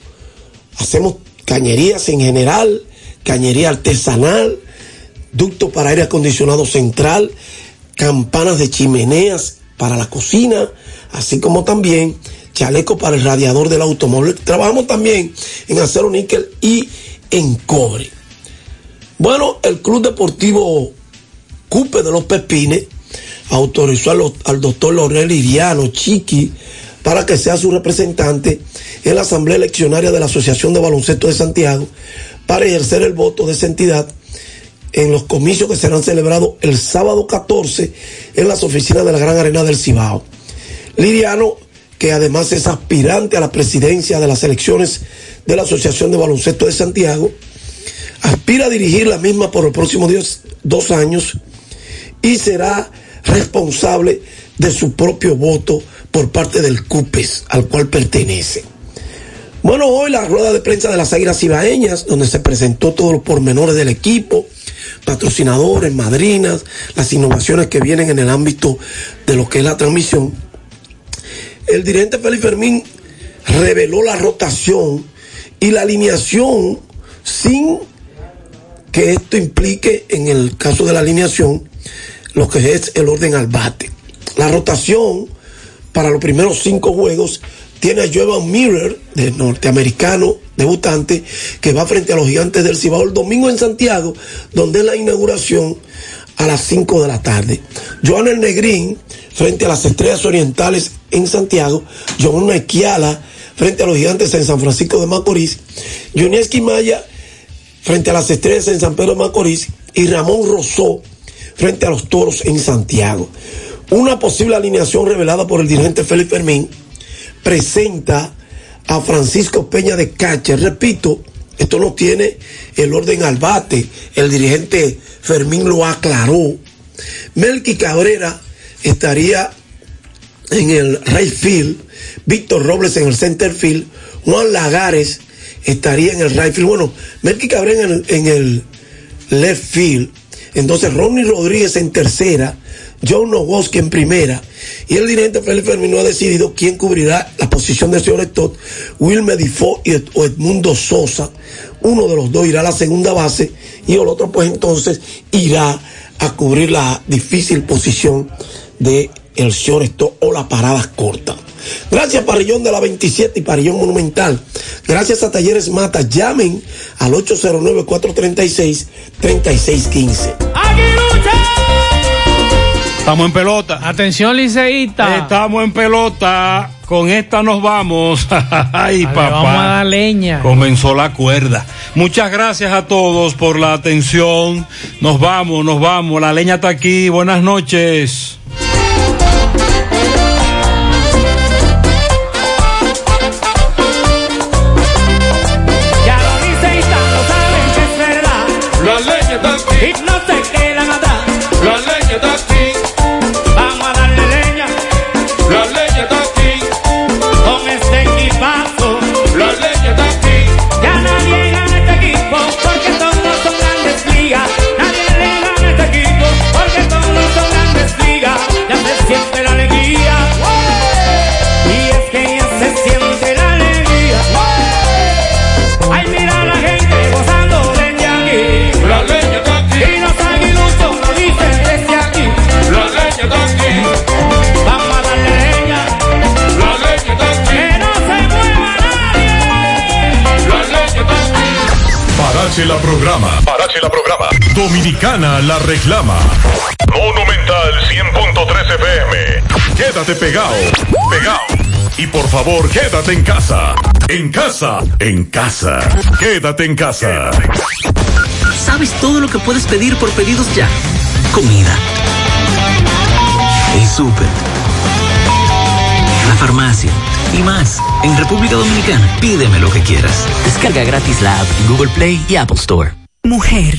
Hacemos cañerías en general, cañería artesanal, ducto para aire acondicionado central, campanas de chimeneas para la cocina, así como también chaleco para el radiador del automóvil. Trabajamos también en acero níquel y en cobre. Bueno, el Club Deportivo Cupe de los Pepines autorizó al, doctor Leonel Iriano Chiqui para que sea su representante en la Asamblea Eleccionaria de la Asociación de Baloncesto de Santiago para ejercer el voto de esa entidad en los comicios que serán celebrados el sábado 14 en las oficinas de la Gran Arena del Cibao. Liriano, que además es aspirante a la presidencia de las elecciones de la Asociación de Baloncesto de Santiago, aspira a dirigir la misma por los próximos dos años y será responsable de su propio voto por parte del CUPES, al cual pertenece. Bueno, hoy la rueda de prensa de las Águilas Ibaeñas, donde se presentó todos los pormenores del equipo, patrocinadores, madrinas, las innovaciones que vienen en el ámbito de lo que es la transmisión. El dirigente Félix Fermín reveló la rotación y la alineación sin que esto implique, en el caso de la alineación, lo que es el orden al bate. La rotación para los primeros cinco juegos tiene a Jovan Miller, de norteamericano, debutante, que va frente a los gigantes del Cibao el domingo en Santiago, donde es la inauguración a las 5 de la tarde. Joan El Negrín, frente a las Estrellas Orientales en Santiago. Joan Equiala, frente a los gigantes en San Francisco de Macorís. Jonieski Maya, frente a las Estrellas en San Pedro de Macorís. Y Ramón Rosó, frente a los Toros en Santiago. Una posible alineación revelada por el dirigente Félix Fermín presenta a Francisco Peña de Cache. Repito, esto no tiene el orden al bate. El dirigente Fermín lo aclaró. Melqui Cabrera estaría en el right field, Víctor Robles en el center field, Juan Lagares estaría en el right field. Bueno, Melqui Cabrera en el, en el left field. Entonces Ronnie Rodríguez en tercera, John Nowoski en primera. Y el dirigente Félix Fermín ha decidido quién cubrirá la posición del señor Stott, Wilmer Difo y o Edmundo Sosa. Uno de los dos irá a la segunda base y el otro pues entonces irá a cubrir la difícil posición de el señor Stott o la parada corta. Gracias Parrillón de la 27 y Parrillón Monumental. Gracias a Talleres Mata. Llamen al 809-436-3615. Estamos en pelota. Atención, liceísta. Estamos en pelota. Con esta nos vamos. Ay, papá. vamos a dar leña. Comenzó la cuerda. Muchas gracias a todos por la atención. Nos vamos, nos vamos. La leña está aquí. Buenas noches. Dominicana la reclama. Monumental 100.13 FM. Quédate pegado. Pegado. Y por favor, quédate en casa. En casa. En casa. Quédate en casa. ¿Sabes todo lo que puedes pedir por pedidos ya? Comida. El súper. La farmacia. Y más. En República Dominicana, pídeme lo que quieras. Descarga gratis la app en Google Play y Apple Store. Mujer,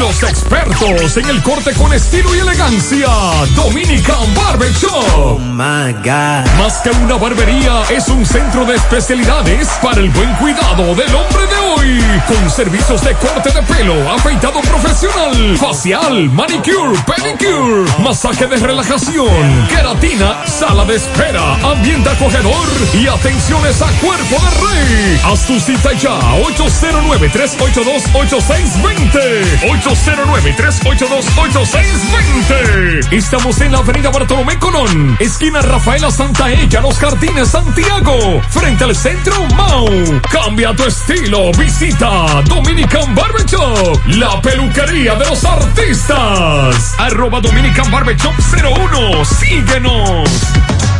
Los expertos en el corte con estilo y elegancia. Dominican Barber Shop. Más que una barbería, es un centro de especialidades para el buen cuidado del hombre de hoy. Con servicios de corte de pelo, afeitado profesional, facial, manicure, pedicure, masaje de relajación, queratina, sala de espera, ambiente acogedor y atenciones a cuerpo de rey. Haz tu cita ya. 809-382-8620. 809-382-8620. Estamos en la avenida Bartolomé Colón, esquina Rafaela Santa Ella, Los Jardines, Santiago, frente al centro Mau. Cambia tu estilo, visita Dominican Barber Shop, la peluquería de los artistas. Arroba Dominican Barber Shop 01, síguenos.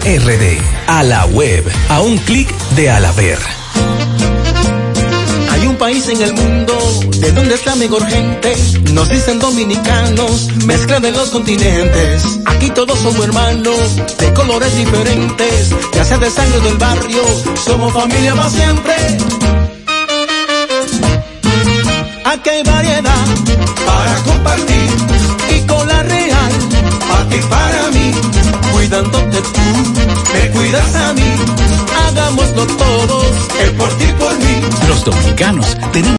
RD. A la web, a un clic de Alaber. Hay un país en el mundo de donde está mejor gente. Nos dicen dominicanos, mezcla de los continentes. Aquí todos somos hermanos, de colores diferentes. Ya sea de sangre del barrio, somos familia para siempre. Aquí hay variedad para compartir y con la real, para ti para mí. Cuidándote tú, me cuidas a mí. Hagámoslo todos, el por ti por mí. Los dominicanos tenemos